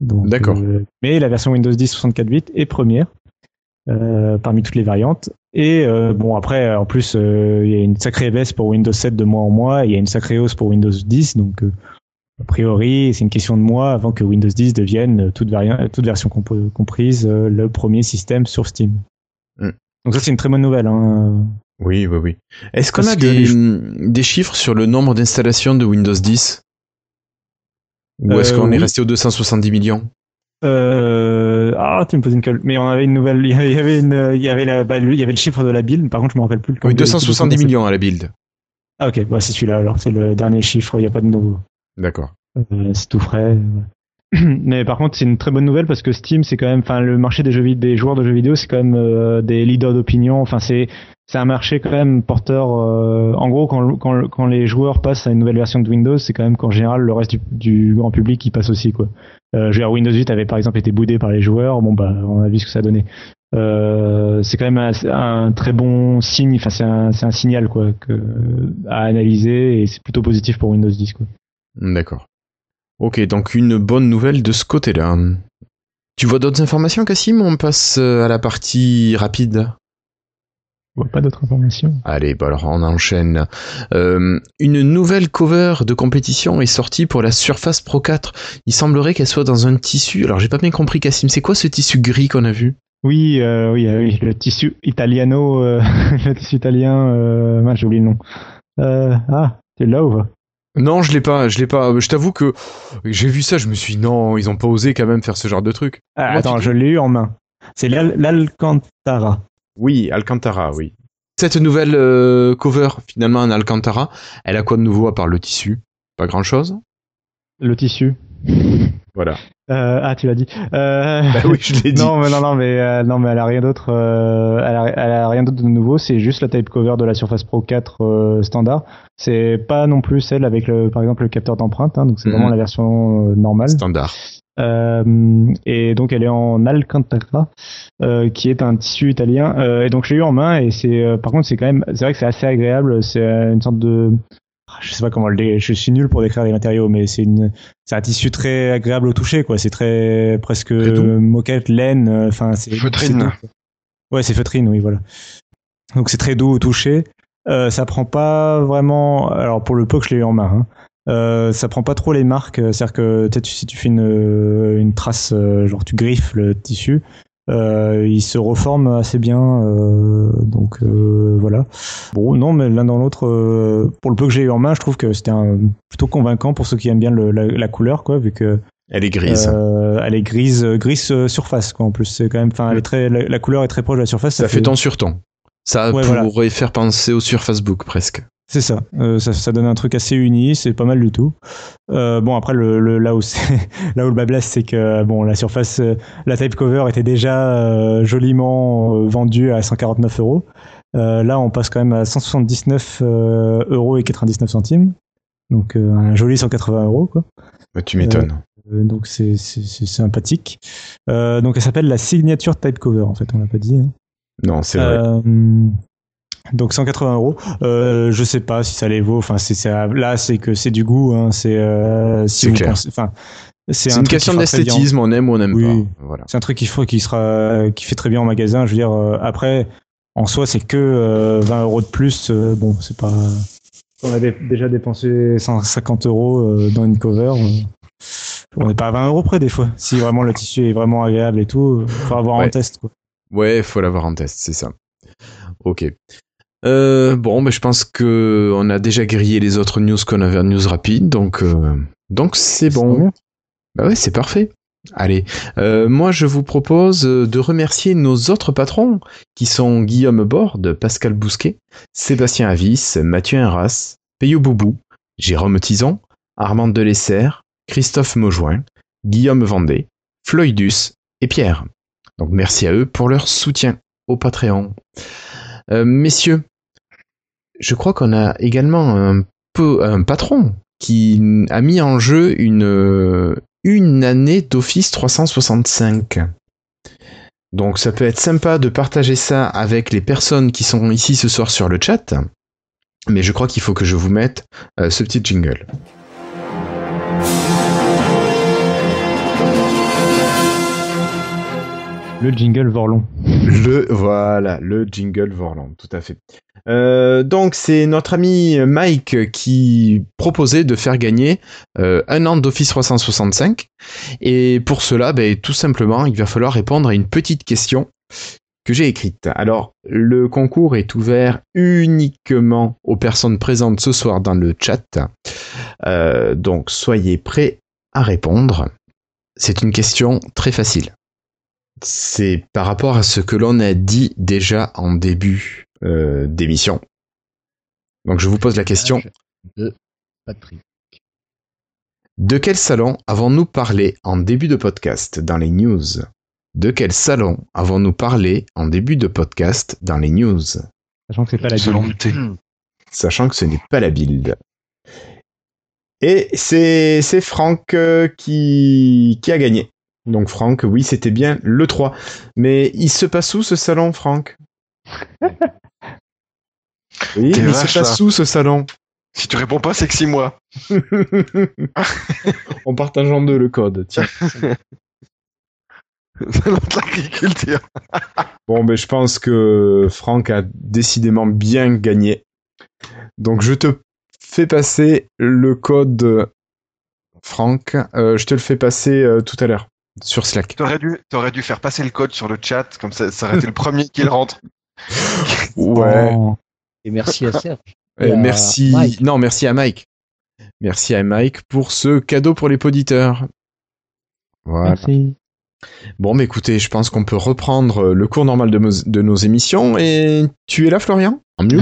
D'accord. euh, mais la version Windows 10 64 bits est première euh, parmi toutes les variantes. Et euh, bon, après, en plus, il y a une sacrée baisse pour Windows 7 de mois en mois, et il y a une sacrée hausse pour Windows 10. Donc, a priori, c'est une question de mois avant que Windows 10 devienne, toute, version comprise, le premier système sur Steam. Mm. Donc ça, c'est une très bonne nouvelle. Hein. Oui, oui, oui. Est-ce qu'on a des, les- des chiffres sur le nombre d'installations de Windows 10 Ou est-ce Euh, qu'on est resté aux 270 millions? Euh, ah, tu me poses une colle. Mais on avait une nouvelle. Il y avait, il y avait, une, il y avait, la, bah, il y avait le chiffre de la build. Par contre, je me rappelle plus. le Oui, compte de- 270 millions à la build. Ah ok, bah, c'est celui-là. Alors, c'est le dernier chiffre. Il n'y a pas de nouveau. D'accord. Euh, c'est tout frais. Mais par contre, c'est une très bonne nouvelle parce que Steam, c'est quand même, enfin, le marché des jeux vidéo, des joueurs de jeux vidéo, c'est quand même euh, des leaders d'opinion. Enfin, c'est c'est un marché quand même porteur. euh, en gros, quand, quand, quand les joueurs passent à une nouvelle version de Windows, c'est quand même qu'en général, le reste du, du grand public y passe aussi, quoi. Euh, je veux dire, Windows 8 avait par exemple été boudé par les joueurs. Bon, bah, on a vu ce que ça donnait. Euh, c'est quand même un, un très bon signe. Enfin, c'est un, un signal, quoi, que, à analyser et c'est plutôt positif pour Windows 10, quoi. D'accord. Ok, donc une bonne nouvelle de ce côté-là. Tu vois d'autres informations, Cassim? On passe euh, à la partie rapide. Je vois pas d'autres informations. Allez, bah alors on enchaîne. Euh, une nouvelle cover de compétition est sortie pour la Surface Pro 4. Il semblerait qu'elle soit dans un tissu. Alors j'ai pas bien compris, Cassim. C'est quoi ce tissu gris qu'on a vu? Oui, euh, oui, oui, le tissu italiano, euh, le tissu italien, j'ai oublié le nom. Ah, c'est pas Non, je l'ai pas. Je l'ai pas. Je t'avoue que j'ai vu ça. Je me suis dit, non, ils ont pas osé quand même faire ce genre de truc. ah, Attends, tu je l'ai eu en main. C'est l'Al- l'Alcantara. Oui, Alcantara, oui. Cette nouvelle euh, cover, finalement, en Alcantara, elle a quoi de nouveau à part le tissu? Pas grand-chose? Le tissu. Voilà. Euh, ah, tu l'as dit. Euh, Bah oui, je l'ai dit. non, mais non, non, mais euh, non, mais elle a rien d'autre. elle, a, elle a rien d'autre de nouveau. C'est juste la type cover de la Surface Pro 4 euh, standard. C'est pas non plus celle avec le, par exemple, le capteur d'empreinte. hein, donc c'est Mhm. vraiment la version normale. Standard. Et donc elle est en Alcantara, qui est un tissu italien. Et donc je l'ai eu en main et c'est, par contre c'est quand même, c'est vrai que c'est assez agréable. C'est une sorte de, je sais pas comment le, dé- je suis nul pour décrire les matériaux, mais c'est une, c'est un tissu très agréable au toucher quoi. C'est très presque moquette, laine. euh, Enfin c'est Feutrine. c'est. Ouais, c'est feutrine, oui voilà. Donc c'est très doux au toucher. Euh, ça prend pas vraiment. Alors pour le peu que je l'ai eu en main. Hein, euh, ça prend pas trop les marques, euh, c'est-à-dire que peut-être si tu fais une, une trace, genre tu griffes le tissu, euh, il se reforme assez bien, euh, donc euh, voilà. Bon, non, mais l'un dans l'autre, euh, pour le peu que j'ai eu en main, je trouve que c'était plutôt convaincant pour ceux qui aiment bien le- la, la couleur, quoi, vu que Elle est grise. euh, elle est grise, grise euh, surface, quoi. En plus, c'est quand même, enfin, elle est très, la, la couleur est très proche de la surface. ça, fait ton sur ton. Ça Ouais, voilà. pourrait faire penser au Surface Book presque. C'est ça. Euh, ça. Ça donne un truc assez uni, c'est pas mal du tout. Euh, bon après le, le- là où c'est là où le bas blesse, c'est que bon la surface, euh, la type cover était déjà euh, joliment euh, vendue à 149 euros. Euh, Là on passe quand même à 179 euh, euros et 99 centimes. Donc euh, un joli 180 euros quoi. Bah, tu m'étonnes. Euh, donc c'est sympathique. Euh, donc elle s'appelle la signature type cover en fait on l'a pas dit. hein. Non, c'est vrai. Euh, donc 180 euros. Euh, je sais pas si ça les vaut. Enfin, c'est là, c'est que c'est du goût. Hein. C'est euh, si C'est Enfin, c'est un une question d'esthétisme, on aime ou on n'aime Oui. pas. Voilà. C'est un truc qui, sera qui fait très bien en magasin. Je veux dire, euh, après, en soi, c'est que euh, 20 euros de plus. euh, bon, c'est pas. On a dé- déjà dépensé 150 euros dans une cover. on n'est pas à 20 euros près des fois. Si vraiment le tissu est vraiment agréable et tout, il faut avoir Ouais. en test. Quoi. Ouais, faut l'avoir en test, c'est ça. Ok. Euh, bon, mais je pense que on a déjà grillé les autres news qu'on avait en news rapide, donc euh, donc c'est bon. Bah ouais, c'est parfait. Allez, euh, moi je vous propose de remercier nos autres patrons qui sont Guillaume Borde, Pascal Bousquet, Sébastien Avis, Mathieu Inras, Payot Boubou, Jérôme Tison, Armand Delesser, Christophe Maujoin, Guillaume Vendée, Floydus et Pierre. Merci à eux pour leur soutien au Patreon. Euh, messieurs, je crois qu'on a également un, patron qui a mis en jeu une, une année d'Office 365. Donc ça peut être sympa de partager ça avec les personnes qui sont ici ce soir sur le chat. Mais je crois qu'il faut que je vous mette euh, ce petit jingle. Le jingle Vorlon. Le voilà, le jingle Vorlon, tout à fait. Euh, donc c'est notre ami Mike qui proposait de faire gagner euh, un an d'Office 365 et pour cela, ben, tout simplement, il va falloir répondre à une petite question que j'ai écrite. Alors le concours est ouvert uniquement aux personnes présentes ce soir dans le chat, euh, donc soyez prêts à répondre. C'est une question très facile c'est par rapport à ce que l'on a dit déjà en début euh, d'émission. Donc je vous pose la question. De Patrick. De quel salon avons-nous parlé en début de podcast dans les news? De quel salon avons-nous parlé en début de podcast dans les news? Sachant que c'est pas la Salon build. de thé. Sachant que ce n'est pas la build. Et c'est c'est Franck euh, qui, qui a gagné. Donc Franck, oui, c'était bien le 3. Mais il se passe où ce salon, Franck? Oui, il vache, se passe où ce salon? Si tu réponds pas, c'est que 6 mois. On partage en deux le code. Tiens. Salon de l'agriculture. Bon, ben je pense que Franck a décidément bien gagné. Donc je te fais passer le code Franck. Euh, je te le fais passer euh, tout à l'heure sur Slack. T'aurais dû, t'aurais dû faire passer le code sur le chat, comme ça, ça aurait été le premier qui le rentre. Ouais. Et merci à Serge. Euh, Et à merci. Mike. Non, merci à Mike. Merci à Mike pour ce cadeau pour les poditeurs. Voilà. Merci. Bon, mais écoutez, je pense qu'on peut reprendre le cours normal de, nos- de nos émissions. Et tu es là, Florian? En mute,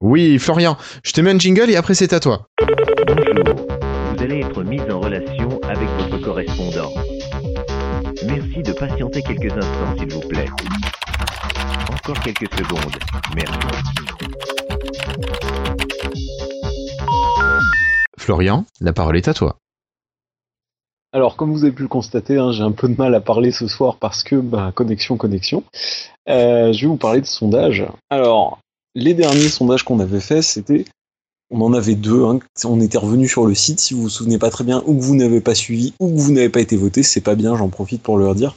Oui, Ah, Florian. Je te mets un jingle et après c'est à toi. Bonjour, vous allez être mis en relation correspondant. Merci de patienter quelques instants, s'il vous plaît. Encore quelques secondes. Merci. Florian, la parole est à toi. Alors, comme vous avez pu le constater, hein, j'ai un peu de mal à parler ce soir parce que, bah, connexion, connexion. Euh, je vais vous parler de sondages. Alors, les derniers sondages qu'on avait faits, c'était, on en avait deux. hein. On était revenu sur le site, si vous vous souvenez pas très bien, ou que vous n'avez pas suivi, ou que vous n'avez pas été voté, c'est pas bien, j'en profite pour le redire.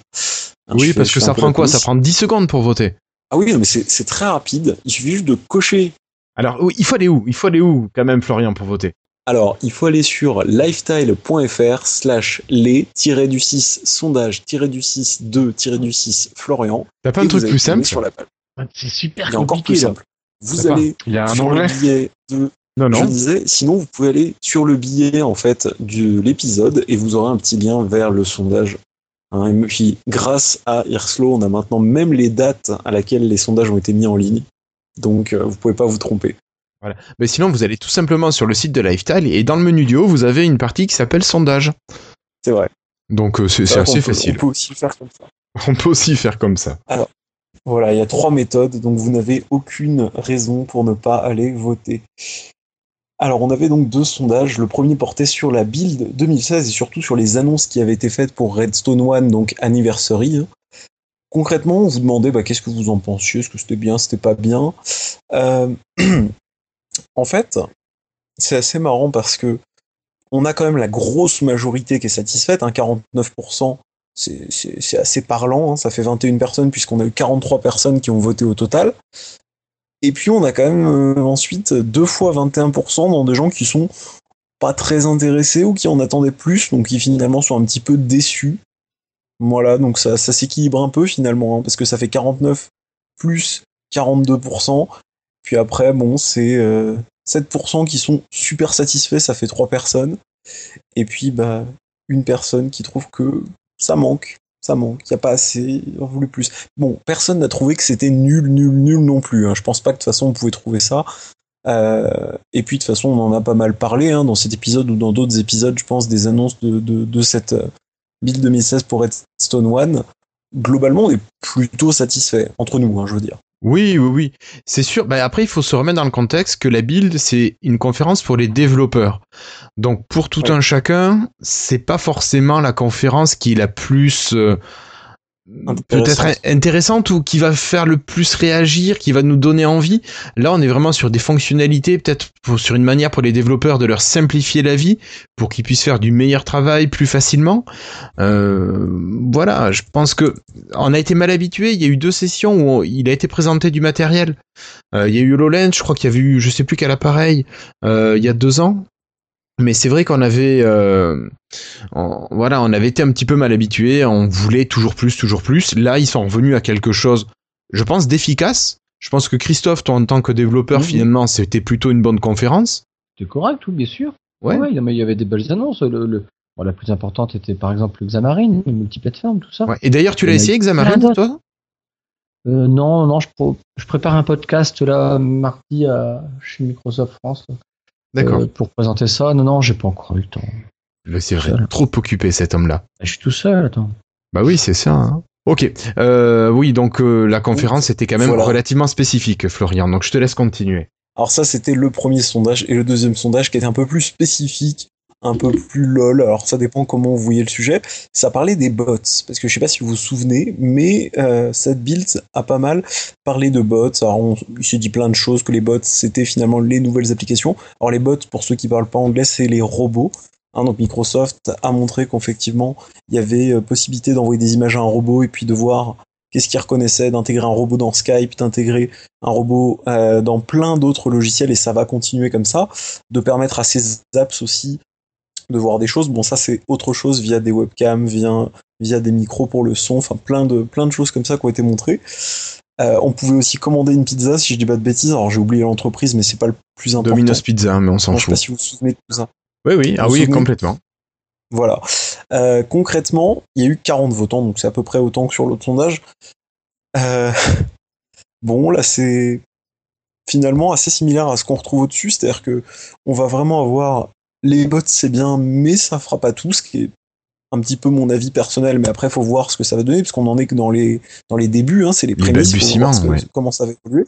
Hein, oui, fais- parce que ça prend quoi? Ça prend 10 secondes pour voter. Ah oui, mais c'est très rapide. Il suffit juste de cocher Alors, oui, il faut aller où? Il faut aller où, quand même, Florian, pour voter? Alors, il faut aller sur lifestyle.fr slash les-du-6 sondage-du-6 2-du-6 Florian. T'as pas un truc plus simple? sur la page. C'est super a encore plus compliqué simple. Vous allez Il y a un sur onglet. le billet de... Non, Je disais, sinon vous pouvez aller sur le billet en fait de l'épisode et vous aurez un petit lien vers le sondage. Hein, et puis, grâce à Irslo, on a maintenant même les dates à laquelle les sondages ont été mis en ligne. Donc, euh, vous pouvez pas vous tromper. Mais sinon, vous allez tout simplement sur le site de Lifestyle et dans le menu du haut, vous avez une partie qui s'appelle sondage. C'est vrai. Donc, euh, c'est on assez peut- facile. On peut aussi faire comme ça. On peut aussi faire comme ça. Voilà, il y a trois méthodes, donc vous n'avez aucune raison pour ne pas aller voter. Alors, on avait donc deux sondages. Le premier portait sur la build 2016 et surtout sur les annonces qui avaient été faites pour Redstone One, donc Anniversary. Concrètement, on vous demandait bah, qu'est-ce que vous en pensiez, est-ce que c'était bien, c'était pas bien? Euh, en fait, c'est assez marrant parce que on a quand même la grosse majorité qui est satisfaite, hein, 49%, c'est- c'est c'est assez parlant, hein, ça fait 21 personnes puisqu'on a eu 43 personnes qui ont voté au total. Et puis on a quand même euh, ensuite deux fois 21% dans des gens qui sont pas très intéressés ou qui en attendaient plus, donc qui finalement sont un petit peu déçus. Voilà, donc ça, ça s'équilibre un peu finalement, hein, parce que ça fait 49 plus 42%. Puis après, bon, c'est euh, 7% qui sont super satisfaits, ça fait 3 personnes. Et puis, bah, une personne qui trouve que ça manque. Ça manque, il n'y a pas assez, on voulu plus. Bon, personne n'a trouvé que c'était nul, nul, nul non plus. Hein. Je pense pas que de toute façon on pouvait trouver ça. Euh, et puis de toute façon, on en a pas mal parlé hein, dans cet épisode ou dans d'autres épisodes, je pense, des annonces de, de, de cette euh, build 2016 pour Redstone One. Globalement, on est plutôt satisfait entre nous, hein, je veux dire. Oui, oui, oui. C'est sûr. Bah, après, il faut se remettre dans le contexte que la build, c'est une conférence pour les développeurs. Donc, pour tout Ouais. un chacun, c'est pas forcément la conférence qui est la plus euh, peut-être Intéressant. in- intéressante ou qui va faire le plus réagir, qui va nous donner envie. Là, on est vraiment sur des fonctionnalités, peut-être sur une manière pour les développeurs de leur simplifier la vie, pour qu'ils puissent faire du meilleur travail plus facilement. Euh, voilà, je pense que on a été mal habitué. Il y a eu deux sessions où on- il a été présenté du matériel. Euh, il y a eu HoloLens, je crois qu'il y avait eu, je sais plus quel appareil, euh, il y a deux ans. Mais c'est vrai qu'on avait, euh, on- voilà, on avait été un petit peu mal habitué. On voulait toujours plus, toujours plus. Là, ils sont revenus à quelque chose, je pense, d'efficace. Je pense que Christophe, toi, en tant que développeur, finalement, c'était plutôt une bonne conférence. C'était correct, tout, bien sûr. Ouais. Ouais, mais il y avait des belles annonces. Le, le- bon, la plus importante était par exemple le Xamarin, le multiplateforme, tout ça. Ouais. Et d'ailleurs, tu l'as essayé, Xamarin, toi? Euh, non, non, je, pro- je prépare un podcast là mardi à, chez Microsoft France D'accord. euh, pour présenter ça. Non, non, j'ai pas encore eu le temps. C'est vrai, seul. trop occupé cet homme-là. Je suis tout seul, attends. Bah oui, c'est ça. hein. Ok. Euh, oui, donc euh, la conférence était quand même Voilà. relativement spécifique, Florian. Donc je te laisse continuer. Alors ça, c'était le premier sondage. Et le deuxième sondage qui était un peu plus spécifique, un peu plus lol. Alors ça dépend comment vous voyez le sujet. Ça parlait des bots. Parce que je sais pas si vous vous souvenez, mais euh, cette build a pas mal parlé de bots. Alors on, s'est dit plein de choses, que les bots, c'était finalement les nouvelles applications. Alors les bots, pour ceux qui parlent pas anglais, c'est les robots. Hein, donc Microsoft a montré qu'effectivement, il y avait euh, possibilité d'envoyer des images à un robot et puis de voir qu'est-ce qu'il reconnaissait, d'intégrer un robot dans Skype, d'intégrer un robot euh, dans plein d'autres logiciels et ça va continuer comme ça, de permettre à ces apps aussi de voir des choses. Bon, ça c'est autre chose via des webcams, via, via des micros pour le son, enfin plein de, plein de choses comme ça qui ont été montrées. Euh, on pouvait aussi commander une pizza, si je dis pas de bêtises. Alors j'ai oublié l'entreprise, mais c'est pas le plus important. Domino's Pizza, mais on s'en Je sais pas fout. si vous vous souvenez de tout ça. Oui, oui, ah oui, complètement. Voilà. Euh, concrètement, il y a eu 40 votants, donc c'est à peu près autant que sur l'autre sondage. Euh, bon, là, c'est finalement assez similaire à ce qu'on retrouve au-dessus, c'est-à-dire que on va vraiment avoir les bots, c'est bien, mais ça fera pas tout, ce qui est un petit peu mon avis personnel, mais après, faut voir ce que ça va donner, parce qu'on en est que dans les, dans les débuts, hein, c'est les Les prémices, faut balbutiements, voir ce que- ouais. comment ça va évoluer.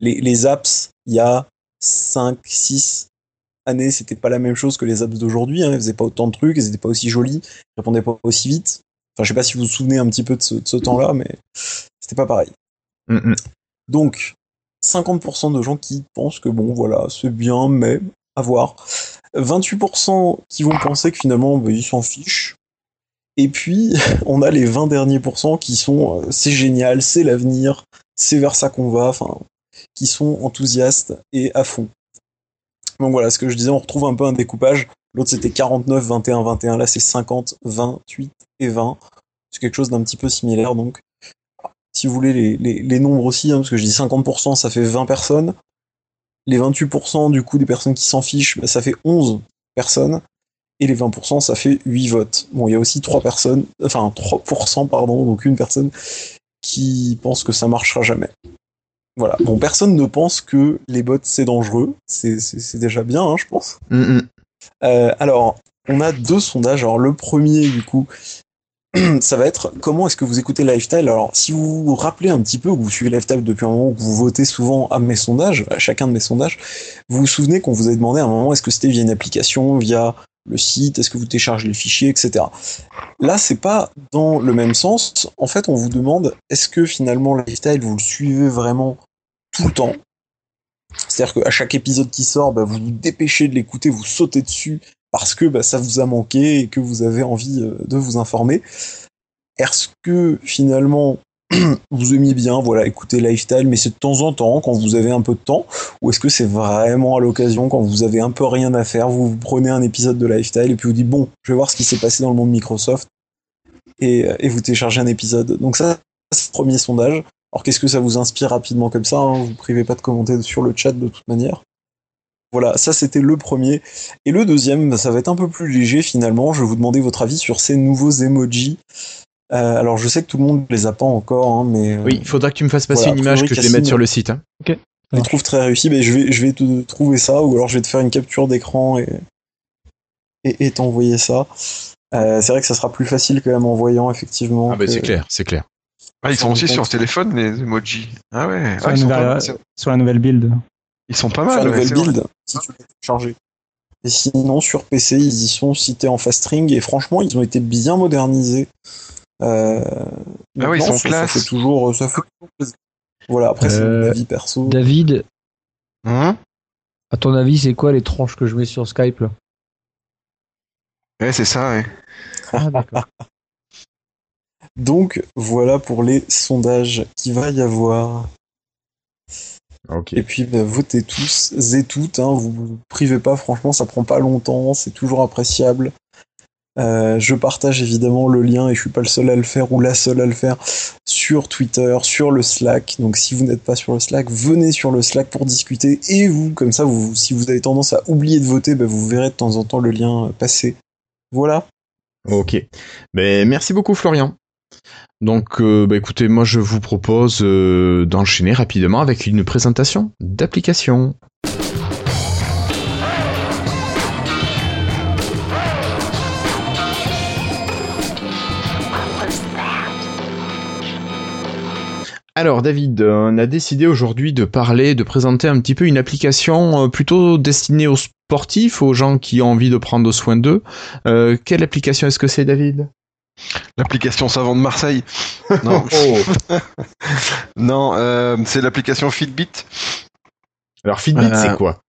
Les, les apps, il y a 5, 6 années, c'était pas la même chose que les apps d'aujourd'hui, hein, elles faisaient pas autant de trucs, elles étaient pas aussi jolies, elles répondaient pas aussi vite. Enfin, je sais pas si vous vous souvenez un petit peu de ce, de ce temps-là, mais c'était pas pareil. Mm, mm. Donc, 50% de gens qui pensent que bon, voilà, c'est bien, mais à voir. 28% qui vont penser que finalement, bah, ils s'en fichent. Et puis, on a les 20 derniers pourcents qui sont euh, c'est génial, c'est l'avenir, c'est vers ça qu'on va, enfin, qui sont enthousiastes et à fond. Donc voilà, ce que je disais, on retrouve un peu un découpage. L'autre c'était 49, 21, 21. Là c'est 50, 28 et 20. C'est quelque chose d'un petit peu similaire donc. Si vous voulez les, les, nombres aussi, hein, parce que je dis 50%, ça fait 20 personnes. Les 28% du coup des personnes qui s'en fichent, bah, ça fait 11 personnes. Et les 20%, ça fait 8 votes. Bon, il y a aussi 3 personnes, enfin 3%, pardon, donc une personne qui pense que ça marchera jamais. Voilà. Bon, personne ne pense que les bots c'est dangereux. C'est déjà bien, hein, je pense. Mm. Euh, alors, on a deux sondages. Alors, le premier, du coup, ça va être comment est-ce que vous écoutez Lifestyle? Alors, si vous vous rappelez un petit peu, que vous suivez Lifestyle depuis un moment, que vous votez souvent à mes sondages, à chacun de mes sondages, vous vous souvenez qu'on vous avait demandé à un moment est-ce que c'était via une application, via le site, est-ce que vous téléchargez les fichiers, etc. Là, c'est pas dans le même sens. En fait, on vous demande est-ce que finalement Lifestyle, vous le suivez vraiment tout le temps? C'est-à-dire qu'à chaque épisode qui sort, bah, vous vous dépêchez de l'écouter, vous sautez dessus parce que bah, ça vous a manqué et que vous avez envie euh, de vous informer. Est-ce que finalement vous aimiez bien voilà écouter Lifestyle, mais c'est de temps en temps quand vous avez un peu de temps, ou est-ce que c'est vraiment à l'occasion quand vous avez un peu rien à faire, vous, prenez un épisode de Lifestyle et puis vous dites bon, je vais voir ce qui s'est passé dans le monde Microsoft et, et vous téléchargez un épisode. Donc ça, c'est le premier sondage. Alors qu'est-ce que ça vous inspire rapidement comme ça hein? Vous privez pas de commenter sur le chat de toute manière. Voilà, ça c'était le premier. Et le deuxième, bah, ça va être un peu plus léger finalement. Je vais vous demander votre avis sur ces nouveaux emojis. Euh, alors je sais que tout le monde les a pas encore, hein, mais euh, Oui, il faudra que tu me fasses passer Voilà, une image que je les mette sur le site. hein. je les trouve très réussis. Mais je vais, je vais te trouver ça, ou alors je vais te faire une capture d'écran et, et, et t'envoyer ça. Euh, c'est vrai que ça sera plus facile quand même en voyant effectivement. Ah bah que- c'est clair, c'est clair. Ah, ils sont aussi sur téléphone, les emojis. Ah ouais, Sur, ah, ils, nouvelle, sur la nouvelle build. Ils sont pas sur mal. ouais, nouvelle vrai. build, si tu veux charger. Et sinon, sur PC, ils y sont cités en fast string et franchement, ils ont été bien modernisés. Euh, Ah oui, ils sont ça, ça classe. fait toujours, ça fait toujours plaisir. Voilà, après, c'est Euh, mon avis perso. David, Hein? à ton avis, c'est quoi les tranches que je mets sur Skype là? Ouais, c'est ça, ouais. Ah, d'accord. Donc, voilà pour les sondages qu'il va y avoir. Et puis, bah, votez tous et toutes. Hein, vous vous privez pas, franchement, ça prend pas longtemps, c'est toujours appréciable. Euh, je partage évidemment le lien et je suis pas le seul à le faire ou la seule à le faire sur Twitter, sur le Slack. Donc si vous n'êtes pas sur le Slack, venez sur le Slack pour discuter et vous, comme ça, vous, si vous avez tendance à oublier de voter, bah, vous verrez de temps en temps le lien passer. Voilà. Ok. Ben, merci beaucoup Florian. Donc, euh, bah, écoutez, moi je vous propose euh, d'enchaîner rapidement avec une présentation d'application. Alors David, on a décidé aujourd'hui de parler, de présenter un petit peu une application euh, plutôt destinée aux sportifs, aux gens qui ont envie de prendre soin d'eux. Quelle application est-ce que c'est David? L'application savant de Marseille. Non, non euh, c'est l'application Fitbit. Alors Fitbit, Euh, c'est quoi?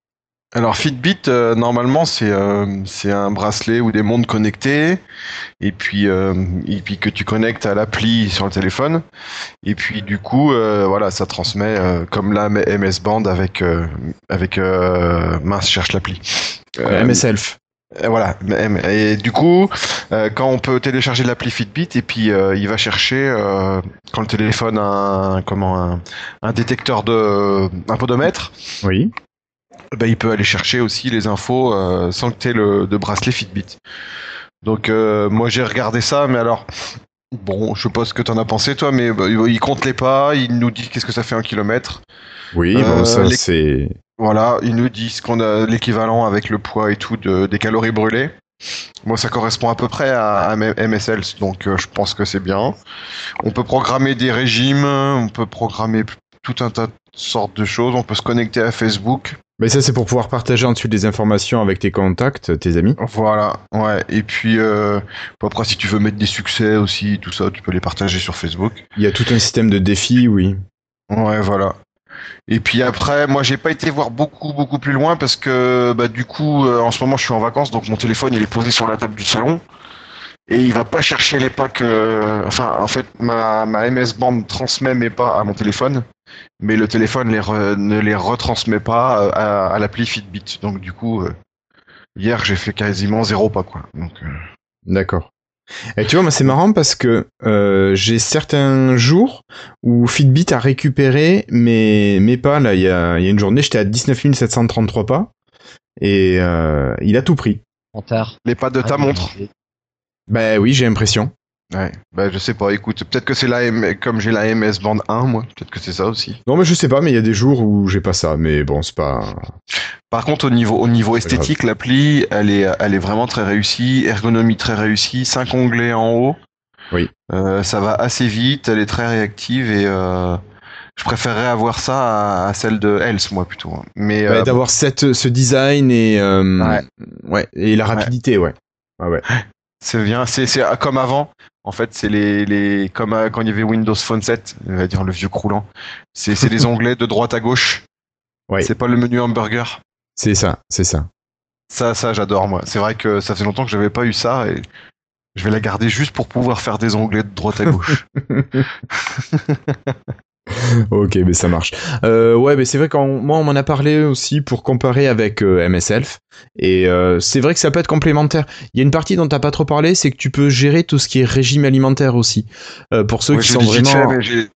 Alors Fitbit, euh, normalement, c'est euh, un bracelet ou des montres connectées, et puis euh, et puis que tu connectes à l'appli sur le téléphone, et puis du coup, euh, voilà, ça transmet euh, comme la MS Band avec euh, avec euh, mince, cherche l'appli. Euh, Euh, Voilà, et du coup, euh, quand on peut télécharger l'appli Fitbit et puis euh, il va chercher euh, quand le téléphone a un, comment un, un détecteur de un podomètre, Oui. ben, il peut aller chercher aussi les infos sans que tu aies le de bracelet Fitbit. Donc moi j'ai regardé ça, mais alors bon, je sais pas ce que t'en as pensé toi, mais bah, il compte les pas, il nous dit qu'est-ce que ça fait un kilomètre. Oui, bon, ça les- c'est. Voilà, ils nous disent qu'on a l'équivalent avec le poids et tout de, des calories brûlées. Moi, ça correspond à peu près à, MSL, donc euh, je pense que c'est bien. On peut programmer des régimes, on peut programmer tout un tas de sortes de choses, on peut se connecter à Facebook. Mais ça c'est pour pouvoir partager ensuite des informations avec tes contacts, tes amis. Voilà, ouais. Et puis, euh, après, si tu veux mettre des succès aussi, tout ça, tu peux les partager sur Facebook. Il y a tout un système de défis, oui. Ouais, voilà. Et puis après, moi, j'ai pas été voir beaucoup, beaucoup plus loin parce que, bah, du coup, euh, en ce moment, je suis en vacances, donc mon téléphone, il est posé sur la table du salon. Et il va pas chercher les pas que, enfin, en fait, ma, ma MS Band transmet mes pas à mon téléphone, mais le téléphone les re- ne les retransmet pas euh, à, à l'appli Fitbit. Donc, du coup, euh, hier, j'ai fait quasiment zéro pas, quoi. Donc, euh, D'accord. Et tu vois, moi c'est marrant parce que euh, j'ai certains jours où Fitbit a récupéré mes, mes pas. Là, il y a, il y a une journée, j'étais à 19 733 pas. Et euh, il a tout pris. Les pas de ta Ah, montre. Ben oui, j'ai l'impression. Ouais, bah, je sais pas, écoute, peut-être que c'est la M... comme j'ai la MS Band 1, moi, peut-être que c'est ça aussi. Non, mais je sais pas, mais il y a des jours où j'ai pas ça. Mais bon, c'est pas. Par contre, au niveau, au niveau esthétique, l'appli, elle est, elle est vraiment très réussie, ergonomie très réussie, cinq onglets en haut. Oui. Euh, ça va assez vite, elle est très réactive et euh, je préférerais avoir ça à, à celle de Else, moi plutôt. Mais Ouais, euh, D'avoir cette, ce design et euh, Ouais. ouais, et la rapidité, ouais. Ouais, ouais. c'est bien, c'est, c'est comme avant. En fait, c'est les, les, comme euh, quand il y avait Windows Phone 7, on va dire le vieux croulant. C'est, c'est les onglets de droite à gauche. Ouais. C'est pas le menu hamburger. C'est ça, c'est ça. Ça, ça, j'adore, moi. C'est vrai que ça fait longtemps que j'avais pas eu ça et je vais la garder juste pour pouvoir faire des onglets de droite à gauche. ok, mais ça marche. Euh, ouais, mais c'est vrai qu'on moi on m'en a parlé aussi pour comparer avec euh, et euh, c'est vrai que ça peut être complémentaire. Il y a une partie dont t'as pas trop parlé, c'est que tu peux gérer tout ce qui est régime alimentaire aussi. Euh, pour ceux Ouais, qui sont vraiment fait, j'ai-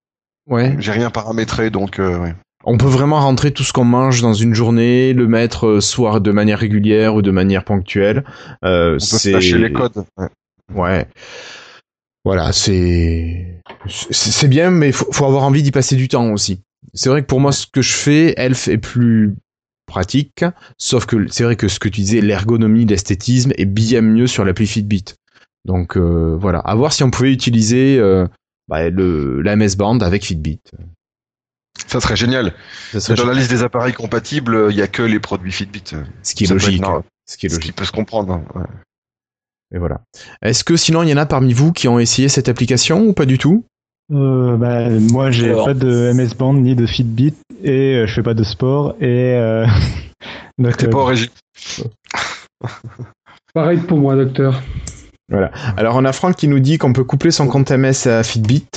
Ouais. J'ai rien paramétré, donc ouais. On peut vraiment rentrer tout ce qu'on mange dans une journée, le mettre soit de manière régulière ou de manière ponctuelle. On peut c'est les codes. Ouais. Ouais. Voilà, c'est c'est bien, mais faut, faut avoir envie d'y passer du temps aussi. C'est vrai que pour moi, ce que je fais, Elf est plus pratique, sauf que c'est vrai que ce que tu disais, l'ergonomie, l'esthétisme est bien mieux sur l'appli Fitbit. Donc euh, voilà, à voir si on pouvait utiliser euh, bah, le la MS Band avec Fitbit. Ça serait génial. Ça serait Dans la liste des appareils compatibles, il y a que les produits Fitbit. ce qui est ça peut être logique. marrant. Ce qui est Ce logique. qui peut se comprendre. hein, ouais. Et voilà. Est-ce que sinon il y en a parmi vous qui ont essayé cette application ou pas du tout? Euh, bah, moi, j'ai Alors. pas de MS Band ni de Fitbit et euh, je fais pas de sport et euh, donc, T'es euh, pas au régime. Pareil pour moi, docteur. Alors on a Franck qui nous dit qu'on peut coupler son compte MS à Fitbit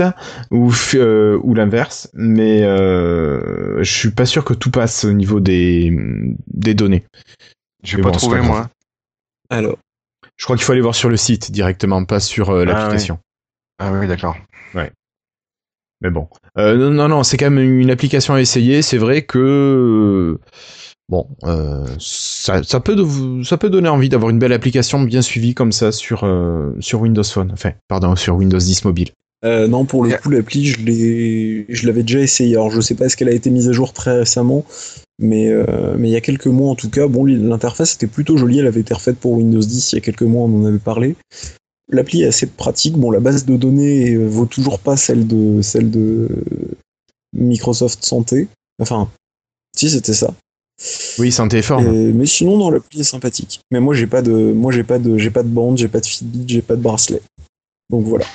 ou euh, ou l'inverse, mais euh, je suis pas sûr que tout passe au niveau des des données. J'ai Mais pas bon, pas moi. Alors, Je crois qu'il faut aller voir sur le site directement, pas sur euh, Ah, l'application. Ah oui, d'accord. Mais bon, Euh, non non non, c'est quand même une application à essayer. C'est vrai que euh, bon, euh, ça, ça peut de- ça peut donner envie d'avoir une belle application bien suivie comme ça sur euh, sur Windows Phone, enfin pardon sur Windows 10 mobile. euh, non, pour le coup, l'appli, je l'ai, je l'avais déjà essayé. Alors, je sais pas est-ce qu'elle a été mise à jour très récemment, mais euh, mais il y a quelques mois en tout cas. Bon, l'interface était plutôt jolie. Elle avait été refaite pour Windows 10 il y a quelques mois. On en avait parlé. L'appli est assez pratique. Bon, la base de données euh, vaut toujours pas celle de celle de Microsoft Santé. Enfin, si c'était ça. Oui, santé forme. Et- mais sinon, non, l'appli est sympathique. Mais moi, j'ai pas de, moi, j'ai pas de, j'ai pas de bande, j'ai pas de Fitbit, j'ai pas de bracelet. Donc voilà.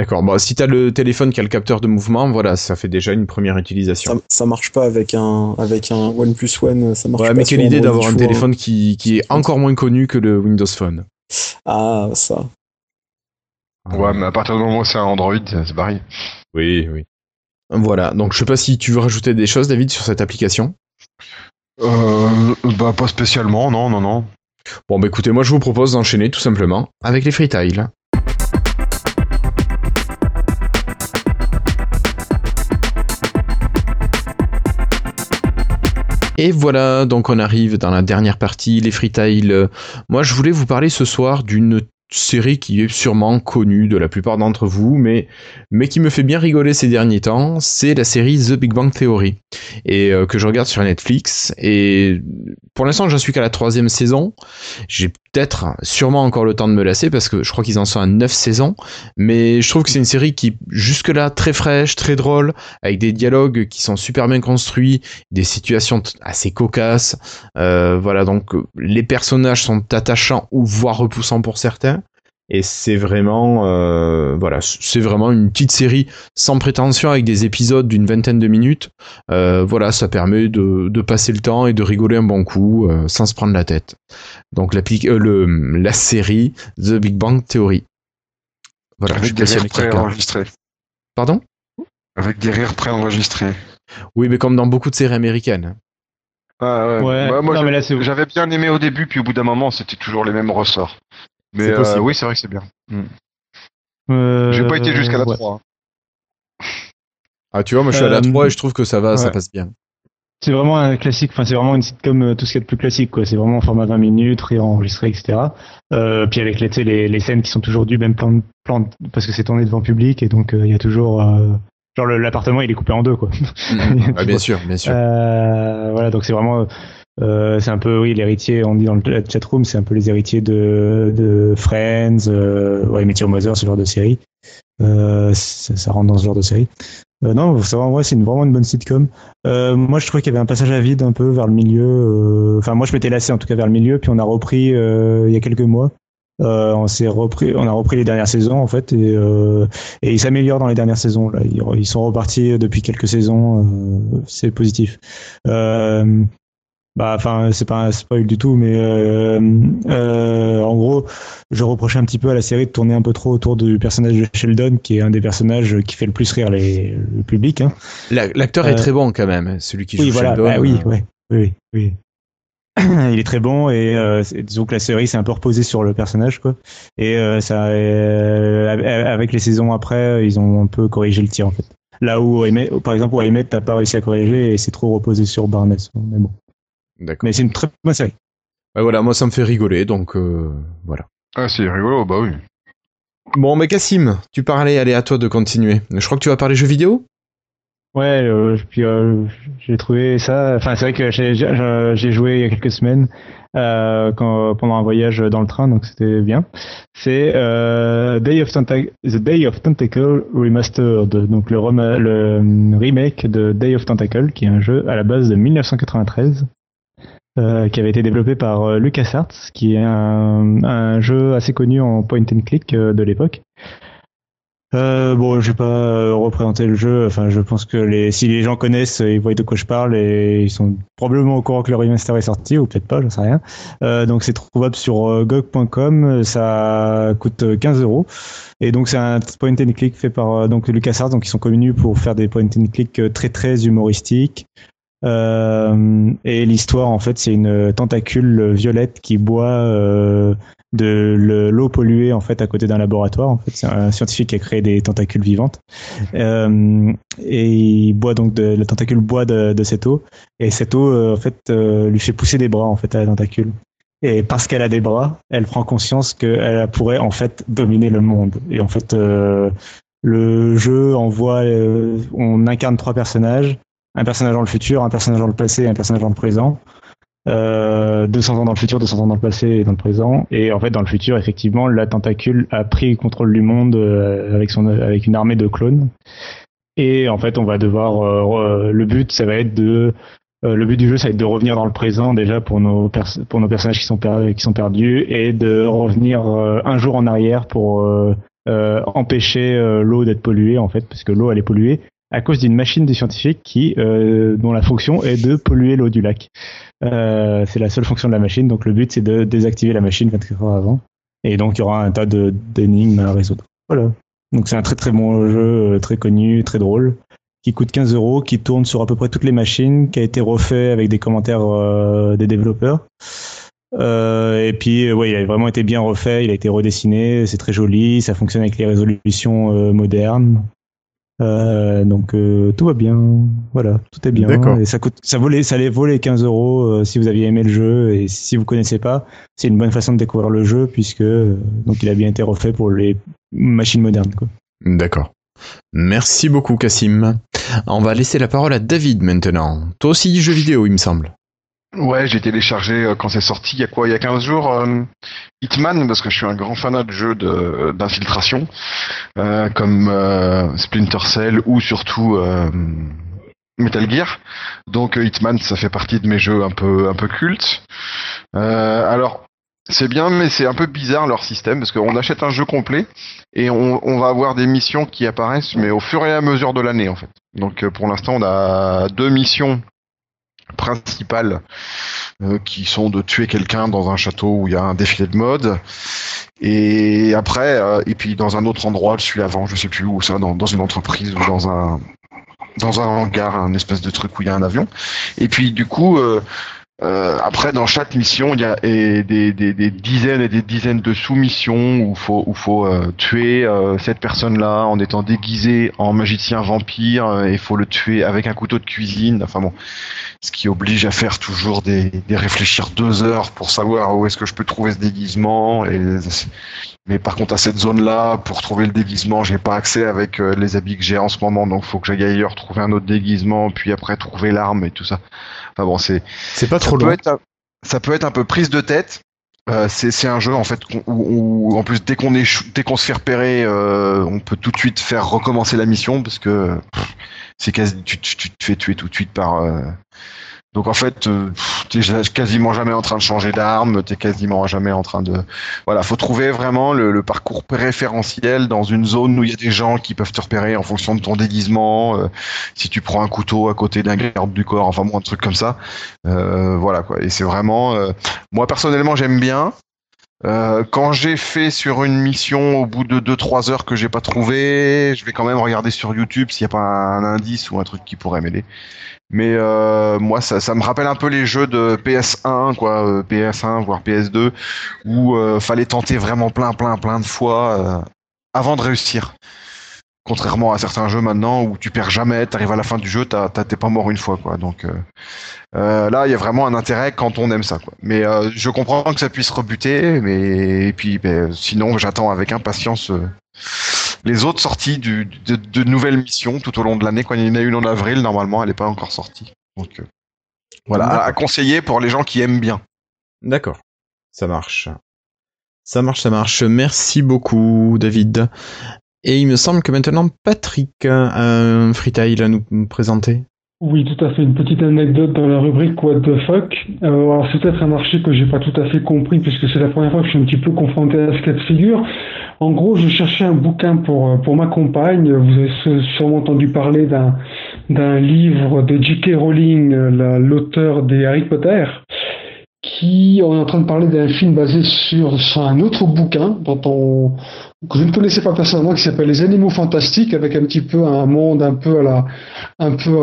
D'accord. Bon, si t'as le téléphone qui a le capteur de mouvement, voilà, ça fait déjà une première utilisation. Ça, ça marche pas avec un, avec un OnePlus One. Ça marche Ouais, pas. mais quelle idée d'avoir un téléphone qui, qui est encore moins connu que le Windows Phone. Ah, ça. Ouais, mais à partir du moment où c'est un Android, c'est pareil. Oui, oui. Voilà. Donc, je sais pas si tu veux rajouter des choses, David, sur cette application. Euh, bah pas spécialement, non, non, non. Bon, bah écoutez, moi je vous propose d'enchaîner tout simplement avec les freetiles. Et voilà, donc on arrive dans la dernière partie, les freetiles. Moi je voulais vous parler ce soir d'une série qui est sûrement connue de la plupart d'entre vous, mais, mais qui me fait bien rigoler ces derniers temps, c'est la série The Big Bang Theory, et euh, que je regarde sur Netflix. Et pour l'instant, j'en suis qu'à la troisième saison. J'ai peut-être sûrement encore le temps de me lasser parce que je crois qu'ils en sont à neuf saisons. Mais je trouve que c'est une série qui, jusque-là, très fraîche, très drôle, avec des dialogues qui sont super bien construits, des situations assez cocasses. Euh, voilà, donc euh, les personnages sont attachants ou voire repoussants pour certains. Et c'est vraiment, euh, voilà, c'est vraiment une petite série sans prétention avec des épisodes d'une vingtaine de minutes. Euh, voilà, ça permet de, de passer le temps et de rigoler un bon coup euh, sans se prendre la tête. Donc euh, le, la série The Big Bang Theory. Voilà, je Avec des rires préenregistrés. Pardon? Avec des rires préenregistrés. Oui, mais comme dans beaucoup de séries américaines. Ah, ouais. Ouais. Bah, moi, j'avais bien aimé au début, puis au bout d'un moment, c'était toujours les mêmes ressorts. Mais euh, possible. oui, c'est vrai que c'est bien. Euh, J'ai pas été jusqu'à la ouais. 3. hein. Ah, tu vois, moi je suis à la Euh, 3 et je trouve que ça va, ça passe bien. C'est vraiment un classique, enfin c'est vraiment une sitcom euh, tout ce qu'il y a de plus classique quoi. C'est vraiment en format 20 minutes, réenregistré, etc. Euh, puis avec les, les, les scènes qui sont toujours dues, même plan, plan parce que c'est tourné devant public et donc euh, il y a toujours euh, genre l'appartement il est coupé en deux quoi. Ah, bien sûr, bien sûr. Euh, voilà donc c'est vraiment euh, c'est un peu oui l'héritier on dit dans le chatroom c'est un peu les héritiers de, de Friends, euh, ouais Meteor Mother ce genre de série. Euh, ça, ça rentre dans ce genre de série. Euh, non, faut savoir, ouais, c'est une, vraiment une bonne sitcom. Euh, moi, je trouvais qu'il y avait un passage à vide un peu vers le milieu. euh, Enfin, moi, je m'étais lassé en tout cas vers le milieu, puis on a repris euh, il y a quelques mois. Euh, on s'est repris, on a repris les dernières saisons en fait, et, et ils s'améliorent dans les dernières saisons. Là, ils, sont repartis depuis quelques saisons. c'est positif. Euh, bah, enfin, c'est pas un spoil du tout, mais euh, euh, en gros, je reprochais un petit peu à la série de tourner un peu trop autour du personnage de Sheldon, qui est un des personnages qui fait le plus rire les, le public. Hein. La- L'acteur est Euh, très bon quand même, celui qui joue Oui, voilà. Sheldon. Bah oui, euh, ouais, oui, oui. Il est très bon et euh, disons que la série s'est un peu reposée sur le personnage quoi. Et euh, ça, euh, avec les saisons après, ils ont un peu corrigé le tir en fait. Là où, par exemple, Waymet, t'as pas réussi à corriger et c'est trop reposé sur Barnes. Mais bon. D'accord. Mais c'est une très bonne série. Ouais, voilà, moi ça me fait rigoler, donc euh, voilà. Ah, c'est rigolo, bah oui. Bon, mais Cassim, tu parlais, allez à toi de continuer. Je crois que tu vas parler jeux vidéo? Ouais, euh, puis euh, j'ai trouvé ça. Enfin, c'est vrai que j'ai- j'ai joué il y a quelques semaines euh, quand, pendant un voyage dans le train, donc c'était bien. C'est euh, Day of Tentac- The Day of Tentacle Remastered, donc le, rema- le remake de Day of Tentacle, qui est un jeu à la base de 1993. Euh, qui avait été développé par euh, LucasArts, qui est un, jeu assez connu en point and click euh, de l'époque. Bon, je vais pas représenter le jeu. Enfin, je pense que si les gens connaissent, ils voient de quoi je parle et ils sont probablement au courant que le remaster est sorti ou peut-être pas, j'en sais rien. Donc c'est trouvable sur GOG.com. Ça coûte 15 euros et donc c'est un point and click fait par donc LucasArts. Donc ils sont connus pour faire des point and click très très humoristiques. Euh, et l'histoire, en fait, c'est une tentacule violette qui boit euh, de le- l'eau polluée en fait à côté d'un laboratoire. En fait, c'est un scientifique qui a créé des tentacules vivantes. Euh, et il boit donc de, la tentacule boit de, de cette eau. Et cette eau, en fait, lui fait pousser des bras en fait à la tentacule. Et parce qu'elle a des bras, elle prend conscience qu'elle pourrait en fait dominer le monde. Et en fait, le jeu envoie, on incarne trois personnages un personnage dans le futur, un personnage dans le passé un personnage dans le présent. Euh, 200 ans dans le futur, 200 ans dans le passé et dans le présent. Et en fait, dans le futur, effectivement, la tentacule a pris le contrôle du monde euh, avec, son, avec une armée de clones. Et en fait, on va devoir. euh, euh, le but, ça va être de. euh, le but du jeu, ça va être de revenir dans le présent déjà pour nos, pers- pour nos personnages qui sont, qui sont perdus et de revenir un jour en arrière pour empêcher l'eau d'être polluée en fait, parce que l'eau elle est polluée à cause d'une machine des scientifiques qui, euh, dont la fonction est de polluer l'eau du lac. Euh, c'est la seule fonction de la machine, donc le but c'est de désactiver la machine 24 heures avant. Et donc il y aura un tas d'énigmes à résoudre. Voilà. Donc c'est un très très bon jeu, euh, très connu, très drôle, qui coûte 15 euros, qui tourne sur à peu près toutes les machines, qui a été refait avec des commentaires euh, des développeurs. Euh, et puis, euh, ouais, il a vraiment été bien refait, il a été redessiné, c'est très joli, ça fonctionne avec les résolutions euh, modernes. Euh, donc euh, tout va bien, voilà, tout est bien. D'accord. Et ça coûte, ça volait, ça allait voler 15 euros euh, si vous aviez aimé le jeu et si vous connaissez pas, c'est une bonne façon de découvrir le jeu puisque euh, donc il a bien été refait pour les machines modernes. Quoi. D'accord. Merci beaucoup, Cassim. On va laisser la parole à David maintenant. Toi aussi, jeux vidéo, il me semble. Ouais, j'ai téléchargé euh, quand c'est sorti, il y a quoi, il y a 15 jours, euh, Hitman, parce que je suis un grand fanat de jeux de- d'infiltration, euh, comme euh, Splinter Cell ou surtout euh, Metal Gear. Donc euh, Hitman, ça fait partie de mes jeux un peu un peu cultes. Euh, alors, c'est bien, mais c'est un peu bizarre leur système, parce qu'on achète un jeu complet et on, on va avoir des missions qui apparaissent, mais au fur et à mesure de l'année, en fait. Donc euh, pour l'instant, on a deux missions principales euh, qui sont de tuer quelqu'un dans un château où il y a un défilé de mode. Et après euh, et puis dans un autre endroit celui avant je sais plus où ça dans, dans une entreprise ou dans un dans un hangar un espèce de truc où il y a un avion. Et puis du coup euh, euh, après, dans chaque mission, il y a des, des, des dizaines et des dizaines de sous-missions où faut où faut euh, tuer euh, cette personne-là en étant déguisé en magicien vampire. euh, et faut le tuer avec un couteau de cuisine. Enfin bon, ce qui oblige à faire toujours des, des réfléchir deux heures pour savoir où est-ce que je peux trouver ce déguisement. Et, mais par contre, à cette zone-là, pour trouver le déguisement, j'ai pas accès avec euh, les habits que j'ai en ce moment, donc faut que j'aille ailleurs trouver un autre déguisement, puis après trouver l'arme et tout ça. Enfin bon, c'est C'est pas ça trop peut long. être un- ça peut être un peu prise de tête. Euh, c'est un jeu en fait où, où, en plus dès qu'on dès qu'on se fait repérer, euh, on peut tout de suite faire recommencer la mission parce que c'est quasi tu, tu, tu te fais tuer tout de suite par. euh, Donc en fait, euh, pff, t'es quasiment jamais en train de changer d'arme, t'es quasiment jamais en train de. Voilà, faut trouver vraiment le, parcours préférentiel dans une zone où il y a des gens qui peuvent te repérer en fonction de ton déguisement. euh, si tu prends un couteau à côté d'un garde du corps, enfin bon, un truc comme ça. Euh, voilà quoi. Et c'est vraiment, euh, moi personnellement, j'aime bien. Euh, quand j'ai fait sur une mission au bout de 2-3 heures que j'ai pas trouvé, je vais quand même regarder sur YouTube s'il n'y a pas un indice ou un truc qui pourrait m'aider. Mais euh, moi, ça, ça me rappelle un peu les jeux de PS1, quoi, euh, PS1 voire PS2, où euh, fallait tenter vraiment plein, plein, plein de fois euh, avant de réussir. Contrairement à certains jeux maintenant où tu perds jamais, t'arrives à la fin du jeu, t'es pas mort une fois, quoi. Donc euh, euh, là, il y a vraiment un intérêt quand on aime ça, quoi. Mais je comprends que ça puisse rebuter, mais et puis ben, sinon, j'attends avec impatience les autres sorties du, de, nouvelles missions tout au long de l'année. Quand il y en a une en avril, normalement, elle n'est pas encore sortie. Donc voilà, à conseiller pour les gens qui aiment bien. D'accord, ça marche. Ça marche, ça marche. Merci beaucoup, David. Et il me semble que maintenant Patrick un freetail à nous présenter. Oui, tout à fait. Une petite anecdote dans la rubrique What the fuck. Euh, alors c'est peut-être un marché que j'ai pas tout à fait compris puisque c'est la première fois que je suis un petit peu confronté à ce cas de figure. En gros, je cherchais un bouquin pour euh, pour ma compagne. Vous avez sûrement entendu parler d'un d'un livre de J.K. Rowling, l'auteur des Harry Potter qui on est en train de parler d'un film basé sur, sur un autre bouquin dont on, que je ne connaissais pas personnellement qui s'appelle Les Animaux Fantastiques avec un petit peu un monde un peu à la un peu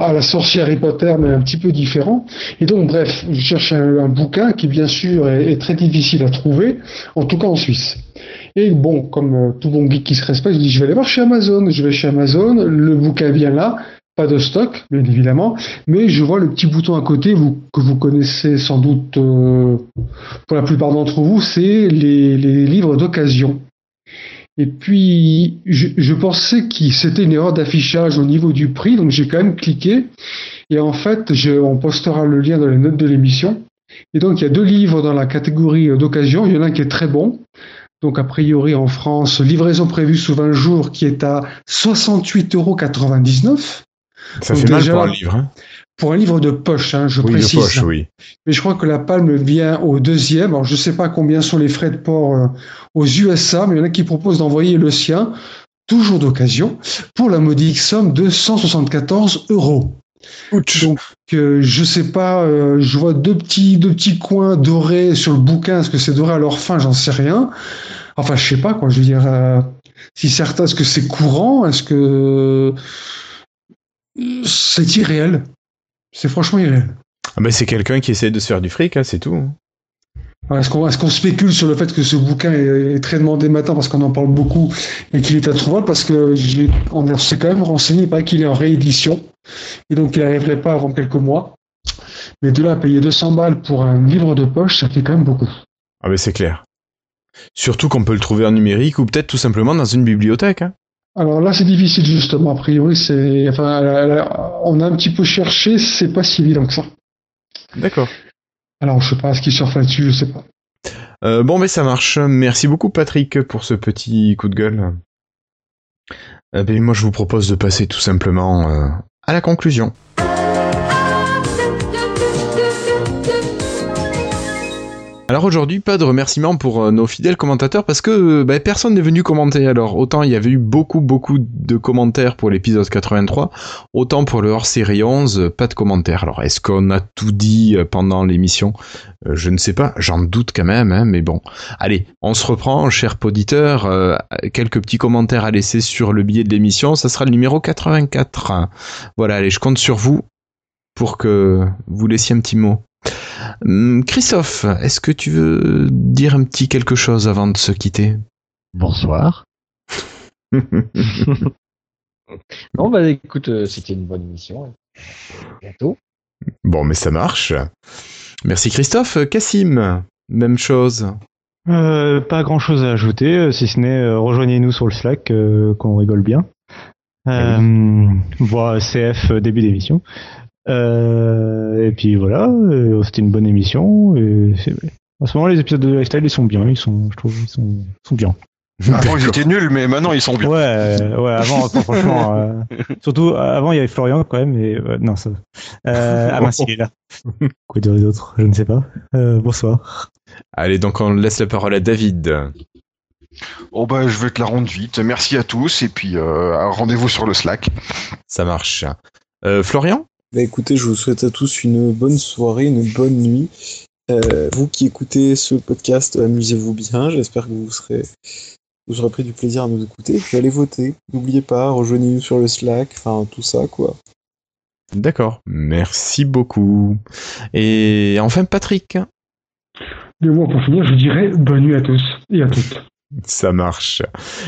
à, la sorcière Harry Potter mais un petit peu différent. Et donc bref je cherche un, bouquin qui bien sûr est, très difficile à trouver en tout cas en Suisse. Et bon comme euh, tout bon geek qui se respecte je dis je vais aller voir chez Amazon. Je vais chez Amazon. Le bouquin vient là. Pas de stock, bien évidemment, mais je vois le petit bouton à côté vous, que vous connaissez sans doute euh, pour la plupart d'entre vous, c'est les, livres d'occasion. Et puis, je, pensais que c'était une erreur d'affichage au niveau du prix, donc j'ai quand même cliqué. Et en fait, on postera le lien dans les notes de l'émission. Et donc, il y a deux livres dans la catégorie d'occasion. Il y en a un qui est très bon. Donc, a priori, en France, livraison prévue sous 20 jours qui est à 68,99 euros. Ça fait mal pour un livre. Hein. Pour un livre de poche, hein, je précise. De poche, oui. Mais je crois que la palme vient au deuxième. Alors, je ne sais pas combien sont les frais de port euh, aux USA, mais il y en a qui proposent d'envoyer le sien, toujours d'occasion, pour la modique somme de 174 euros. Donc, euh, je sais pas, euh, je vois deux petits, deux petits coins dorés sur le bouquin. Est-ce que c'est doré à leur fin? J'en sais rien. Enfin, je sais pas, quoi. Je veux dire, si certains, est-ce que c'est courant? Est-ce que c'est irréel? C'est franchement irréel. Ah ben c'est quelqu'un qui essaie de se faire du fric, hein, c'est tout. Hein. Est-ce qu'on spécule sur le fait que ce bouquin est, très demandé maintenant parce qu'on en parle beaucoup et qu'il est introuvable? Parce que on s'est quand même renseigné pas qu'il est en réédition et donc il n'arriverait pas avant quelques mois. Mais de là à payer 200 balles pour un livre de poche, ça fait quand même beaucoup. Ah ben c'est clair. Surtout qu'on peut le trouver en numérique ou peut-être tout simplement dans une bibliothèque. Hein. Alors là, c'est difficile justement. A priori, c'est, enfin, on a un petit peu cherché, c'est pas si évident que ça. D'accord. Alors, je sais pas ce qui surfe là-dessus, je sais pas. Euh, bon, mais ça marche. Merci beaucoup, Patrick, pour ce petit coup de gueule. Euh, ben, moi, je vous propose de passer tout simplement euh, à la conclusion. Alors aujourd'hui, pas de remerciements pour euh, nos fidèles commentateurs parce que bah, personne n'est venu commenter. Alors autant il y avait eu beaucoup beaucoup de commentaires pour l'épisode 83, autant pour le hors-série 11, pas de commentaires. Alors est-ce qu'on a tout dit euh, pendant l'émission? Euh, Je ne sais pas, j'en doute quand même, hein, mais bon. Allez, on se reprend, cher poditeur. quelques petits commentaires à laisser sur le billet de l'émission, ça sera le numéro 84. Voilà, allez, je compte sur vous pour que vous laissiez un petit mot. Hum, Christophe, est-ce que tu veux dire un petit quelque chose avant de se quitter? Bonsoir. bon bah écoute, euh, c'était une bonne émission. bientôt. Bon, mais ça marche. Merci Christophe. Cassim, même chose. Euh, pas grand chose à ajouter, euh, si ce n'est rejoignez-nous sur le Slack, qu'on rigole bien. Euh, CF début d'émission. Euh, et puis voilà, euh, c'était une bonne émission. Et en ce moment, les épisodes de Lifestyle, ils sont bien. Ils sont, je trouve, ils sont, sont bien. Avant ils étaient nuls, mais maintenant ils sont bien. Ouais, ouais. Avant, franchement, euh, surtout avant il y avait Florian quand même, mais non ça. Euh, ah mince, il est là. Quoi dire d'autre Je ne sais pas. bonsoir. Allez, donc on laisse la parole à David. Oh bah je vais te la rendre vite. Merci à tous et puis rendez-vous sur le Slack. Ça marche. Florian? Bah écoutez, je vous souhaite à tous une bonne soirée, une bonne nuit. Euh, vous qui écoutez ce podcast, amusez-vous bien. J'espère que vous serez vous aurez pris du plaisir à nous écouter. Puis allez voter. N'oubliez pas, rejoignez-nous sur le Slack, enfin tout ça quoi. D'accord, merci beaucoup. Et enfin Patrick. Et moi pour finir, je dirais bonne nuit à tous et à toutes. Ça marche.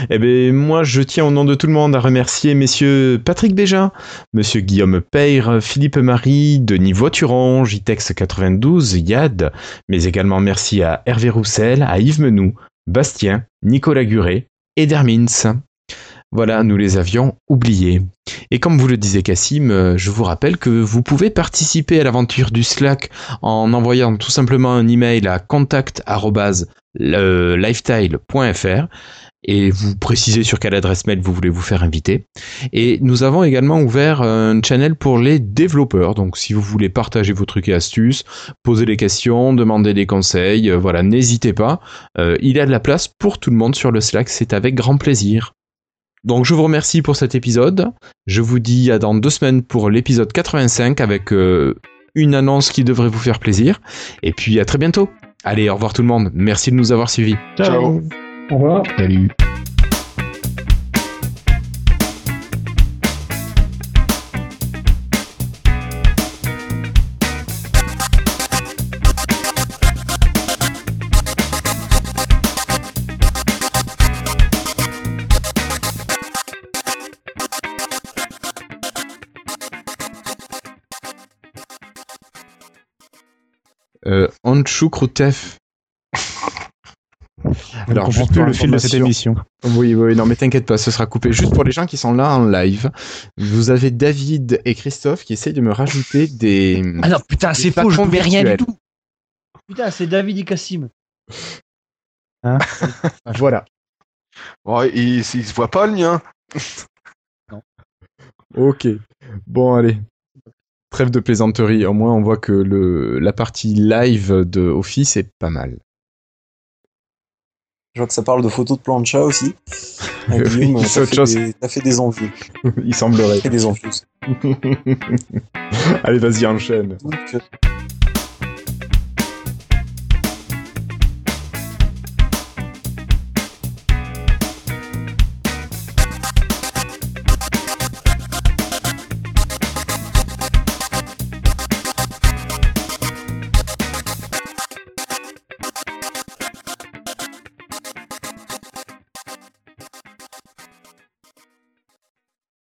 Eh bien, moi, je tiens au nom de tout le monde à remercier messieurs Patrick Bégin, monsieur Guillaume Peyre, Philippe Marie, Denis Voituron, Jitex92, Yad, mais également merci à Hervé Roussel, à Yves Menou, Bastien, Nicolas Guret et Dermins. Voilà, nous les avions oubliés. Et comme vous le disait Cassim, euh, je vous rappelle que vous pouvez participer à l'aventure du Slack en envoyant tout simplement un email à contact@lifetile.fr et vous précisez sur quelle adresse mail vous voulez vous faire inviter. Et nous avons également ouvert un channel pour les développeurs. Donc si vous voulez partager vos trucs et astuces, poser des questions, demander des conseils, euh, voilà, n'hésitez pas. Euh, il y a de la place pour tout le monde sur le Slack, c'est avec grand plaisir. Donc je vous remercie pour cet épisode. Je vous dis à dans deux semaines pour l'épisode 85 avec euh, une annonce qui devrait vous faire plaisir. Et puis à très bientôt. Allez, au revoir tout le monde. Merci de nous avoir suivis. Ciao. Au revoir. Salut. Anshu Krutef. Alors, je plus le fil de cette émission. Oui, oui, non, mais t'inquiète pas, ce sera coupé. Juste pour les gens qui sont là en live, vous avez David et Christophe qui essayent de me rajouter des. Ah non, putain, c'est faux, je pouvais rien du tout. Putain, c'est David et Cassim. Voilà. Ouais, il, il se voit pas le mien. Ok. Bon, allez. Trêve de plaisanterie. Au moins, on voit que le, la partie live de Office est pas mal. Je vois que ça parle de photos de plancha aussi. Ah, Oui, Guillaume, t'as fait, chose. des- t'as fait des envieux. Il semblerait. T'as fait des envieux. allez, vas-y, enchaîne. Donc, euh,